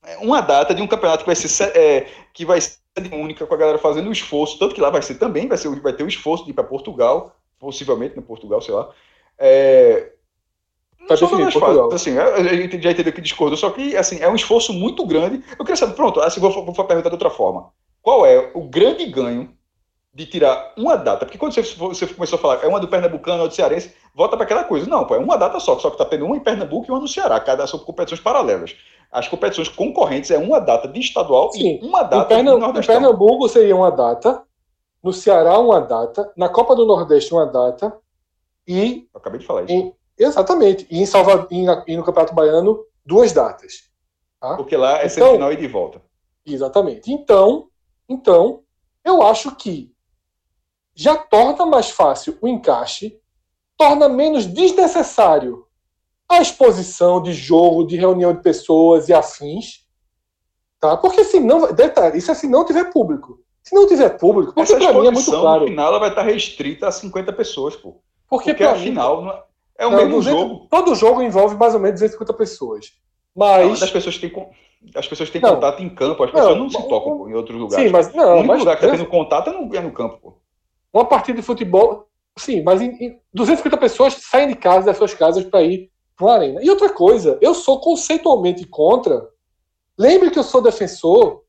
É, uma data de um campeonato que vai ser é, que vai ser única com a galera fazendo o esforço, tanto que lá vai ser também, vai, ser, vai ter o esforço de ir para Portugal, possivelmente no Portugal, sei lá. É, Tá definido, Portugal. Assim, a gente já entendeu que discordou, só que assim, é um esforço muito grande. Eu queria saber, pronto, assim, vou, vou perguntar de outra forma. Qual é o grande ganho de tirar uma data? Porque quando você, você começou a falar, é uma do Pernambucano, ou do Cearense, volta para aquela coisa. Não, pô, é uma data só, só que está tendo uma em Pernambuco e uma no Ceará, cada são competições paralelas. As competições concorrentes é uma data de estadual Sim. e uma data Pernambuco, Em Pernambuco seria uma data, no Ceará uma data, na Copa do Nordeste uma data e... Eu acabei de falar isso. Em, exatamente. E, em Salvador, e, e no Campeonato Baiano, duas datas. Tá? Porque lá é então, semifinal e de volta. Exatamente. Então, então, eu acho que já torna mais fácil o encaixe, torna menos desnecessário a exposição de jogo, de reunião de pessoas e afins. Tá? Porque se não. Detalhe, isso é se não tiver público. Se não tiver público, porque para mim é muito claro. No final ela vai estar restrita a 50 pessoas, pô. Porque, porque afinal mim, é o não, mesmo 200, jogo. Todo jogo envolve mais ou menos 250 pessoas. Mas. Não, as pessoas têm as pessoas têm não. contato em campo, as pessoas não, não se tocam em outros lugares. Sim, mas não, o único mas, lugar que está tendo contato é no, é no campo. Pô. Uma partida de futebol, sim, mas em, em 250 pessoas saem de casa, das suas casas, para ir para uma arena. E outra coisa, eu sou conceitualmente contra. Lembre que eu sou defensor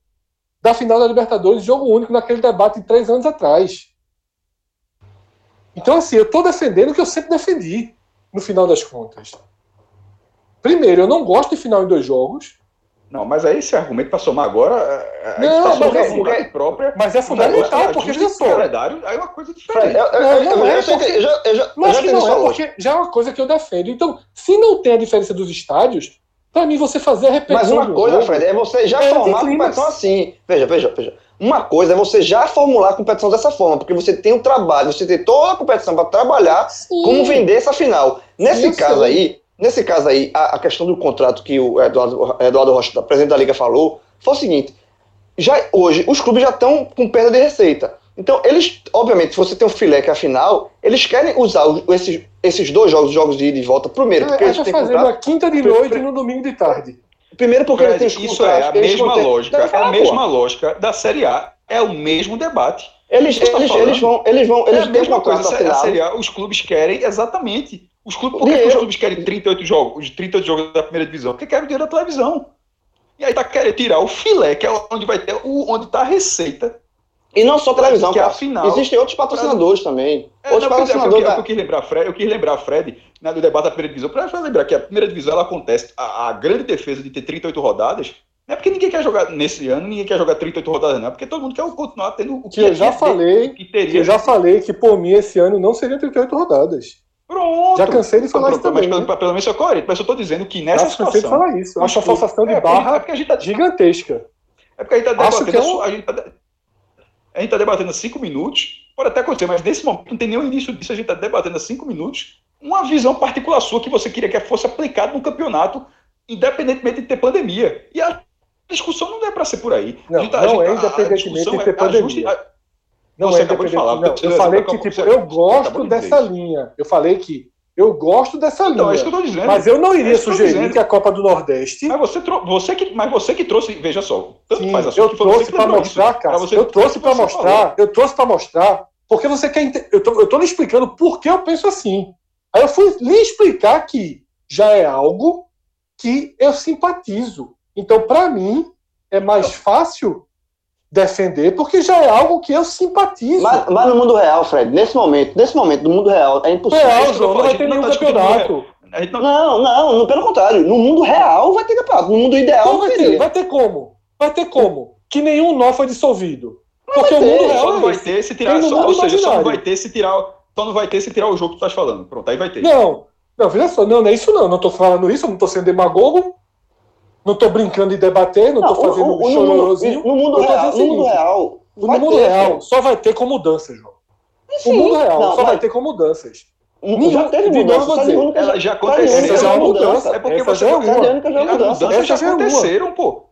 da final da Libertadores, jogo único naquele debate de três anos atrás. Então, assim, eu estou defendendo o que eu sempre defendi, no final das contas. Primeiro, eu não gosto de final em dois jogos. Não, mas aí esse argumento para somar agora. É, não, tá mas, é, porque, própria, mas é fundamental, porque já sou. calendário aí é uma coisa diferente. Eu, eu, não, não é, porque, eu já, eu já, eu já que não é, porque já é uma coisa que eu defendo. Então, se não tem a diferença dos estádios, para mim você fazer a repetição. Mas uma coisa, jogo, Fred, é você já é formar a competição assim. Veja, veja, veja. Uma coisa é você já formular a competição dessa forma, porque você tem o um trabalho, você tem toda a competição para trabalhar Sim. como vender essa final. Nesse caso aí, Nesse caso aí, a, a questão do contrato que o Eduardo, Eduardo Rocha, presidente da Liga, falou, foi o seguinte: já hoje os clubes já estão com perda de receita. Então, eles, obviamente, se você tem um filé que é a final, eles querem usar os, esses, esses dois jogos, jogos de ida e volta, primeiro, porque é, eles têm fazer na quinta de noite e no domingo de tarde. Primeiro porque Fred, eles têm Isso é a mesma lógica, é a mesma lógica da Série A. é o mesmo debate. Eles, tá eles, eles vão, eles vão, É eles a têm mesma contrato coisa, a. Série A, os clubes querem exatamente. Os clubes, por que, que os clubes querem 38 jogos, os 38 jogos da primeira divisão? Porque querem o dinheiro da televisão. E aí tá querendo tirar o filé, que é onde vai ter o, onde tá a receita. E não só televisão, Que é a cara. final. Existem outros patrocinadores também. É, outros não, é, porque eu, patrocinadores. eu, da- eu quis lembrar, Fred, eu quis lembrar, Fred, né, do debate da primeira divisão, para lembrar que a primeira divisão ela acontece, a, a grande defesa de ter 38 rodadas, não é porque ninguém quer jogar nesse ano, ninguém quer jogar 38 rodadas, não, é porque todo mundo quer continuar tendo o Que eu já que- falei, que que teria. eu já falei que por mim esse ano não seriam 38 rodadas. Pronto. Já cansei de falar Pronto, isso também, Mas né? pelo, menos eu mas eu tô dizendo que nessa que cansei de situação. falar isso. Eu acho a forçação de é, porque- é barra porque a gente tá, gigantesca. é porque a gente tá debatendo, é um- a gente tá, a gente tá debatendo há cinco minutos, pode até acontecer, mas nesse momento não tem nenhum início disso, a gente tá debatendo há cinco minutos uma visão particular sua que você queria que fosse aplicada no campeonato, independentemente de ter pandemia. E a discussão não é para ser por aí. Não, A gente tá- não a é gente- a- a independentemente discussão de ter é a pandemia. justi- a- Não Você é acabou de falar, não. você- Eu falei que tipo, eu gosto de dessa linha. Eu falei que eu gosto dessa Então, é isso que linha. eu tô dizendo. Mas eu não iria É eu tô sugerir dizendo. que a Copa do Nordeste. Mas você, trou- você que, mas você que trouxe, veja só, tanto Sim, faz assunto eu trouxe para mostrar, cara. Eu trouxe para mostrar. falou. Eu trouxe para mostrar. Porque você quer. Eu tô, eu tô lhe explicando por que eu penso assim. Aí eu fui lhe explicar que já é algo que eu simpatizo. Então, para mim, é mais fácil defender, porque já é algo que eu simpatizo. Mas, mas no mundo real, Fred, nesse momento, nesse momento, no mundo real, é impossível. Real, João, não vai ter nenhum não tá campeonato. Não, Não, não, não, pelo contrário. No mundo real vai ter campeonato. No mundo ideal Então vai ter, vai ter como? Vai ter como? Que nenhum nó foi dissolvido. Porque o mundo só real não é vai ter se tirar, só, ou seja, só não vai ter se tirar, só não vai ter se tirar o jogo que tu estás falando. Pronto, aí vai ter. Não, não, veja só, não, não é isso não. Não tô falando isso, eu não tô sendo demagogo. Não tô brincando de debater, não, tô fazendo o- o- um no mundo, chororozinho. no mundo real, no o mundo real, No vai mundo ter, real, só vai ter com mudanças, João. Sim, o mundo real não, só vai mas- ter com mudanças. Já teve mudança, tá dizer, já tá aconteceu. Essa já é uma mudança. mudança. É porque Essa você já é Tá de uma. já é As mudanças já é aconteceram, pô.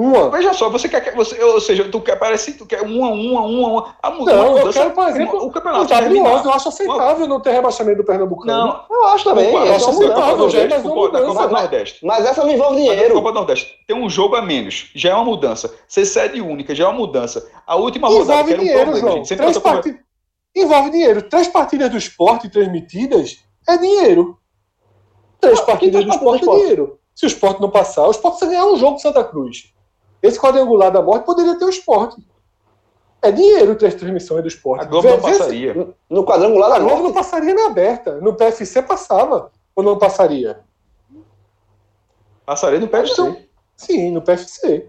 Uma. Veja só, você quer que você, ou seja, tu quer parece tu quer uma uma uma uma a mu- Não, eu mudança, quero, por exemplo, o campeonato W11 terminar. eu acho aceitável não ter rebaixamento do Pernambucano. Não, Eu acho também. É Copa- só aceitável, mudança. É mais uma Copa- da mudança. Copa do Mas- Nordeste. Mas essa não envolve Mas dinheiro. Copa do Nordeste tem um jogo a menos, já é uma mudança. Ser sede única já é uma mudança. A última rodada Envolve que era um dinheiro, problema, João. gente. Sempre Três. Envolve dinheiro. Três partidas do esporte transmitidas é dinheiro. Três Não, partidas que do esporte é do dinheiro. Se o esporte não passar, o esporte precisa ganhar um jogo com Santa Cruz. Esse quadrangular da morte poderia ter o esporte. É dinheiro três transmissões do esporte. A Globo não Vê- se- passaria. No quadrangular A da Globo não morte. passaria na aberta. No PFC passava. Ou não passaria? Passaria no PFC. Então, Sim, no PFC.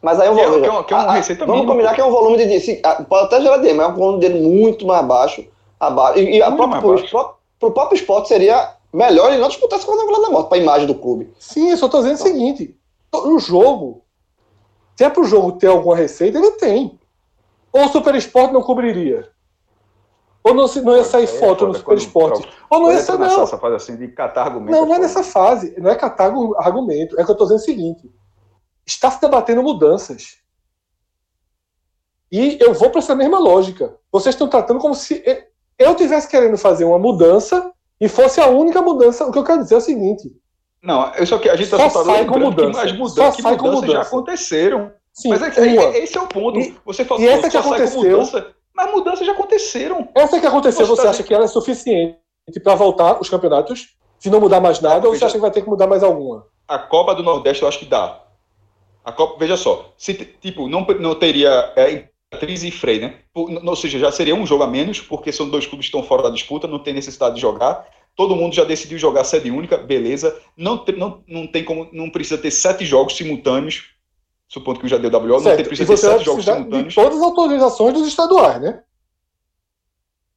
Mas aí eu Que é- vou. que é uma- que é uma Ah, ah, receita Vamos mínima, combinar pô. que é um volume de. se- Pode até gerar dinheiro, mas é um volume dele muito mais baixo. abaixo. E, e a própria, pro, pro, pro próprio esporte seria melhor ele não disputar esse quadrangular da morte para a imagem do clube. Sim, eu só tô dizendo o seguinte: o jogo, se é pro jogo ter alguma receita, ele tem. Ou o Super Esporte não cobriria? Ou não, se- não ia sair É foto no foda Super Esporte? Ou não ia sair, nessa não. essa fase assim de catar argumento. Não, não é nessa fase. Não é catar argu- argumento. É que eu tô dizendo o seguinte: está se debatendo mudanças. E eu vou para essa mesma lógica. Vocês estão tratando como se eu tivesse querendo fazer uma mudança e fosse a única mudança. O que eu quero dizer é o seguinte: Não, eu só que a gente Só tá só sai com mudança. as mudanças, que mudanças já mudança. aconteceram. sim, Mas é, é- esse é o ponto. E- você falou e essa que aconteceu- mudança, mas mudanças já aconteceram. Essa que aconteceu, Você você tá acha que ela é suficiente para voltar os campeonatos? Se não mudar mais nada, ou você acha que vai ter que mudar mais alguma? A Copa do Nordeste eu acho que dá. A Copa, veja só, se tipo não, não teria é, Imperatriz e Frei, né? Por- Ou seja, já seria um jogo a menos, porque são dois clubes que estão fora da disputa, não tem necessidade de jogar. Todo mundo já decidiu jogar sede única, beleza. Não, não, não tem como, não precisa ter sete jogos simultâneos. Supondo que o já deu WO, não tem, precisa ter sete jogos simultâneos. todas as autorizações dos estaduais, né?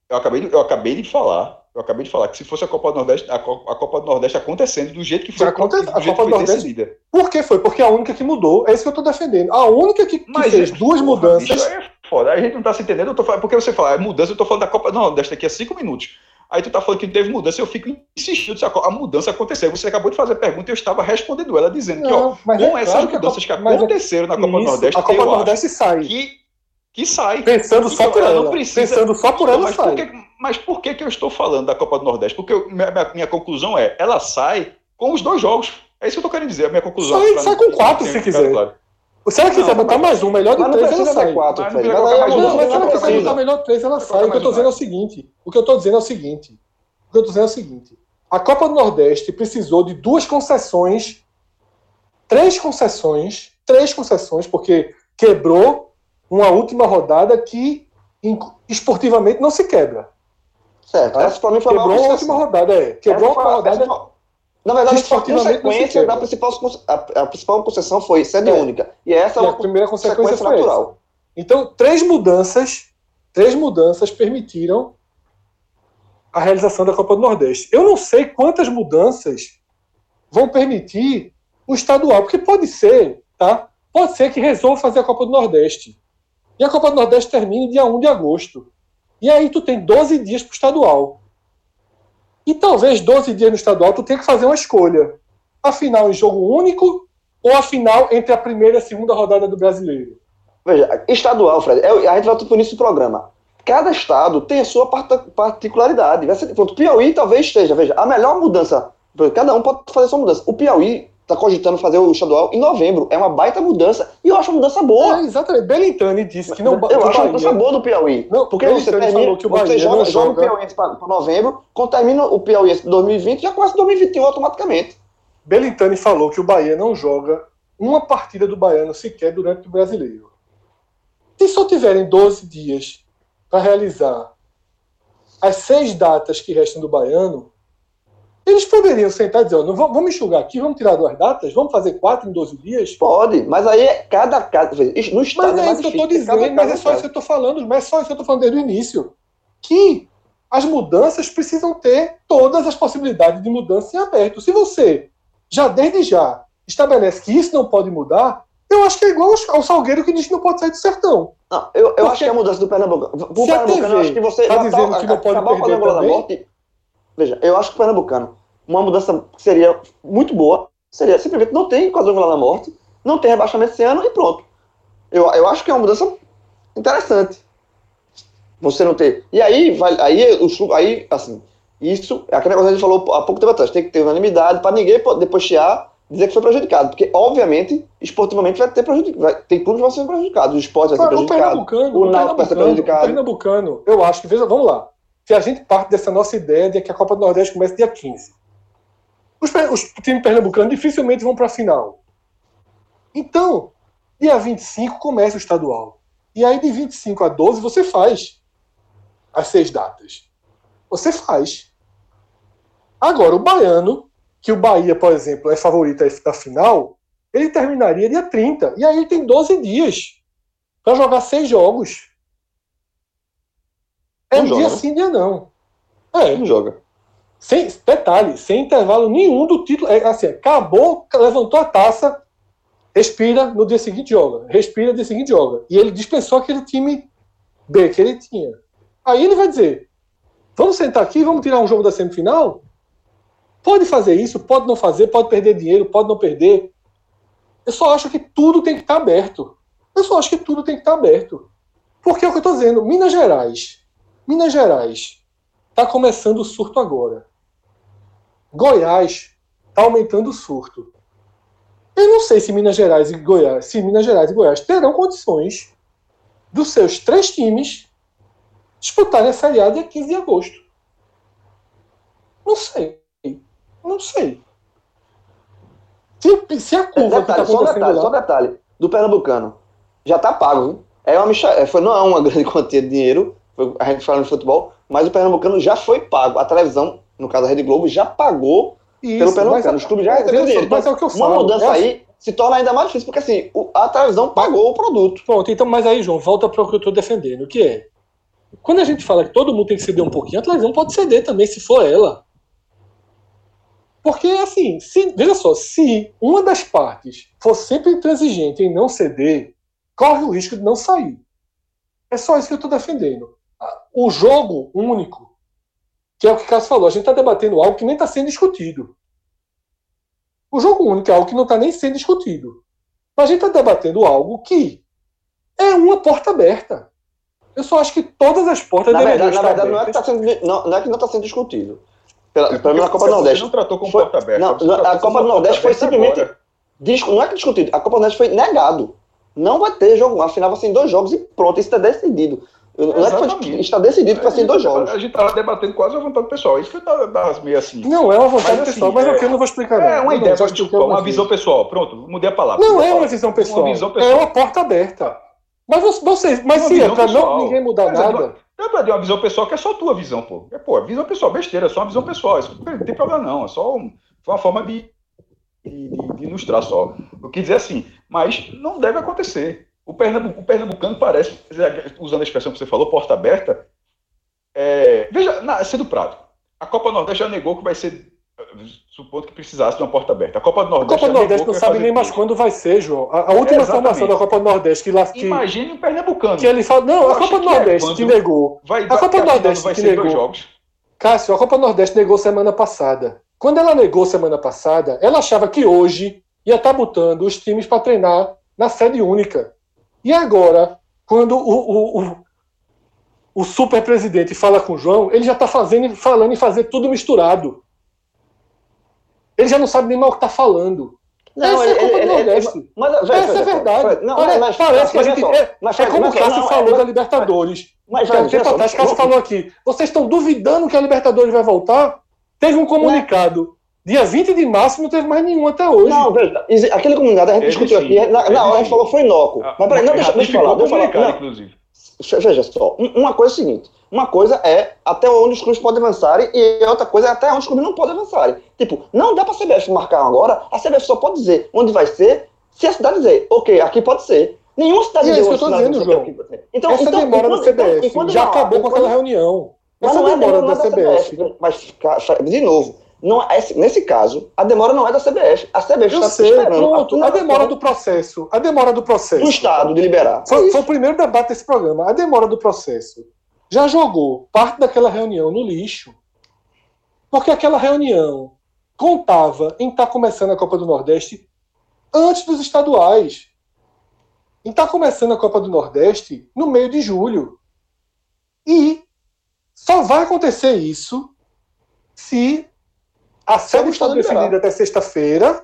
Eu acabei, de, eu acabei de falar, eu acabei de falar que se fosse a Copa do Nordeste, a, Co- a Copa do Nordeste acontecendo do jeito que foi, Já acontece- do a jeito Copa que do Nordeste- decidida. Por que foi? Porque a única que mudou. É isso que eu estou defendendo. A única que, que Mas fez é- duas porra, mudanças. bicho, é foda. A gente não tá se entendendo. Eu tô falando, porque você fala, é mudança, eu tô falando da Copa do Nordeste aqui a cinco minutos. Aí tu tá falando que não teve mudança, eu fico insistindo se a, a mudança aconteceu. Você acabou de fazer a pergunta e eu estava respondendo ela, dizendo que, ó, Não, com é essas claro que a mudanças que Copa- mas é- aconteceram na Copa do Isso, Nordeste, a Copa Nordeste sai. que, que sai. Pensando só Então, por ela não precisa- Pensando só por ela mas, sai. por que, mas por que, que eu estou falando da Copa do Nordeste? Porque eu- minha, minha- conclusão é, ela sai com os dois jogos. É isso que eu tô querendo dizer, a minha conclusão. Sai- sai com quatro, se quiser. claro. Se ela quiser não, botar mais um, melhor de três, ela sai. Quatro, mas, não, mas se ela quiser botar melhor de três, ela sai. O que eu tô dizendo é o seguinte. O que eu tô dizendo é o seguinte. O que eu tô dizendo é o seguinte. A Copa do Nordeste precisou de duas concessões, três concessões, três concessões, porque quebrou uma última rodada que esportivamente não se quebra. Certo. Essa para mim foi quebrou uma última rodada, é. Quebrou uma rodada. Na verdade, a consequência da principal, a, a principal concessão foi sede é. única. E essa e é a primeira consequência, consequência natural. Então, três mudanças, três mudanças permitiram a realização da Copa do Nordeste. Eu não sei quantas mudanças vão permitir o estadual, porque pode ser, tá? Pode ser que resolva fazer a Copa do Nordeste. E a Copa do Nordeste termine dia 1 de agosto. E aí tu tem 12 dias para o estadual. E talvez 12 dias no estadual tu tenha que fazer uma escolha. A final em jogo único ou a final entre a primeira e a segunda rodada do brasileiro? Veja, estadual, Fred, é, a gente vai por isso no programa. Cada estado tem a sua particularidade. Pronto, Piauí talvez esteja, veja, a melhor mudança. Cada um pode fazer sua mudança. O Piauí está cogitando fazer o estadual em novembro. É uma baita mudança. E eu acho uma mudança boa. É, exatamente. Belintani disse que não. Eu acho uma mudança boa do Piauí. Não, porque você termina, falou que o Bahia você joga, joga o Piauí para novembro, quando termina o Piauí 2020, já começa 2021 automaticamente. Belintani falou que o Bahia não joga uma partida do Baiano sequer durante o brasileiro. Se só tiverem 12 dias para realizar as seis datas que restam do Baiano, eles poderiam sentar e dizer, não, vamos enxugar aqui, vamos tirar duas datas, vamos fazer quatro em 12 dias? Pode, mas aí é cada caso. No estado mas é, é isso que eu estou dizendo, mas é só isso que eu estou falando, mas é só isso que eu estou falando desde o início. Que as mudanças precisam ter todas as possibilidades de mudança em aberto. Se você já desde já estabelece que isso não pode mudar, eu acho que é igual ao Salgueiro que diz que não pode sair do sertão. Não, eu, eu acho que é a mudança do Pernambucano. O Pernambucano, eu acho que você. Tá dizendo que não pode perder morte, Veja, eu acho que o Pernambucano, uma mudança que seria muito boa, seria simplesmente não tem quadrangular da morte, não tem rebaixamento esse ano e pronto. Eu, eu acho que é uma mudança interessante. Você não ter. E aí, vai, aí, o, aí assim, isso é aquele negócio que a gente falou há pouco tempo atrás, tem que ter unanimidade para ninguém depois chiar dizer que foi prejudicado, porque obviamente, esportivamente vai ter prejudicado, vai, tem clubes que vão ser prejudicados, o esporte vai ser prejudicado, o, o Náutico vai ser prejudicado. O Pernambucano, eu acho que, veja, vamos lá, se a gente parte dessa nossa ideia de que a Copa do Nordeste começa dia 15. Os, os times pernambucanos dificilmente vão para a final. Então, dia 25 começa o estadual. E aí, de 25 a 12, você faz as seis datas. Você faz. Agora, o baiano, que o Bahia, por exemplo, é favorito da final, ele terminaria dia 30. E aí ele tem 12 dias para jogar seis jogos. É um dia sim, dia não. É. Não joga. Sem, detalhe, sem intervalo nenhum do título. É, assim, acabou, levantou a taça, respira, no dia seguinte joga. Respira, no dia seguinte joga. E ele dispensou aquele time B que ele tinha. Aí ele vai dizer: vamos sentar aqui, vamos tirar um jogo da semifinal? Pode fazer isso, pode não fazer, pode perder dinheiro, pode não perder. Eu só acho que tudo tem que estar aberto. Eu só acho que tudo tem que estar aberto. Porque é o que eu estou dizendo. Minas Gerais Minas Gerais está começando o surto agora. Goiás está aumentando o surto. Eu não sei se Minas Gerais e Goiás, se Minas Gerais e Goiás terão condições dos seus três times disputarem a Série A dia 15 de agosto. Não sei. Não sei. Se, se a curva detalhe, que está acontecendo só detalhe, lá... Só detalhe. Do Pernambucano. Já está pago. É uma, é, foi, não é uma grande quantia de dinheiro, a gente fala de futebol, mas o Pernambucano já foi pago. A televisão, no caso a Rede Globo, já pagou Isso, pelo Pernambucano. Os clubes já receberam dinheiro. Mas é o que eu falo. Uma mudança é assim. aí se torna ainda mais difícil, porque assim, a televisão pagou o produto. Pronto, então, mas aí, João, volta para o que eu estou defendendo, que é, quando a gente fala que todo mundo tem que ceder um pouquinho, a televisão pode ceder também, se for ela. Porque, assim, se, veja só, se uma das partes for sempre intransigente em não ceder, corre o risco de não sair. É só isso que eu estou defendendo o jogo único, que é o que o Cássio falou, a gente está debatendo algo que nem está sendo discutido. O jogo único é algo que não está nem sendo discutido. Mas a gente está debatendo algo que é uma porta aberta. Eu só acho que todas as portas na verdade, na verdade não é, que tá sendo, não, não é que não está sendo discutido. Pela, é pelo menos a Copa do Nordeste. não tratou como foi, porta aberta. Não, a Copa do Nordeste foi simplesmente. Disco, não é que discutido, a Copa do Nordeste foi negado. Não vai ter jogo, a final vai ser em dois jogos e pronto, isso está decidido. Não é que está decidido para ser dois jogos. A gente estava debatendo quase a vontade pessoal. Isso que eu das meio assim. Não é uma vontade mas, pessoal, assim, mas é, eu não vou explicar. É uma ideia, não, desculpa, uma visão pessoal. Pronto, mudei a palavra. Não é uma visão pessoal. Uma visão pessoal. É uma porta aberta. Mas vocês, mas se é para não ninguém mudar mas nada. É para uma visão pessoal que é só tua visão, pô. É, pô, visão pessoal, besteira, é só uma visão pessoal. Isso não tem problema, não. É só um, uma forma de, de, de, ilustrar só. Eu quis dizer assim, mas não deve acontecer. O, Pernambuco, o pernambucano parece, usando a expressão que você falou, porta aberta. É, veja, na, sendo prato, a Copa Nordeste já negou que vai ser supondo que precisasse de uma porta aberta. A Copa do Nordeste. A Copa do Nordeste não sabe nem mais quando vai ser, João. A, a última é, formação da Copa do Nordeste que lá. Que, Imagine o Pernambucano. Que ele fala. Não, Eu a Copa do é Nordeste é, que negou. Vai, a Copa do Nordeste vai que negou. Jogos. Cássio, a Copa do Nordeste negou semana passada. Quando ela negou semana passada, ela achava que hoje ia estar botando os times para treinar na sede única. E agora, quando o, o, o, o super presidente fala com o João, ele já está fazendo, falando em fazer tudo misturado. Ele já não sabe nem mais o que está falando. Não, Essa ele, é a Nordeste. Mas, Essa é verdade. Não, Olha, mas, parece que a gente. É, mas, é como o Cássio não, falou é, da Libertadores. Mas, mas, tempo atrás, o Cássio falou aqui. Vocês estão duvidando que a Libertadores vai voltar? Teve um comunicado. Dia 20 de março não teve mais nenhum até hoje. Não, veja, aquele comunicado a gente discutiu aqui. Na, na hora a gente falou foi inócuo. Ah, mas peraí, não, deixa, deixa eu falar. Deixa eu falar. Inclusive. Veja só, uma coisa é a seguinte: uma coisa é até onde os clubes podem avançarem e outra coisa é até onde os clubes não podem avançarem. Tipo, não dá para a CBF marcar agora, a CBF só pode dizer onde vai ser se a cidade dizer, ok, aqui pode ser. Nenhuma cidade e é isso que eu estou dizendo, João. Então, Essa então, demora da CBF enquanto, já acabou com aquela reunião. Essa não é demora da, da CBF. CBF. Mas, de novo, não, é, nesse caso, a demora não é da CBF. A CBF eu está sei, esperando. Pronto, a, a demora do processo. A demora do processo. Do Estado de liberar. Foi, foi o primeiro debate desse programa. A demora do processo. Já jogou parte daquela reunião no lixo. Porque aquela reunião contava em estar tá começando a Copa do Nordeste antes dos estaduais. Em estar tá começando a Copa do Nordeste no meio de julho. E só vai acontecer isso se a série está definida até sexta-feira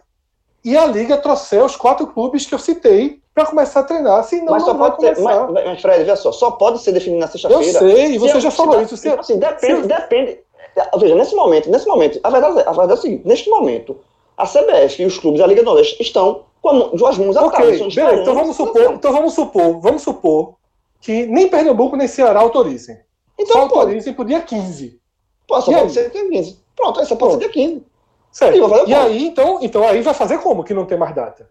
e a Liga trouxer os quatro clubes que eu citei para começar a treinar. Senão mas só pode começar. Ter, mas, mas, Fred, veja só, só pode ser definido na sexta-feira. Eu sei, você já falou se, isso. Se, assim, depende, depende. Veja, nesse momento, nesse momento, a verdade, a verdade é o seguinte, neste momento, a CBF e os clubes da Liga Nordeste estão com duas mãos atadas. Ok, beleza, então vamos supor, então vamos supor, vamos supor que nem Pernambuco nem Ceará autorizem. Então, só autorizem para o dia 15. Pô, só e pode ser dia 15. Pronto, aí só pode Pronto. ser dia 15. Certo. E, e aí, então, então, aí vai fazer como que não tem mais data?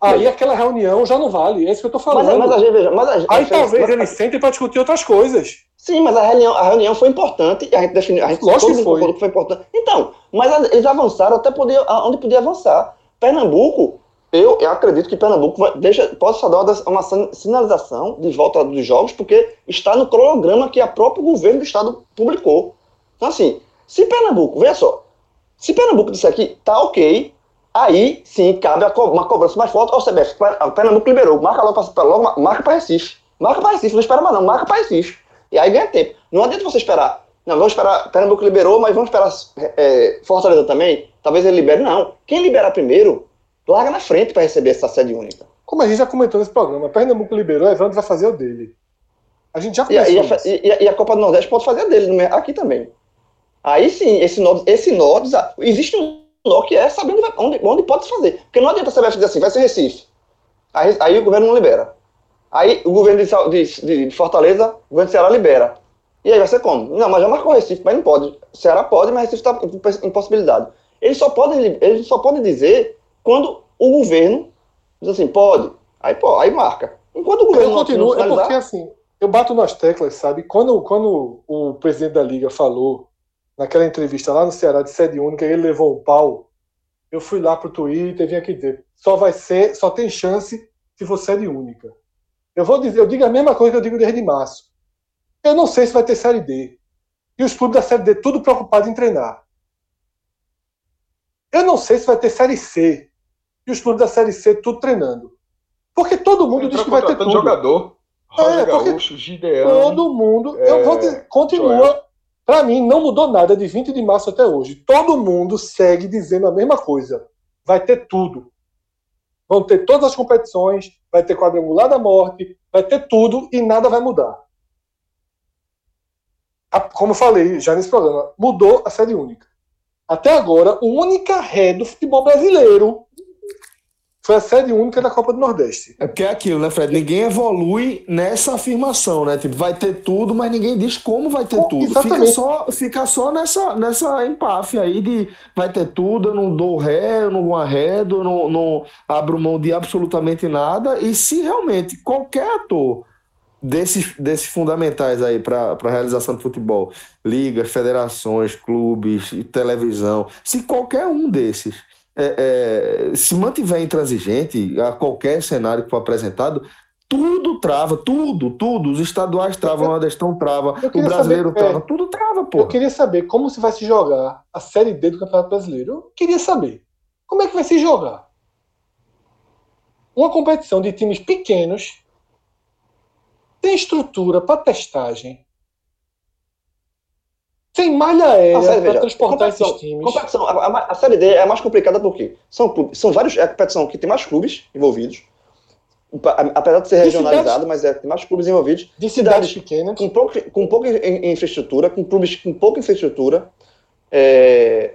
Aí aquela reunião já não vale, é isso que eu tô falando. Mas, mas a gente, veja, mas a, aí talvez mas, eles sentem para discutir outras coisas. Sim, mas a reunião, a reunião foi importante a gente definiu. A gente Lógico que foi. que foi importante. Então, mas eles avançaram até poder, onde podia avançar. Pernambuco, eu, eu acredito que Pernambuco vai, deixa, pode só dar uma, uma sinalização de volta dos jogos, porque está no cronograma que a próprio governo do estado publicou. Então, assim, se Pernambuco, veja só, se Pernambuco disser que tá ok, aí sim cabe uma cobrança mais forte ao CBF. O Pernambuco liberou, marca logo para logo, marca para Recife. Marca para Recife, não espera mais não, marca para Recife. E aí ganha tempo. Não adianta você esperar. Não, vamos esperar. Pernambuco liberou, mas vamos esperar é, Fortaleza também. Talvez ele libere. Não. Quem liberar primeiro, larga na frente para receber essa sede única. Como a gente já comentou nesse programa, Pernambuco liberou, Evandro vai fazer o dele. A gente já conhece. E, e, e, e, a Copa do Nordeste pode fazer a dele aqui também. Aí sim, esse nó, esse nó existe um nó que é sabendo onde, onde pode fazer. Porque não adianta a CBF dizer assim, vai ser Recife. Aí, aí o governo não libera. Aí o governo de, de, de, Fortaleza, o governo de Ceará libera. E aí vai ser como? Não, mas já marcou Recife, mas não pode. Ceará pode, mas Recife está em possibilidade. Eles só, podem, eles só podem dizer quando o governo diz assim, pode. Aí, pô, aí marca. Enquanto o governo eu continuo, não é porque assim, eu bato nas teclas, sabe? Quando, quando o presidente da Liga falou naquela entrevista lá no Ceará de sede única, ele levou um pau. Eu fui lá pro Twitter e vim aqui dizer, só vai ser, só tem chance se for sede única. Eu vou dizer, eu digo a mesma coisa que eu digo desde março. Eu não sei se vai ter série D. E os clubes da série D tudo preocupados em treinar. Eu não sei se vai ter série C. E os clubes da série C tudo treinando. Porque todo mundo diz que vai ter tudo. jogador. é, Gaúcho, Gideão, todo mundo. É, eu vou dizer, continua. Para mim, não mudou nada de 20 de março até hoje. Todo mundo segue dizendo a mesma coisa. Vai ter tudo. Vão ter todas as competições, vai ter quadrangular da morte, vai ter tudo e nada vai mudar. Como eu falei já nesse programa, mudou a série única. Até agora, a única ré do futebol brasileiro foi a sede única da Copa do Nordeste. É porque é aquilo, né, Fred? Ninguém evolui nessa afirmação, né? Tipo, vai ter tudo, mas ninguém diz como vai ter tudo. Exatamente. Fica só, fica só nessa, nessa empáfia aí de vai ter tudo, eu não dou ré, eu não arredo, eu não, não abro mão de absolutamente nada. E se realmente qualquer ator desses, desses fundamentais aí para a realização do futebol, ligas, federações, clubes, televisão, se qualquer um desses é, é, se mantiver intransigente a qualquer cenário que for apresentado, tudo trava, tudo, tudo. Os estaduais travam, o Nordestão trava, o brasileiro saber, trava, é, tudo trava, pô. Eu queria saber como se vai se jogar a Série D do Campeonato Brasileiro. Eu queria saber como é que vai se jogar. Uma competição de times pequenos, tem estrutura para testagem, sem malha aérea para transportar esses times. Competição, a, a, a, Série D é mais complicada porque são, são vários. É a competição que tem mais clubes envolvidos. Apesar de ser regionalizado, mas é, tem mais clubes envolvidos. De cidades, cidades pequenas. Com, pouco, com pouca infraestrutura, com clubes com pouca infraestrutura. É,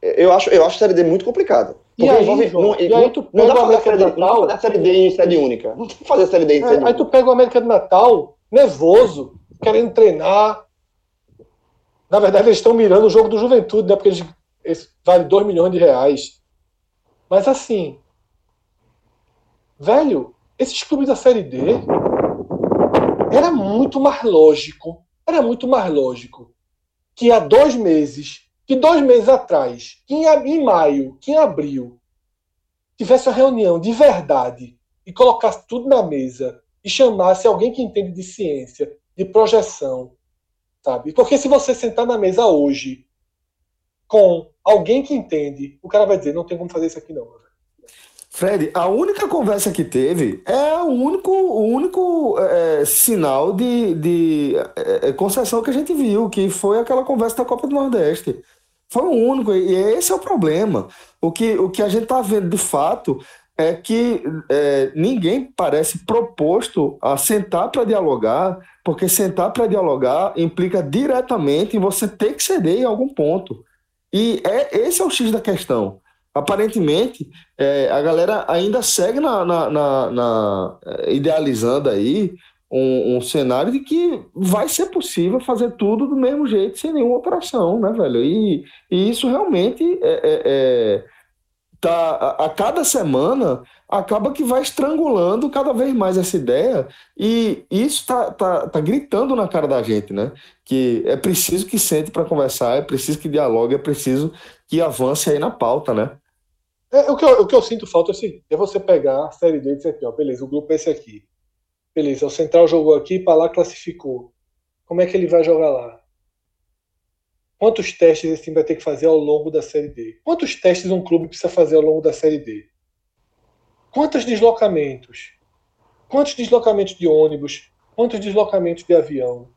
eu, acho, eu acho a Série D muito complicada. E aí, envolve, João, não, e aí tu não, dá pra fazer a, Natal, não dá a Série D em sede única. Não tem que fazer a Série D em é, Aí tu pega o América do Natal, nervoso, querendo treinar, na verdade, eles estão mirando o jogo do Juventude, né? Porque eles, eles vale 2 milhões de reais. Mas assim, velho, esses clubes da Série D era muito mais lógico, era muito mais lógico que há dois meses, que dois meses atrás, que em, em maio, que em abril, tivesse uma reunião de verdade e colocasse tudo na mesa e chamasse alguém que entende de ciência, de projeção, sabe? Porque se você sentar na mesa hoje com alguém que entende, o cara vai dizer, não tem como fazer isso aqui não. Fred, a única conversa que teve é o único, o único é, sinal de, de é, concessão que a gente viu, que foi aquela conversa da Copa do Nordeste. Foi o único, e esse é o problema. O que, o que a gente está vendo de fato é que é, ninguém parece proposto a sentar para dialogar, porque sentar para dialogar implica diretamente em você ter que ceder em algum ponto. E é esse é o X da questão. Aparentemente, é, a galera ainda segue na, na, na, na é, idealizando aí um, um, cenário de que vai ser possível fazer tudo do mesmo jeito, sem nenhuma operação, né, velho? E, e isso realmente é, é, é tá, a, a, cada semana acaba que vai estrangulando cada vez mais essa ideia e isso tá, tá, tá gritando na cara da gente, né? Que é preciso que sente para conversar, é preciso que dialogue, é preciso que avance aí na pauta, né? É, o, que eu, o que eu sinto falta é é você pegar a série D e dizer, ó, beleza, o grupo é esse aqui. Beleza, o Central jogou aqui, para lá classificou. Como é que ele vai jogar lá? Quantos testes esse time vai ter que fazer ao longo da Série D? Quantos testes um clube precisa fazer ao longo da Série D? Quantos deslocamentos? Quantos deslocamentos de ônibus? Quantos deslocamentos de avião?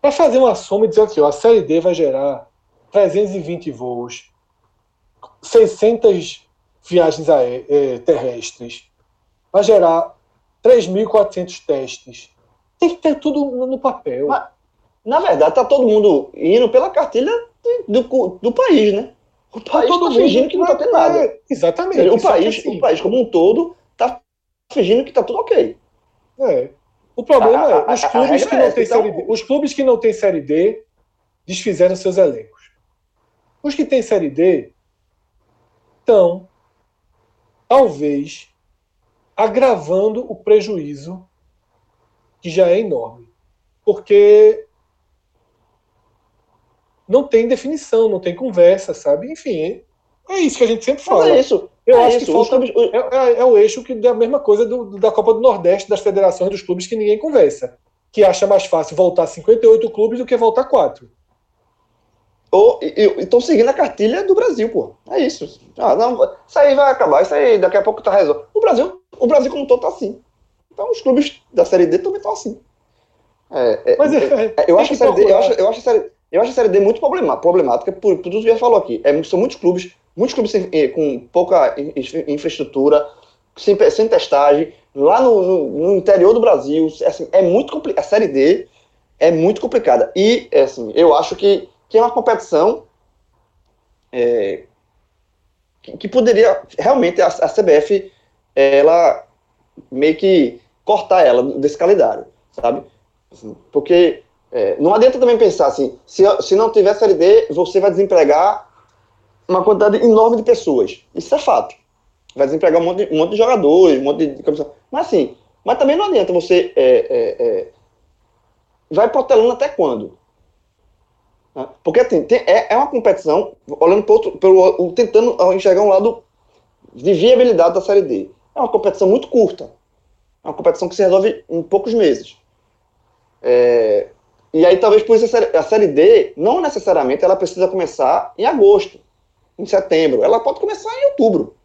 Para fazer uma soma e dizer aqui, ó, a Série D vai gerar 320 voos, 600 viagens é, terrestres, vai gerar 3.400 testes. Tem que ter tudo no papel. Mas, na verdade, tá todo mundo indo pela cartilha do, do país, né? O tá país tá todo tá fingindo que não tá tendo nada. É, exatamente. O país, assim. o país como um todo tá fingindo que tá tudo ok. É. O problema a, é, os clubes, que não é têm então... série D, os clubes que não têm Série D desfizeram seus elencos. Os que têm Série D estão, talvez, agravando o prejuízo que já é enorme. Porque não tem definição, não tem conversa, sabe? Enfim, é isso que a gente sempre fala. é isso. Eu é acho isso. que falta, é, é, é, o eixo que é a mesma coisa do, da Copa do Nordeste, das federações dos clubes que ninguém conversa. Que acha mais fácil voltar 58 clubes do que voltar 4. Ou estão seguindo a cartilha do Brasil, pô. É isso. Ah, não, isso aí vai acabar, isso aí daqui a pouco tá resolvido. O Brasil, o Brasil como um todo tá assim. Então os clubes da Série D também estão assim. É, é, Mas é, é eu, acho a série D, eu, acho, eu acho a Série eu acho a Série D muito problemática, por, por tudo que já falou aqui. É, são muitos clubes, muitos clubes com pouca infraestrutura, sem, sem testagem, lá no, no, no, interior do Brasil. Assim, é muito complicado. A Série D é muito complicada. E, assim, eu acho que, que é uma competição é, que, que, poderia, realmente, a, a, CBF, ela meio que cortar ela desse calendário, sabe? Assim, porque é, não adianta também pensar assim, se, se não tiver Série D, você vai desempregar uma quantidade enorme de pessoas. Isso é fato. Vai desempregar um monte um monte de jogadores, um monte de. Mas assim, mas também não adianta você. É, é, é vai protelando até quando? Né? Porque assim, tem, é, é uma competição, olhando pro outro, pelo, tentando enxergar um lado de viabilidade da Série D. É uma competição muito curta. É uma competição que se resolve em poucos meses. É, e aí talvez por isso a série, D, não necessariamente ela precisa começar em agosto em setembro. Ela pode começar em outubro.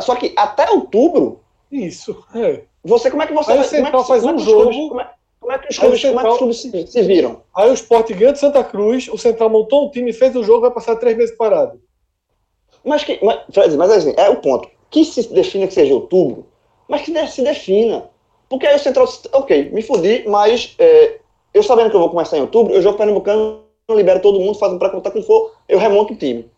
Só que até outubro. Isso. É. Você, como é que você aí vai, como é que, faz um jogo. Clubes, como, é, como é que os clubes, Central, como é que os clubes se, se, viram? Aí o Sport ganha de Santa Cruz, o Central montou um time, fez o jogo, vai passar três meses parado. Mas, que, mas, mas assim, é o ponto. Que se defina que seja outubro, mas que se defina. Porque aí o Central, ok, me fudi, mas é, eu sabendo que eu vou começar em outubro, eu jogo Pernambucano, libero todo mundo, faço para contar com for, eu remonto o time.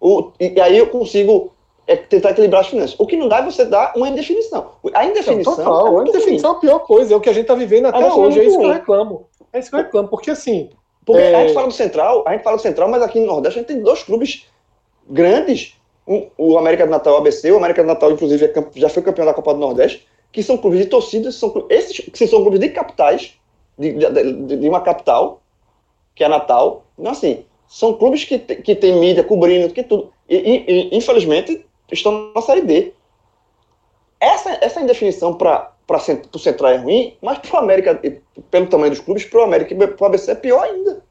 O, e, aí eu consigo é, tentar equilibrar as finanças. O que não dá é você dar uma indefinição. A indefinição. Não, total, é a indefinição ruim. é a pior coisa, é o que a gente está vivendo até hoje. É isso ruim. que eu reclamo. É isso que eu reclamo, porque assim. Porque é... a gente fala do Central, a gente fala do Central, mas aqui no Nordeste a gente tem dois clubes grandes. Um, o América do Natal o ABC, o América do Natal, inclusive, é já foi campeão da Copa do Nordeste, que são clubes de torcidas, são, esses que são clubes de capitais, de, de, de uma capital, que é Natal. Então, assim, são clubes que, que têm mídia cobrindo, que tudo. E, e, infelizmente, estão na Série D. Essa, essa indefinição para o Central é ruim, mas para o América, pelo tamanho dos clubes, para o América e para o ABC é pior ainda.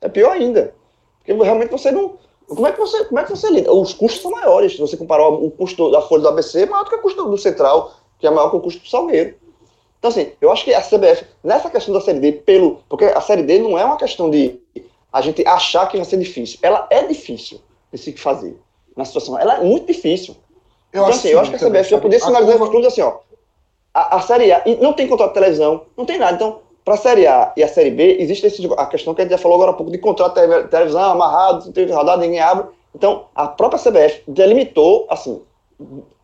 É pior ainda. Porque realmente você não. Como é que você, como é que você lida? Os custos são maiores. Se você comparar o custo da folha do ABC, é maior do que o custo do Central, que é maior que o custo do Salgueiro. Então, assim, eu acho que a CBF, nessa questão da Série D, pelo, porque a Série D não é uma questão de a gente achar que vai ser difícil. Ela é difícil de se fazer na situação. Ela é muito difícil. Eu então, acho assim, eu acho que a CBF já poderia sinalizar para os clubes assim, ó. A, a, Série A, e não tem contrato de televisão, não tem nada. Então, para a Série A e a Série B, existe esse, a questão que a gente já falou agora há pouco de contrato de televisão amarrado, não tem rodada, ninguém abre. Então, a própria CBF delimitou, assim,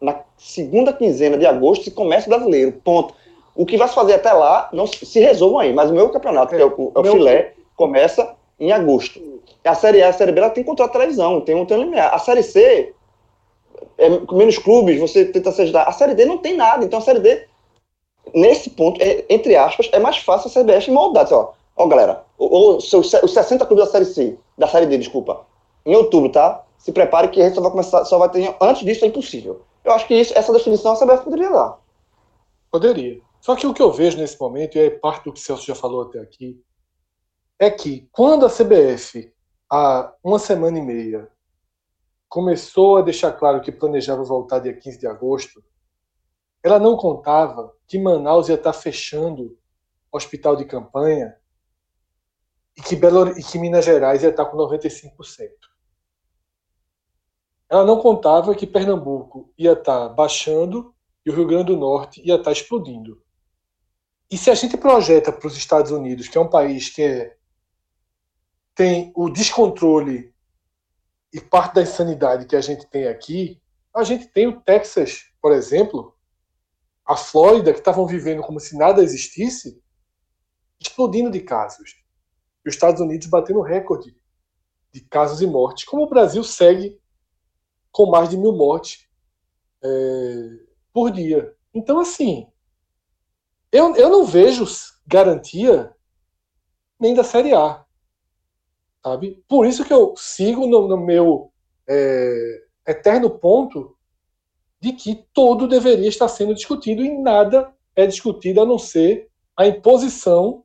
na segunda quinzena de agosto, se começa o brasileiro, ponto. O que vai se fazer até lá, não se resolvam aí. Mas o meu campeonato, é, que é o, é o meu... filé, começa em agosto. A Série A a Série B ela tem contrato de televisão, tem um tempo limiar. A Série C, é, com menos clubes, você tenta se ajudar. A Série D não tem nada, então a Série D, nesse ponto, é, entre aspas, é mais fácil a CBF moldar. Assim, ó, ó, galera, os, os 60 clubes da Série C, da Série D, desculpa, em outubro, tá? Se prepare que a gente só vai começar, só vai ter. Antes disso é impossível. Eu acho que isso, essa definição a CBF poderia dar. Poderia. Só que o que eu vejo nesse momento, e é parte do que o Celso já falou até aqui, é que quando a CBF, há uma semana e meia, começou a deixar claro que planejava voltar dia 15 de agosto, ela não contava que Manaus ia estar fechando hospital de campanha e que, Belo, e que Minas Gerais ia estar com 95%. Ela não contava que Pernambuco ia estar baixando e o Rio Grande do Norte ia estar explodindo. E se a gente projeta para os Estados Unidos, que é um país que é tem o descontrole e parte da insanidade que a gente tem aqui, a gente tem o Texas, por exemplo, a Flórida, que estavam vivendo como se nada existisse, explodindo de casos. E os Estados Unidos batendo recorde de casos e mortes, como o Brasil segue com mais de mil mortes é, por dia. Então, assim, eu, eu não vejo garantia nem da Série A sabe? Por isso que eu sigo no, no meu é, eterno ponto de que tudo deveria estar sendo discutido e nada é discutido a não ser a imposição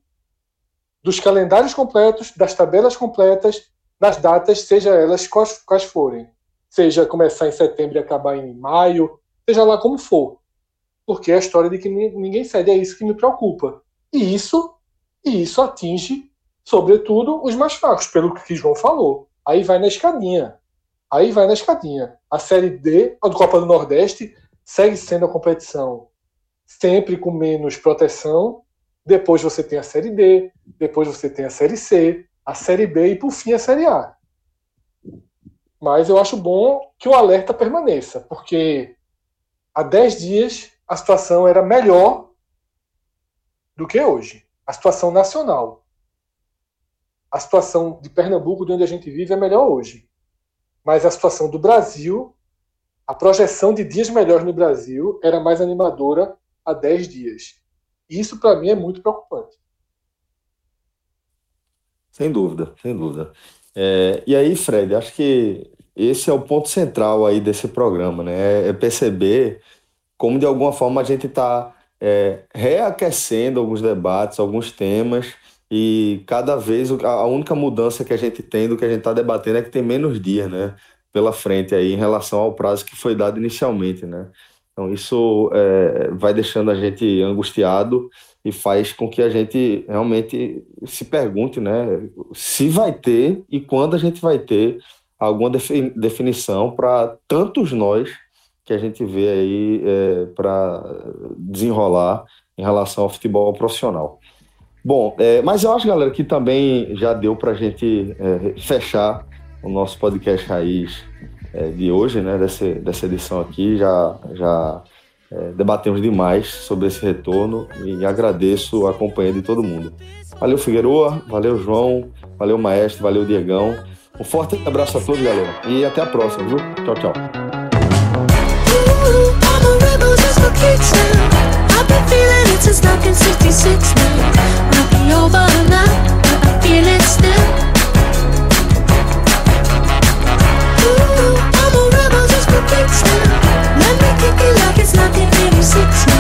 dos calendários completos, das tabelas completas, das datas, seja elas quais, quais forem. Seja começar em setembro e acabar em maio, seja lá como for. Porque é a história de que ninguém cede, é isso que me preocupa. E isso, e isso atinge sobretudo os mais fracos, pelo que João falou. Aí vai na escadinha. Aí vai na escadinha. A Série D, a do Copa do Nordeste, segue sendo a competição sempre com menos proteção. Depois você tem a Série D, depois você tem a Série C, a Série B e, por fim, a Série A. Mas eu acho bom que o alerta permaneça, porque há 10 dias a situação era melhor do que hoje. A situação nacional. A situação de Pernambuco, de onde a gente vive, é melhor hoje. Mas a situação do Brasil, a projeção de dias melhores no Brasil era mais animadora há 10 dias. Isso, para mim, é muito preocupante. Sem dúvida, sem dúvida. É, e aí, Fred, acho que esse é o ponto central aí desse programa, né? É perceber como, de alguma forma, a gente está é, reaquecendo alguns debates, alguns temas, e cada vez a única mudança que a gente tem do que a gente está debatendo é que tem menos dias, né? Pela frente aí em relação ao prazo que foi dado inicialmente, né? Então, isso é, vai deixando a gente angustiado e faz com que a gente realmente se pergunte né, se vai ter e quando a gente vai ter alguma definição para tantos nós que a gente vê aí é, para desenrolar em relação ao futebol profissional. Bom, é, mas eu acho, galera, que também já deu para a gente é, fechar o nosso podcast Raiz é, de hoje, né, dessa, dessa edição aqui. Já, já é, debatemos demais sobre esse retorno e agradeço a companhia de todo mundo. Valeu, Figueroa, valeu, João, valeu, Maestro, valeu, Diegão. Um forte abraço a todos, galera, e até a próxima, viu? Tchau, tchau. all my just for kicks now I've been feeling it since 1966. Might be over now, but I feel it still. Ooh, I'm a rebel just for kicks now Let me kick it like it's 1986